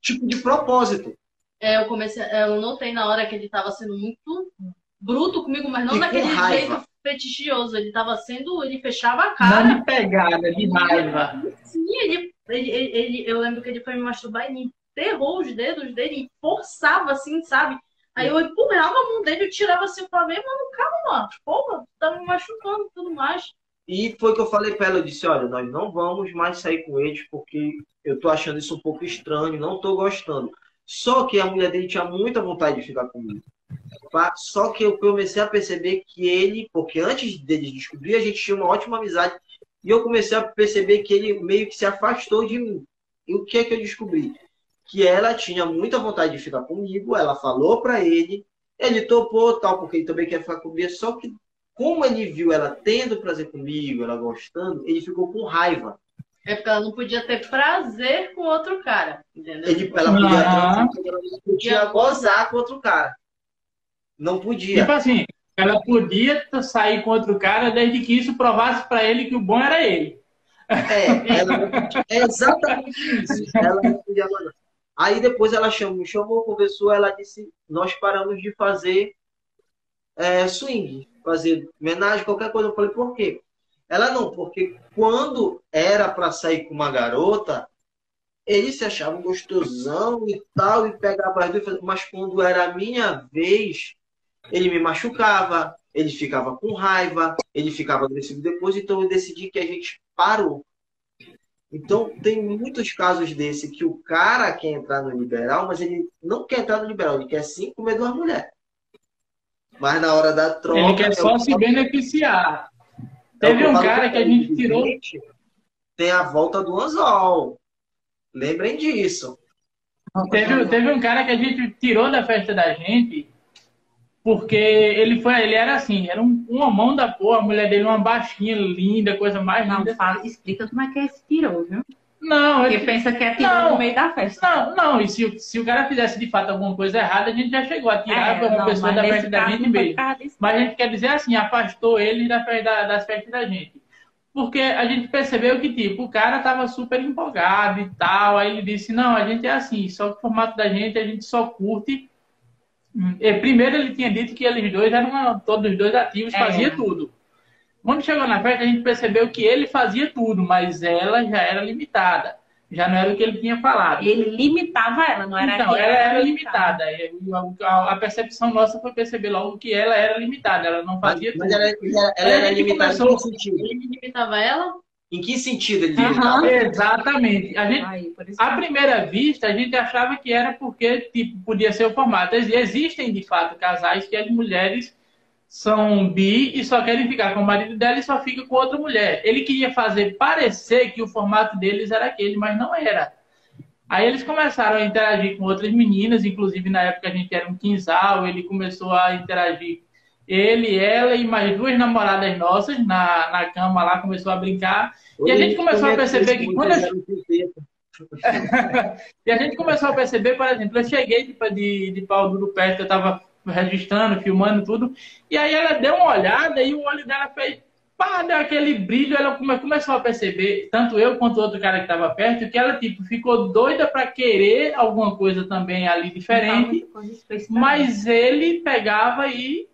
tipo de propósito. É, eu comecei, eu notei na hora que ele estava sendo muito bruto comigo, mas não e daquele jeito fetichioso. Ele tava sendo. Ele fechava a cara. Não de pegada, de raiva. Sim, ele, ele, ele, eu lembro que ele foi me masturbar e ele enterrou os dedos dele e forçava assim, sabe? Aí eu empurrava a mão dele, eu tirava assim, eu falei, mano, calma, porra, tá me machucando e tudo mais. E foi que eu falei pra ela, eu disse, olha, nós não vamos mais sair com eles porque eu tô achando isso um pouco estranho, não tô gostando. Só que a mulher dele tinha muita vontade de ficar comigo. Só que eu comecei a perceber que ele, porque antes dele descobrir, a gente tinha uma ótima amizade. E eu comecei a perceber que ele meio que se afastou de mim. E o que é que eu descobri? Que ela tinha muita vontade de ficar comigo, ela falou para ele, ele topou tal, porque ele também quer ficar comigo, só que como ele viu ela tendo prazer comigo, ela gostando, ele ficou com raiva. É porque ela não podia ter prazer com outro cara, entendeu? Ele, ela podia, ela não podia gozar com outro cara. Não podia. Tipo assim, ela podia sair com outro cara desde que isso provasse pra ele que o bom era ele. É, ela não podia- é exatamente isso. Ela não podia gozar. Aí depois ela chamou, me chamou, conversou, ela disse, nós paramos de fazer é, swing, fazer homenagem, qualquer coisa. Eu falei, por quê? Ela não, porque quando era para sair com uma garota, eles se achavam gostosão e tal, e pegava as duas, mas quando era a minha vez, ele me machucava, ele ficava com raiva, ele ficava agressivo depois, então eu decidi que a gente parou. Então, tem muitos casos desse que o cara quer entrar no liberal, mas ele não quer entrar no liberal, ele quer sim comer duas mulheres. Mas na hora da troca. Ele quer eu só se beneficiar. é o Teve um cara que a gente tirou. Tem a volta do anzol. Lembrem disso. Teve, teve um cara que a gente tirou da festa da gente, porque ele foi, ele era assim, era um, um homão da porra, a mulher dele uma baixinha, linda, coisa mais Não, linda. fala, explica como é que é esse tirou, viu? Não, Porque ele, pensa que é tirou Não. no meio da festa. não, não, e se, se o cara fizesse de fato alguma coisa errada, a gente já chegou a tirar É, uma não, pessoa da festa da gente mesmo. Mas a gente quer dizer assim, afastou ele da da- das festas da gente. Porque a gente percebeu que, tipo, o cara tava super empolgado e tal. Aí ele disse, não, a gente é assim, só que o formato da gente, a gente só curte. E primeiro ele tinha dito que eles dois eram todos os dois ativos, É. fazia tudo. Quando chegou na festa, a gente percebeu que ele fazia tudo, mas ela já era limitada. Já não era o que ele tinha falado. Ele limitava ela, não era Então, ela era limitada. E A percepção nossa foi perceber logo que ela era limitada. Ela não Mas, fazia mas tudo. ela, ela, ela Aí a era gente limitada começou- em que sentido? Ele limitava ela? Em que sentido ele limitava? Exatamente. A gente, isso à primeira vista, a gente achava que era porque tipo, podia ser o formato. Ex- Existem, de fato, casais que as mulheres são bi e só querem ficar com o marido dela e só fica com outra mulher. Ele queria fazer parecer que o formato deles era aquele, mas não era. Aí eles começaram a interagir com outras meninas, inclusive na época a gente era um quinzal, ele começou a interagir, ele, ela e mais duas namoradas nossas na, na cama lá, começou a brincar. E a gente começou a perceber que quando eu- E a gente começou a perceber, por exemplo, eu cheguei tipo, de, de pau duro perto, eu tava registrando, filmando tudo, e aí ela deu uma olhada e o olho dela fez, pá, deu aquele brilho, ela come- começou a perceber, tanto eu quanto o outro cara que tava perto, que ela tipo ficou doida pra querer alguma coisa também ali diferente, mas ele pegava e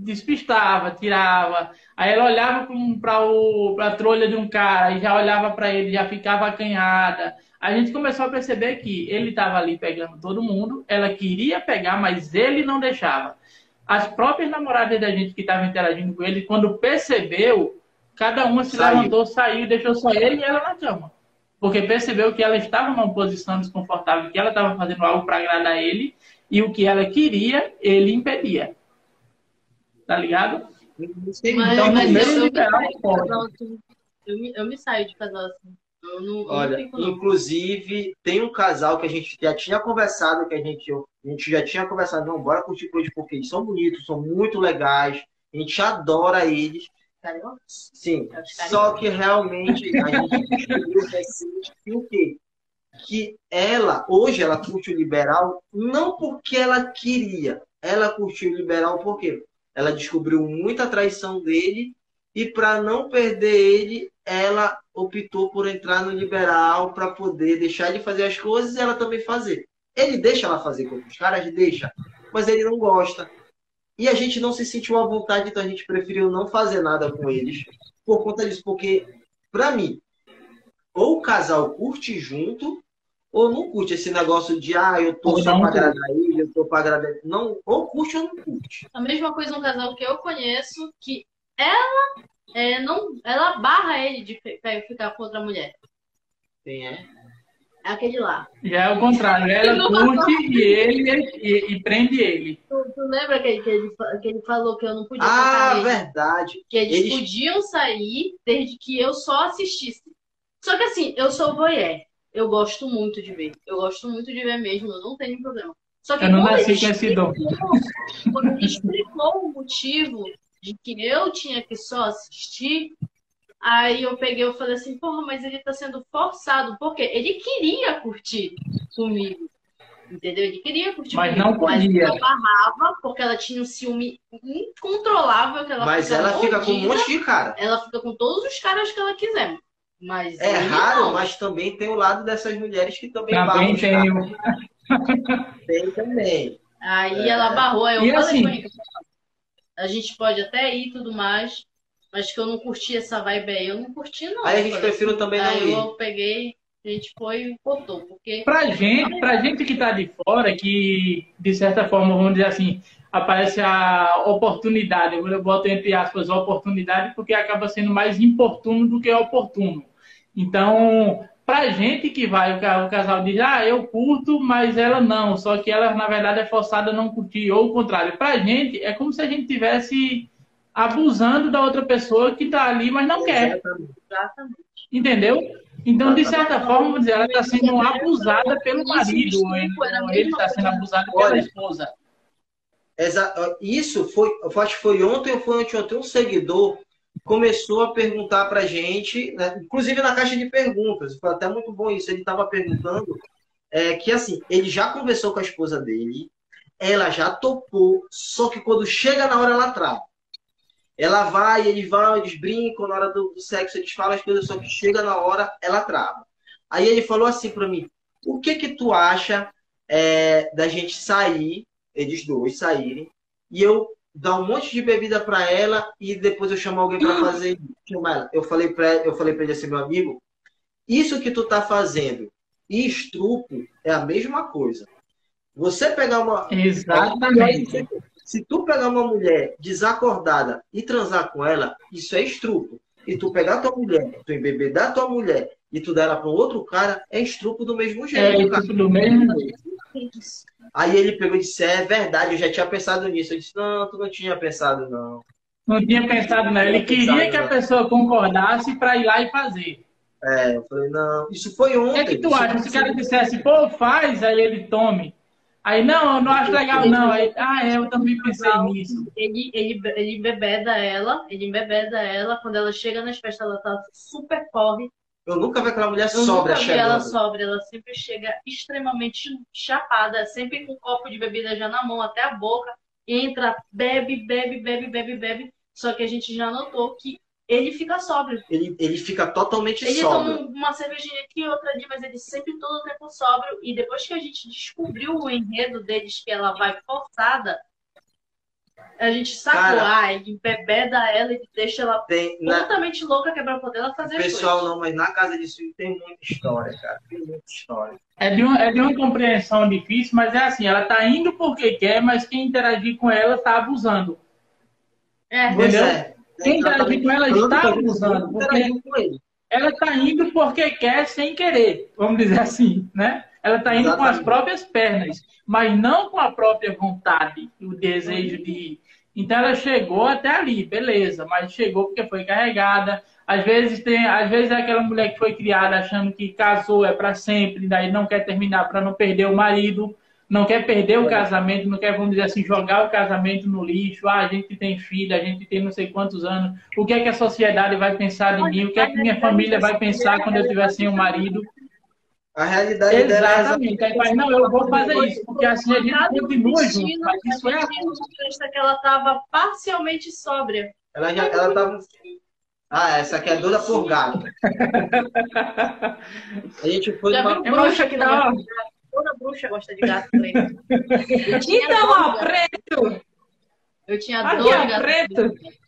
despistava, tirava. Aí ela olhava para a trolha de um cara e já olhava para ele, já ficava acanhada. A gente começou a perceber que ele estava ali pegando todo mundo, ela queria pegar, mas ele não deixava. As próprias namoradas da gente que estavam interagindo com ele, quando percebeu, cada uma se Saiu. levantou, saiu, deixou só ele e ela na cama. Porque percebeu que ela estava numa posição desconfortável, que ela estava fazendo algo para agradar ele, e o que ela queria, ele impedia. Tá ligado? Mas, Então, mas primeiro eu, eu, me liberal, saio de pode. casal assim. Eu me, eu me saio de casal assim. Eu não, Olha, fico, não. inclusive, tem um casal que a gente já tinha conversado, que a gente, a gente já tinha conversado, não, bora curtir com eles, porque eles são bonitos, são muito legais, a gente adora eles. Sim, É só que realmente a gente descobriu recente que o quê? Que ela, hoje ela curte o liberal, não porque ela queria, ela curtiu o liberal porque ela descobriu muita traição dele e para não perder ele, ela optou por entrar no liberal para poder deixar de fazer as coisas e ela também fazer. Ele deixa ela fazer com os caras, deixa, mas ele não gosta. E a gente não se sentiu à vontade, então a gente preferiu não fazer nada com eles por conta disso, porque para mim, ou o casal curte junto, ou não curte esse negócio de ah, eu tô só curte. agradar ele, eu tô para agradar. Não, ou curte ou não curte. A mesma coisa um casal que eu conheço, que ela é, não, ela barra ele de fi- ficar com outra mulher. Quem é? É aquele lá. Já é o contrário. Ela curte e ele e, e prende ele. Tu, tu lembra que, que, ele, que ele falou que eu não podia Ah, verdade. Que eles, Eles- podiam sair desde que eu só assistisse. Só que assim, eu sou voyeur. Eu gosto muito de ver. Eu gosto muito de ver mesmo, eu não tenho problema. Só que Eu não quando nasci ele com esse dom. explicou- Quando ele explicou o motivo de que eu tinha que só assistir, aí eu peguei e falei assim, porra, mas ele tá sendo forçado. Por quê? Ele queria curtir comigo. Entendeu? Ele queria curtir Mas comigo. não podia. Mas eu barrava, porque ela tinha um ciúme incontrolável que ela Mas ela fica com um monte de cara. Ela fica com todos os caras que ela quiser. Mas É raro, não. mas também tem o lado dessas mulheres que também Também tem o. Tem também. Aí É. ela barrou, aí eu E falei assim- a gente pode até ir e tudo mais, mas que eu não curti essa vibe aí, eu não curti não. Aí a gente prefere assim, também não aí ir. eu peguei, a gente foi e cortou, porque Pra gente, pra gente que tá de fora, que de certa forma, vamos dizer assim, aparece a oportunidade, eu boto entre aspas a oportunidade, porque acaba sendo mais importuno do que oportuno. Então, pra gente que vai, o ca- o casal diz, ah, eu curto, mas ela não, só que ela, na verdade, é forçada a não curtir, ou o contrário. Pra gente, é como se a gente tivesse abusando da outra pessoa que tá ali, mas não quer. Exatamente. Entendeu? Então, de certa forma, vamos dizer, ela está sendo abusada pelo marido, ou ele, ou ele está sendo abusado pela esposa. Isso foi, eu acho que foi ontem ou foi anteontem, um seguidor começou a perguntar pra gente, né, inclusive na caixa de perguntas, foi até muito bom isso, ele estava perguntando é, que assim, ele já conversou com a esposa dele, ela já topou, só que quando chega na hora ela trava. Ela vai, eles vão, eles brincam, na hora do, do sexo eles falam as coisas, só que chega na hora ela trava. Aí ele falou assim pra mim, o que que tu acha é, da gente sair, eles dois saírem, e eu dar um monte de bebida pra ela e depois eu chamar alguém pra fazer. Eu falei para eu falei para ele assim, meu amigo, isso que tu tá fazendo e estrupo é a mesma coisa. Você pegar uma Exatamente. se tu pegar uma mulher desacordada e transar com ela, isso é estrupo. E tu pegar tua mulher, tu embebedar tua mulher e tu dar ela para um outro cara, é estrupo do mesmo É jeito, cara. tipo do mesmo jeito. Aí ele pegou e disse, é verdade, eu já tinha pensado nisso. Eu disse, não, tu não tinha pensado, não. Não tinha pensado, não. Ele queria que a pessoa concordasse para ir lá e fazer. É, eu falei, não, isso foi O ontem. que é que tu acha? Se o cara dissesse, pô, faz, aí ele tome. Aí, não, eu não acho legal, não. Aí, ah, é, eu também pensei nisso. Ele, ele, ele embebeda ela, ele embebeda ela, quando ela chega nas festas, ela tá super corre. Eu nunca vi aquela mulher Eu sobra nunca vi ela chegando. sobra, ela sempre chega extremamente chapada, sempre com um copo de bebida já na mão, até a boca, entra, bebe, bebe, bebe, bebe, bebe. Só que a gente já notou que ele fica sóbrio. Ele, ele fica totalmente Ele toma sóbrio. uma cervejinha aqui, outra ali, mas ele sempre todo o tempo sóbrio. E depois que a gente descobriu o enredo deles, que ela vai forçada, a gente sacou, Cara, ah, ele embebeda ela e deixa ela Tem, na, totalmente louca, que é pra poder ela fazer pessoal coisas. não, mas na casa de swing tem muita história, cara. Tem muita história. É de, uma, é de uma compreensão difícil, mas é assim, ela tá indo porque quer, mas quem interagir com ela tá abusando. É, Pois Entendeu? é. Quem interagir com ela está gente abusando, porque ela tá indo porque quer sem querer, vamos dizer assim, né? Ela tá indo com as Exatamente. próprias pernas, mas não com a própria vontade, o desejo de ir. Então ela chegou até ali, beleza, mas chegou porque foi carregada. Às vezes tem, às vezes é aquela mulher que foi criada achando que casou é para sempre, daí não quer terminar para não perder o marido, não quer perder o É. casamento, não quer, vamos dizer assim, jogar o casamento no lixo. Ah, a gente tem filho, a gente tem não sei quantos anos. O que é que a sociedade vai pensar de mim? O que é que minha família vai pensar quando eu tiver sem o marido? A realidade dela é Exatamente. Aí faz, não, eu vou fazer isso, porque assim a gente continua junto. Mas isso é que ela tava parcialmente sóbria. Ela já ela tava. Ah, essa aqui é doida por gato. A gente foi Já numa- viu É uma bruxa que de gato? Toda bruxa gosta de gato preto. Tinha Então, ó, preto. Eu tinha Aqui, dois gatos preto. pretos.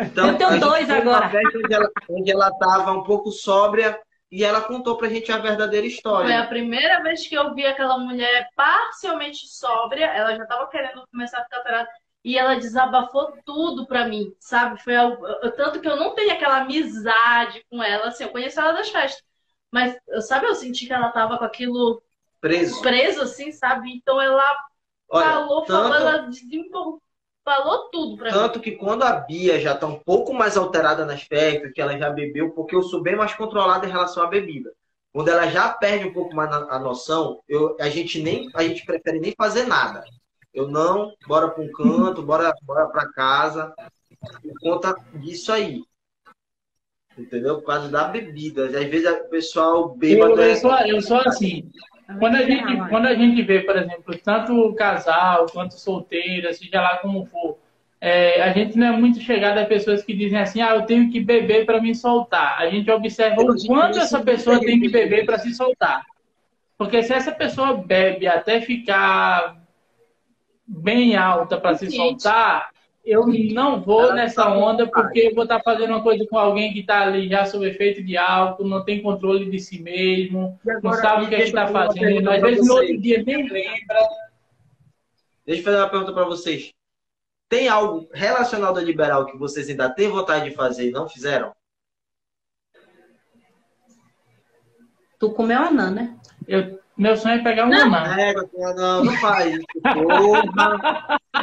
Então, Eu tenho a gente dois agora. Onde ela, onde ela tava um pouco sóbria e ela contou pra gente a verdadeira Foi a história. primeira vez que eu vi aquela mulher parcialmente sóbria. Ela já tava querendo começar a ficar alterada. E ela desabafou tudo pra mim, sabe? Foi eu- tanto que eu não tenho aquela amizade com ela, assim, eu conheço ela das festas. Mas, eu- sabe, eu senti que ela tava com aquilo Preso. preso, assim, sabe? Então ela Olha, falou, falou, tanto, ela desempolgou, falou tudo pra mim. tanto que quando a Bia já tá um pouco mais alterada no aspecto, que ela já bebeu, porque eu sou bem mais controlado em relação à bebida. Quando ela já perde um pouco mais a noção, eu, a gente nem a gente prefere nem fazer nada. Eu não, bora para um canto, bora, bora para casa, por conta disso aí. Entendeu? Por causa da bebida. Às vezes o pessoal bêbado. Eu, eu, sou, eu sou assim. Quando a, gente, quando a gente vê, por exemplo, tanto casal quanto solteira, seja lá como for, é, a gente não é muito chegado a pessoas que dizem assim, ah, eu tenho que beber para me soltar. A gente observa o quanto essa pessoa tem que beber para se soltar. Porque se essa pessoa bebe até ficar bem alta para se soltar, eu não vou nessa tá onda porque eu vou estar tá fazendo uma coisa com alguém que está ali já sob efeito de álcool, não tem controle de si mesmo, não sabe o que é está fazendo, às vezes no outro dia nem lembra. Deixa eu fazer uma pergunta para vocês. Tem algo relacionado ao liberal que vocês ainda têm vontade de fazer e não fizeram? Tu comeu anã, né? Eu, meu sonho é pegar um não. anã. É, não, não faz isso.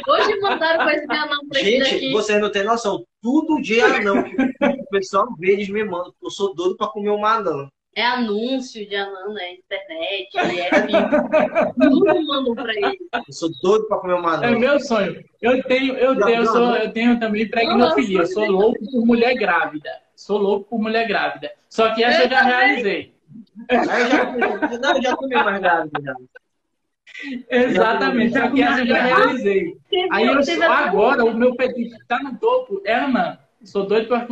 Hoje mandaram coisa de anão pra Gente, daqui. vocês não têm noção. Tudo de anão que o pessoal vê, eles me mandam. Eu sou doido pra comer uma anã. É anúncio de anão na internet, é Tudo mandam pra ele. Eu sou doido pra comer uma anã. É meu sonho. Eu tenho, eu tenho, eu, sou, eu tenho também pregnofilia. Eu sou louco por mulher grávida. Sou louco por mulher grávida. Só que essa eu, eu já realizei. Eu já, não, já comi mais grávida já. Exatamente, só que essa eu já realizei. Aí eu, agora o meu pedido está no topo é anã. Sou doido para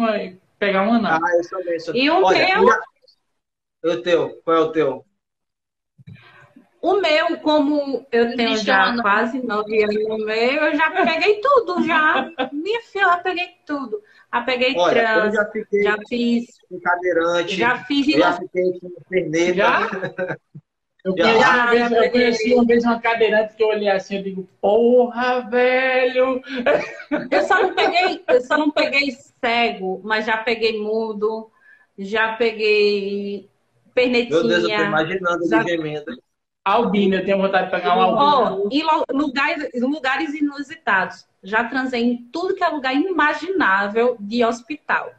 pegar um anã. Ah, eu. Sou... E o Olha, meu? O teu, qual é o teu? O meu, como eu tenho já quase nove anos no meio, eu já peguei tudo, já. Minha filha, eu peguei tudo. Já peguei Olha, trans, já, fiquei já fiz. Com cadeirante. Já fiz. Já fiquei com perneta. Já? Eu, conheci, já, uma vez, eu conheci uma vez uma cadeirante que eu olhei assim, eu digo, porra, velho! Eu só não peguei, eu só não peguei cego, mas já peguei mudo, já peguei pernetinha. Meu Deus, eu tô imaginando já... gemendo. Albina, eu tenho vontade de pegar uma albina. Oh, em lugares, lugares inusitados. Já transei em tudo que é lugar imaginável de hospital.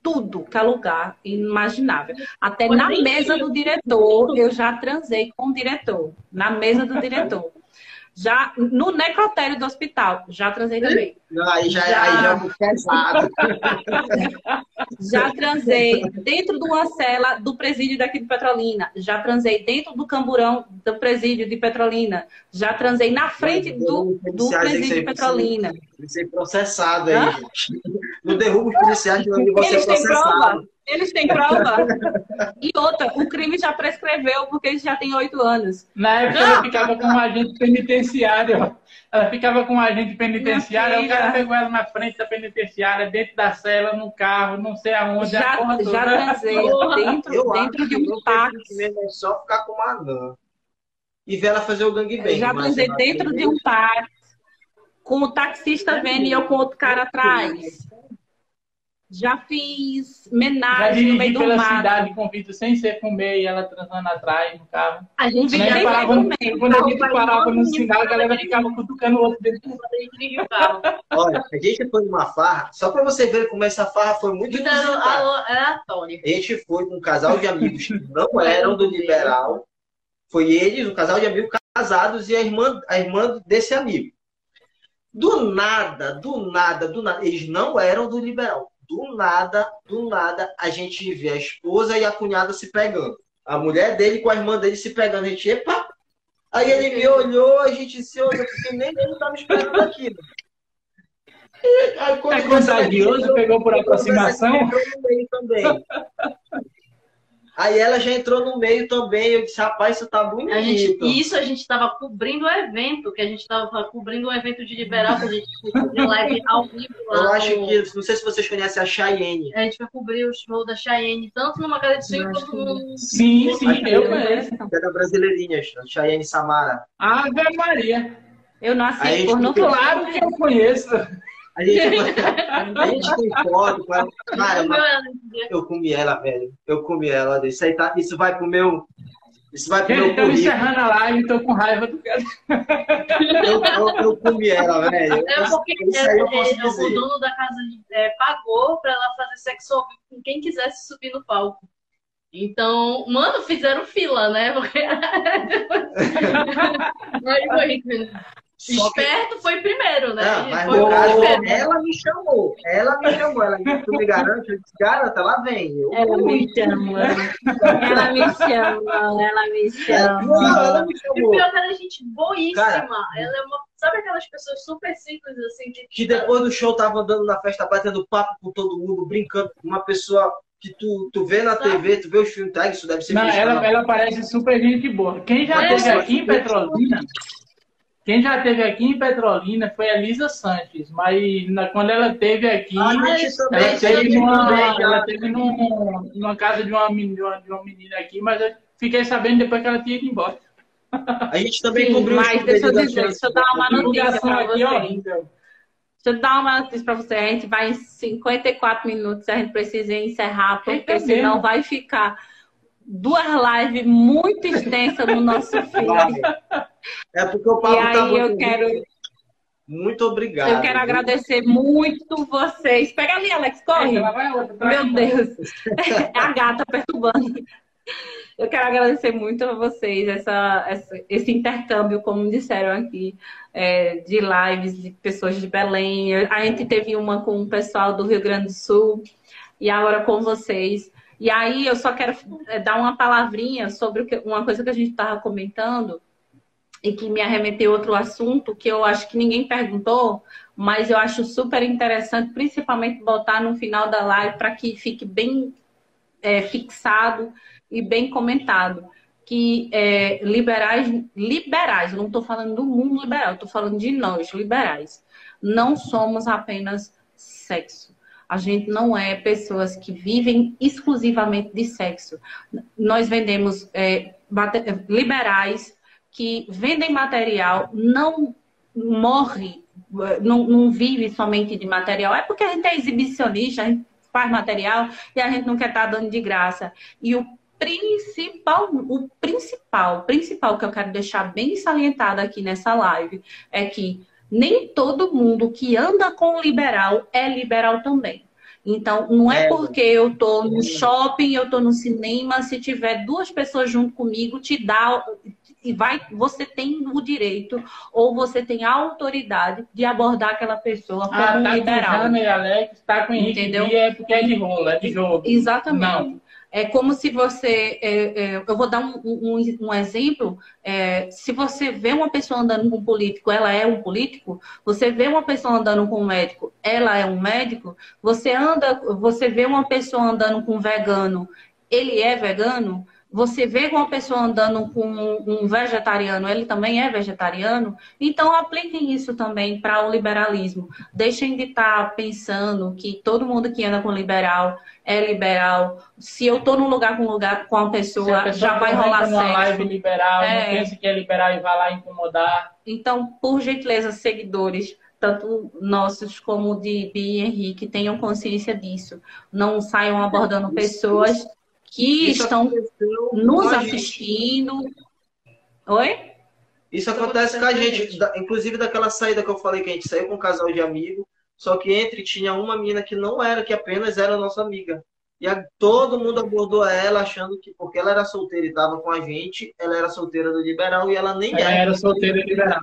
Tudo que é lugar imaginável. Até na mesa do diretor, eu já transei com o diretor. Na mesa do diretor. Já no necrotério do hospital, já transei também. aí já, já... Aí já é pesado. já transei dentro de uma cela do presídio daqui de Petrolina. Já transei dentro do camburão do presídio de Petrolina. Já transei na frente do, do presídio de Petrolina. Ser processado aí, No derrubo os policiais de onde você é processado. Eles têm prova. E outra, o crime já prescreveu porque ele já tem oito anos. Na época ela ficava com um agente penitenciário. Ela ficava com um agente penitenciário, o cara pegou ela na frente da penitenciária, dentro da cela, no carro, não sei aonde. Já, já trazei dentro, eu dentro de um táxi. É só ficar com uma anã. E ver ela fazer o gangbang. Já trazei dentro de um táxi, com o taxista vendo e eu com outro cara atrás. Já fiz menagem no meio do pela mato. cidade com Vitor sem ser comer e ela transando atrás no carro. A gente né? parava, no, Quando a gente parava no sinal, a galera ficava cutucando o outro dentro do. Olha, a gente foi numa farra, só para você ver como essa farra foi muito então, aleatória. A gente foi com um casal de amigos que não eram do liberal. Foi eles, um casal de amigos casados e a irmã, a irmã desse amigo. Do nada, do nada, do nada, eles não eram do liberal do nada, do nada, a gente vê a esposa e a cunhada se pegando. A mulher dele com a irmã dele se pegando. A gente, epa! Aí ele me olhou, a gente se olhou, porque nem ele estava esperando aquilo. E, aí, quando é contagioso, pegou por aproximação. Também. Aí ela já entrou no meio também. Eu disse, rapaz, isso tá bonito. A gente, isso a gente estava cobrindo o evento, que a gente estava cobrindo o evento de liberal, que a gente fez live ao vivo. Lá eu acho no... que, não sei se vocês conhecem a Cheyenne. A gente vai cobrir o show da Cheyenne, tanto numa casa de swing quanto no. Sim, sim, eu conheço. É da Brasileirinha, Cheyenne Samara. Ave Maria. Eu não assisto por não Claro que eu conheço. A gente, a gente tem foto com ela. Cara, eu comi ela, velho. Eu comi ela. Isso, aí tá, isso vai pro meu. Isso vai pro meu currículo. encerrando a live, tô com raiva do cara. Eu, eu, eu comi ela, velho. É porque isso aí eu posso dizer. o dono da casa é, pagou pra ela fazer sexo com quem quisesse subir no palco. Então, mano, fizeram fila, né? Porque... Só que- Esperto foi primeiro, né? Não, mas foi no caso, ela me chamou. Ela me chamou. Ela disse, tu me garante? Eu disse, garanta, ela vem. Eu Ela me chama. Ela me chama. Ela me Não, chama. ela me E chamou. pior que ela é gente boíssima. Cara. ela é uma. Sabe aquelas pessoas super simples, assim, de. Que depois do show tava andando na festa, batendo papo com todo mundo, brincando com uma pessoa que tu, tu vê na TV, tu vê os filmes, tá? Isso deve ser Não, ela, ela parece super gente boa. Quem já É, teve aqui em Petrolina, quem já teve aqui em Petrolina foi a Elisa Sanches, mas na- quando ela teve aqui, A gente também, ela teve, numa, ela teve num- numa casa de uma, de uma, de uma menina aqui, mas eu fiquei sabendo depois que ela tinha ido embora. A gente também Sim, cobriu mas deixa eu dizer, da deixa eu dar uma notícia Divulgação pra aqui. Deixa eu dar uma notícia pra você. A gente vai em 54 minutos, a gente precisa encerrar, porque Eita senão vai ficar duas lives muito extensas no nosso feed. É porque o E papo tá aí muito eu quero, Muito obrigado. eu quero agradecer muito vocês. Pega ali, Alex, corre. Tá Meu aqui. Deus, é a gata perturbando. Eu quero agradecer muito a vocês essa, essa- esse intercâmbio, como disseram aqui, é, de lives de pessoas de Belém. A gente teve uma com o pessoal do Rio Grande do Sul e agora com vocês. E aí eu só quero é, dar uma palavrinha sobre uma coisa que a gente estava comentando e que me arremeteu outro assunto que eu acho que ninguém perguntou, mas eu acho super interessante, principalmente botar no final da live para que fique bem é, fixado e bem comentado. Que é, liberais, liberais, não estou falando do mundo liberal, estou falando de nós, liberais. Não somos apenas sexo. A gente não é pessoas que vivem exclusivamente de sexo. Nós vendemos é, mate- liberais que vendem material, não morre, não, não vive somente de material. É porque a gente é exibicionista, a gente faz material e a gente não quer estar dando de graça. E o principal, o principal, principal que eu quero deixar bem salientado aqui nessa live é que nem todo mundo que anda com liberal é liberal também. Então, não é, É. porque eu tô no shopping, eu tô no cinema, se tiver duas pessoas junto comigo, te dá e vai, você tem o direito ou você tem a autoridade de abordar aquela pessoa como Ah, tá com liberal. Jana e Alex, tá com Henrique Entendeu? É porque é de rolo, é de jogo. Exatamente. Não. É como se você. é, é, eu vou dar um, um- um exemplo. É, se você vê uma pessoa andando com um político, ela é um político. Você vê uma pessoa andando com um médico, ela é um médico. Você anda, você vê uma pessoa andando com um vegano, ele é vegano. Você vê uma pessoa andando com um vegetariano, ele também é vegetariano. Então apliquem isso também para o liberalismo. Deixem de estar pensando que todo mundo que anda com liberal é liberal. Se eu tô num lugar com um lugar com uma pessoa, pessoa já vai for rolar numa live sexo. liberal, É. não pense que é liberal e vai lá incomodar. Então, por gentileza, seguidores, tanto nossos como de Bia e Henrique, tenham consciência disso. Não saiam abordando pessoas que Isso estão nos assistindo. Oi? Isso acontece com a gente, inclusive daquela saída que eu falei que a gente saiu com um casal de amigo, só que entre tinha uma menina que não era, que apenas era nossa amiga. E a- todo mundo abordou ela achando que porque ela era solteira e estava com a gente, ela era solteira do liberal e ela nem Ela era. era solteira e liberal.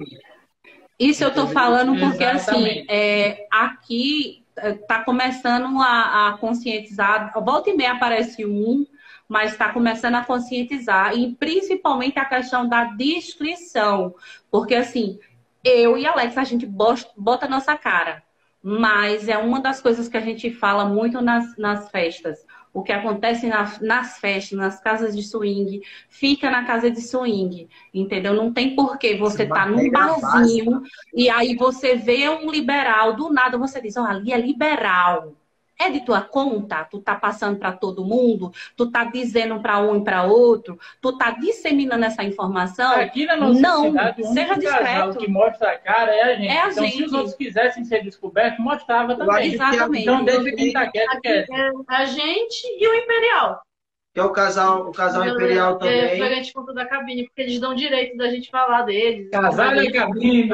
Isso eu tô falando porque, assim, Exatamente. é, aqui é, tá começando a, a conscientizar. Volta e meia aparece um, mas está começando a conscientizar. E principalmente a questão da descrição. Porque, assim, eu e Alex, a gente bota, bota a nossa cara. Mas é uma das coisas que a gente fala muito nas, nas festas. O que acontece na- nas festas, nas casas de swing, fica na casa de swing, entendeu? Não tem porquê você tá num Regra barzinho e aí você vê um liberal, do nada você diz, ó, ali é liberal. É de tua conta? Tu tá passando para todo mundo? Tu tá dizendo para um e para outro? Tu tá disseminando essa informação? Aqui na nossa Não, cidade, o seja discreto. que mostra a cara é a gente. É a então, se gente. os outros quisessem ser descobertos, mostrava também. Exatamente. Então, deixa quem tá quieto, Aqui quieto. é a gente e o Imperial. Que é o casal, o casal imperial É, foi a também. gente conta da cabine, porque eles dão direito da gente falar deles. Casal e cabine.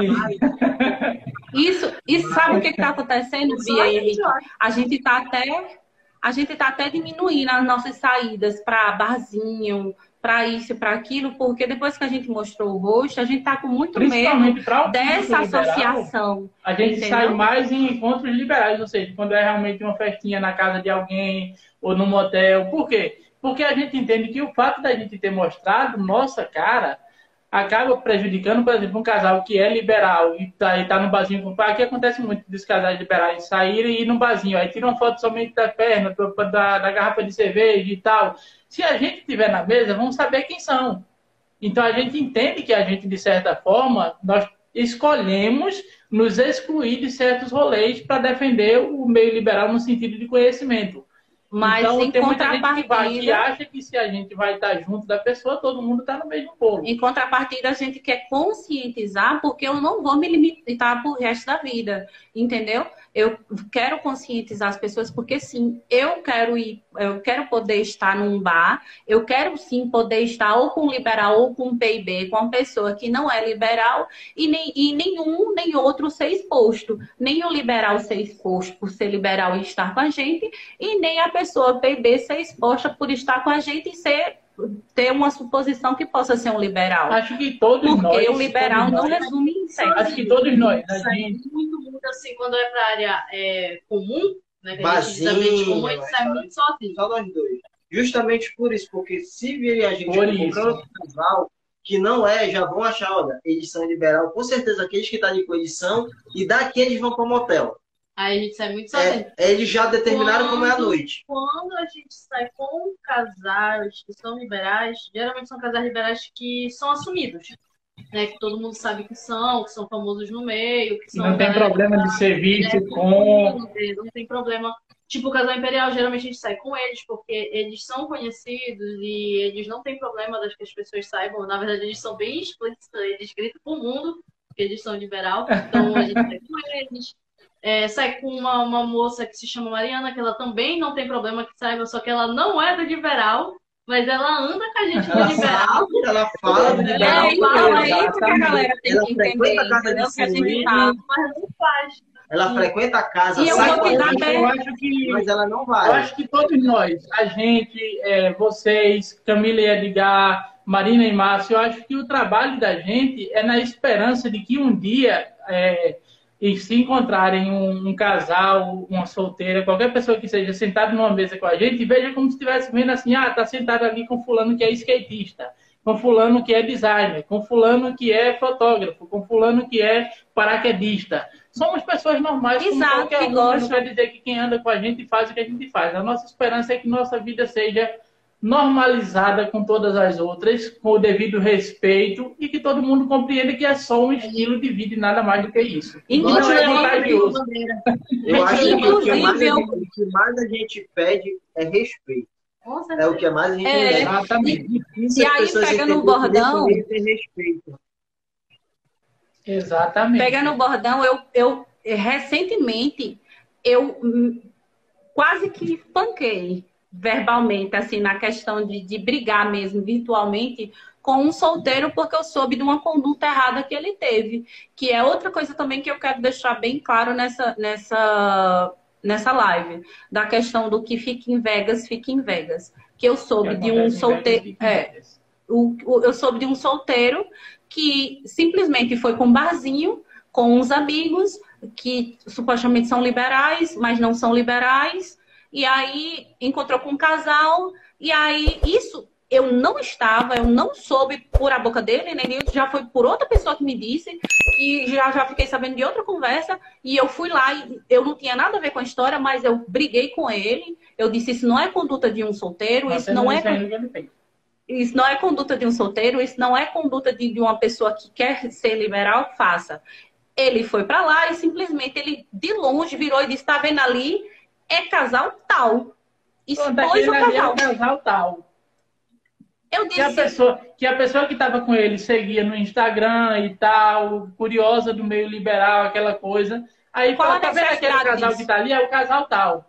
Isso, e sabe o que está acontecendo, Bia a gente Henrique? olha. A gente está até a gente está até diminuindo as nossas saídas para barzinho, para isso, para aquilo, porque depois que a gente mostrou o rosto, a gente está com muito medo dessa associação. A gente entendeu? sai mais em encontros liberais, ou seja, quando é realmente uma festinha na casa de alguém ou num motel. Por quê? Porque a gente entende que o fato da gente ter mostrado nossa cara acaba prejudicando, por exemplo, um casal que é liberal e tá, e tá no barzinho com o pai, que acontece muito dos casais liberais saírem e ir no barzinho, aí tiram foto somente da perna, da, da garrafa de cerveja e tal. Se a gente estiver na mesa, vamos saber quem são. Então a gente entende que a gente, de certa forma, nós escolhemos nos excluir de certos rolês para defender o meio liberal no sentido de conhecimento. Mas então, em tem contrapartida... gente que, vai, que acha que se a gente vai estar junto da pessoa, todo mundo está no mesmo bolo. Em contrapartida, a gente quer conscientizar, porque eu não vou me limitar para o resto da vida, entendeu? Eu quero conscientizar as pessoas porque sim, eu quero ir, eu quero poder estar num bar, eu quero sim poder estar ou com liberal ou com PIB, com uma pessoa que não é liberal e, nem, e nenhum nem outro ser exposto. Nem o liberal ser exposto por ser liberal e estar com a gente, e nem a pessoa PIB ser exposta por estar com a gente e ser ter uma suposição que possa ser um liberal. Acho que todos Porque nós. Porque o liberal não nós, resume em sexo. Acho que todos nós. A gente... Muito, muito assim, quando é para a área é, comum, né? Que a gente comum, a gente sai muito sozinho. Só nós dois. Justamente por isso, porque se vir a gente comprando outro casal que não é, já vão achar, olha, edição liberal, com certeza aqueles que estão tá de com edição, e daqui eles vão para o motel. Aí a gente sai muito sozinho. É, eles já determinaram quando, como é a noite. Quando a gente sai com casais que são liberais, geralmente são casais liberais que são assumidos. Né, que todo mundo sabe que são, que são famosos no meio. Que são não tem problema de ser visto né, com. Não tem problema. Tipo, o casal imperial, geralmente a gente sai com eles, porque eles são conhecidos e eles não têm problema das que as pessoas saibam. Na verdade, eles são bem explícitos, eles gritam pro mundo que eles são liberal. Então, a gente sai com eles. É, sai com uma, uma moça que se chama Mariana, que ela também não tem problema que saiba, só que ela não é do liberal, mas ela anda com a gente no liberal. ela fala do liberal. É, fala isso que a galera tem ela que entender. A casa de que a gente fala, mas não faz. Ela frequenta a casa, e sai eu, gente, eu acho que, mas ela não vai. Eu acho que todos nós, a gente, é, vocês, Camila e Edgar, Marina e Márcio, eu acho que o trabalho da gente é na esperança de que um dia é, e se encontrarem um, um, casal, uma solteira, qualquer pessoa que seja sentado numa mesa com a gente, veja como se estivesse vendo assim, ah, tá sentado ali com fulano que é skatista, com fulano que é designer, com fulano que é fotógrafo, com fulano que é paraquedista. Somos pessoas normais, Exato, como qualquer um. Não quer dizer que quem anda com a gente faz o que a gente faz. A nossa esperança é que nossa vida seja normalizada com todas as outras, com o devido respeito e que todo mundo compreenda que é só um estilo de vida e nada mais do que isso. Inclusive, não é vantajoso. Eu acho que o que, mais a gente, o que mais a gente pede é respeito. É o que mais a gente é, pede. Exatamente. E, e aí pega no bordão. Respeito. Exatamente. Pega no bordão, eu, eu recentemente eu hum, quase que panquei verbalmente, assim, na questão de, de brigar mesmo virtualmente com um solteiro porque eu soube de uma conduta errada que ele teve. Que é outra coisa também que eu quero deixar bem claro nessa, nessa, nessa live. Da questão do que fica em Vegas, fica em Vegas. Que eu soube de um solteiro. É, o, o, eu soube de um solteiro que simplesmente foi com um barzinho, com uns amigos que supostamente são liberais, mas não são liberais e aí encontrou com um casal, e aí isso eu não estava, eu não soube por a boca dele, nem já foi por outra pessoa que me disse, que já, já fiquei sabendo de outra conversa, e eu fui lá e eu não tinha nada a ver com a história, mas eu briguei com ele, eu disse, isso não é conduta de um solteiro, mas isso não é. Isso não é conduta de um solteiro, isso não é conduta de, de uma pessoa que quer ser liberal, faça. Ele foi para lá e simplesmente ele de longe virou e disse: tá vendo ali? É casal tal. Expôs o casal. É casal tal. Eu disse... Que a pessoa que a pessoa que estava com ele seguia no Instagram e tal, curiosa do meio liberal, aquela coisa. Aí Qual fala, tá vendo aquele casal disso? que tá ali? É o casal tal.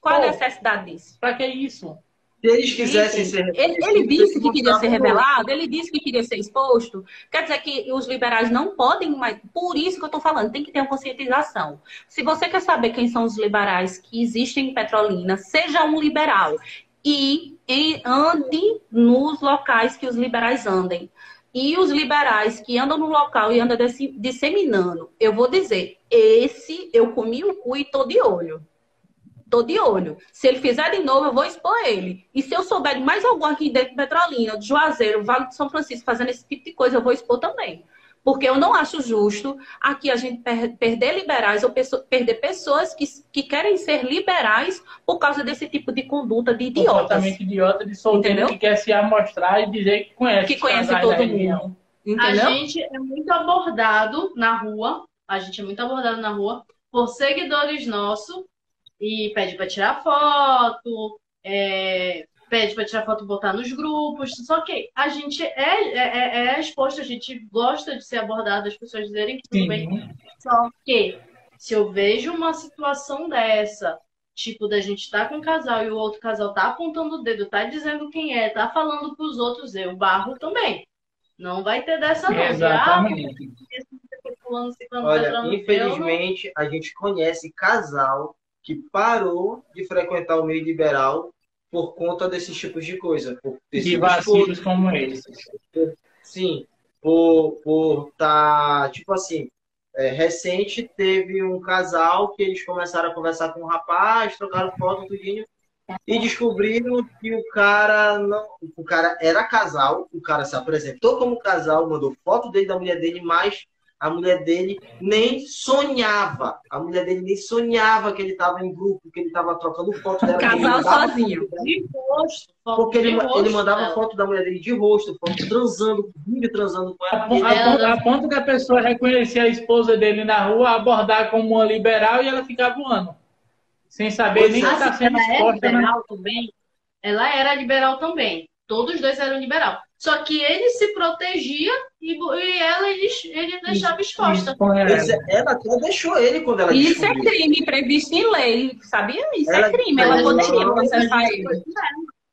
Qual Pô, a necessidade disso? Pra que isso? Se eles quisessem Sim, ser ele, ele disse que queria ser revelado, ele disse que queria ser exposto. Quer dizer que os liberais não podem mais. Por isso que eu estou falando, tem que ter uma conscientização. Se você quer saber quem são os liberais que existem em Petrolina, seja um liberal e, e ande nos locais que os liberais andem. E os liberais que andam no local e andam disseminando, eu vou dizer, esse eu comi o cu e tô de olho. Tô de olho. Se ele fizer de novo, eu vou expor ele. E se eu souber de mais algum aqui dentro de Petrolina, de Juazeiro, Vale de São Francisco, fazendo esse tipo de coisa, eu vou expor também. Porque eu não acho justo aqui a gente per perder liberais ou perder pessoas que, que querem ser liberais por causa desse tipo de conduta de idiotas. Completamente idiota de solteiro Entendeu? que quer se amostrar e dizer que conhece. Que conhece todo mundo. Entendeu? A gente é muito abordado na rua, a gente é muito abordado na rua por seguidores nossos e pede para tirar foto, é, pede para tirar foto e botar nos grupos. Só que a gente é, é, é, é exposto, a gente gosta de ser abordado, as pessoas dizerem que tudo Sim. bem. Só que se eu vejo uma situação dessa, tipo, da gente estar tá com um casal e o outro casal tá apontando o dedo, tá dizendo quem é, tá falando pros outros, eu barro também. Não vai ter dessa não. Exatamente. Olha, infelizmente, a gente conhece casal que parou de frequentar o meio liberal por conta desses tipos de coisa. Por de vacilos como esses. Sim, por por tá, tipo assim, é, recente teve um casal que eles começaram a conversar com um rapaz, trocaram foto, tudinho, e descobriram que o cara não, o cara era casal, o cara se apresentou como casal, mandou foto dele da mulher dele, mas a mulher dele nem sonhava. A mulher dele nem sonhava que ele estava em grupo, que ele estava trocando foto dela. Casal sozinho. De rosto. Porque ele, rosto, ele mandava dela. foto da mulher dele de rosto, foto transando, vídeo transando com ela. A, a, a, ponto que a pessoa reconhecia a esposa dele na rua, abordar como uma liberal e ela ficava voando. Sem saber pois nem que está sendo exposta. Ela, liberal também. ela era liberal também. Todos os dois eram liberal. Só que ele se protegia e, e ela ele, ele deixava exposta. Ela até deixou ele quando ela Isso é descobriu. é crime previsto em lei. Sabia? Isso é ela, é crime. Ela poderia processar ele.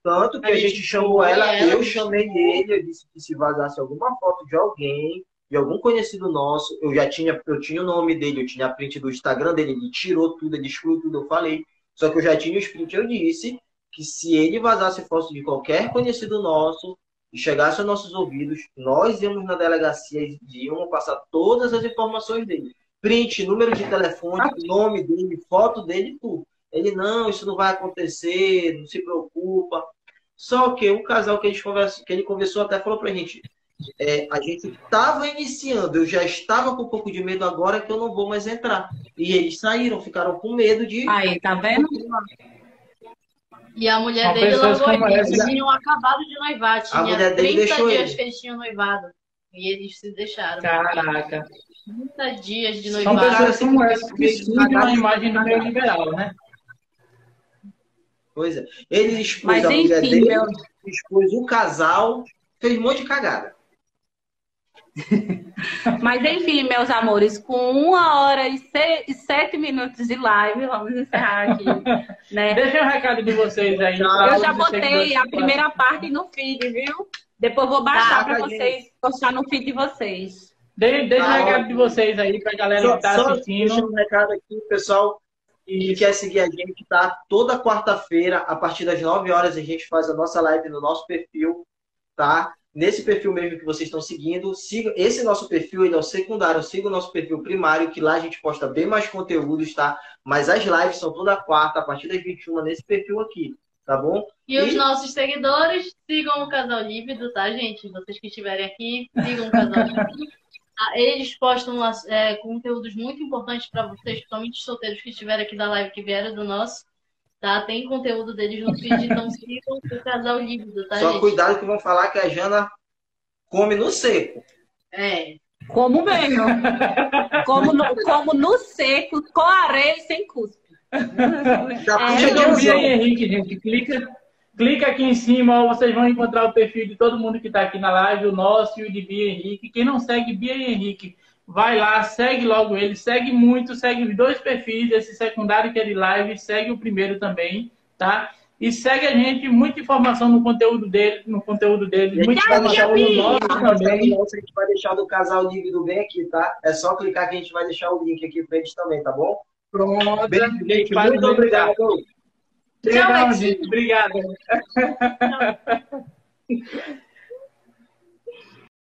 Tanto que a, a gente chamou ela, ela, eu chamei ele, eu disse que se vazasse alguma foto de alguém, de algum conhecido nosso, eu já tinha, eu tinha o nome dele, eu tinha a print do Instagram dele, ele tirou tudo, ele excluiu tudo, eu falei. Só que eu já tinha o sprint, eu disse que se ele vazasse foto de qualquer conhecido nosso, e chegasse aos nossos ouvidos, nós íamos na delegacia e íamos passar todas as informações dele. Print, número de telefone, nome dele, foto dele, tudo. Ele, não, isso não vai acontecer, não se preocupa. Só que o casal que, que ele conversou até falou pra gente, é, a gente estava iniciando, eu já estava com um pouco de medo agora que eu não vou mais entrar. E eles saíram, ficaram com medo de. Aí, tá vendo? E a mulher São dele logo eles tinham acabado de noivar. Tinha 30 dias ele. que eles tinham noivado. E eles se deixaram. Caraca. 30 dias de noivado. São pessoas como essa que surgem uma imagem do meio liberal, né? Pois é. Ele expôs Mas, a mulher enfim, dele, meu... expôs o casal, fez um monte de cagada. Mas enfim, meus amores, com uma hora e, e sete minutos de live, vamos encerrar aqui. Né? Deixa um recado de vocês aí. Eu já botei a primeira parte no feed, viu? Depois vou baixar tá, para vocês, postar no feed de vocês. De, deixa tá, um recado de vocês aí para a galera só, que está assistindo. Deixa um recado aqui, pessoal. E quer seguir a gente, tá? Toda quarta-feira, a partir das 9 horas, a gente faz a nossa live no nosso perfil, tá? Nesse perfil mesmo que vocês estão seguindo. Siga, esse nosso perfil ele é o secundário, siga o nosso perfil primário, que lá a gente posta bem mais conteúdos, tá? Mas as lives são toda quarta, a partir das 21 nesse perfil aqui, tá bom? E, e... os nossos seguidores, sigam o Casal Lívido, tá, gente? Vocês que estiverem aqui, sigam o Casal Lívido. Ah, eles postam é, conteúdos muito importantes para vocês, principalmente os solteiros que estiverem aqui da live, que vieram do nosso. Tá? Tem conteúdo deles no feed, então sigam o casal líquido, tá, Só gente? cuidado que vão falar que a Jana come no seco. É. Como mesmo. como, no, como no seco, com areia e sem cuspe. Já é, Chegou o Bia Henrique, gente. Clica, clica aqui em cima, vocês vão encontrar o perfil de todo mundo que está aqui na live, o nosso e o de Bia Henrique. Quem não segue Bia Henrique, vai lá, segue logo ele, segue muito, segue os dois perfis, esse secundário que é de live, segue o primeiro também, tá? E segue a gente, muita informação no conteúdo dele, no conteúdo dele, a muita gente vai deixar informação o no link, nosso também. a gente vai deixar do casal Dívido bem aqui, tá? É só clicar que a gente vai deixar o link aqui pra eles também, tá bom? Pronto, Beijo, gente. Muito o link obrigado. Tchau, Obrigado, Betinho. gente. Obrigado.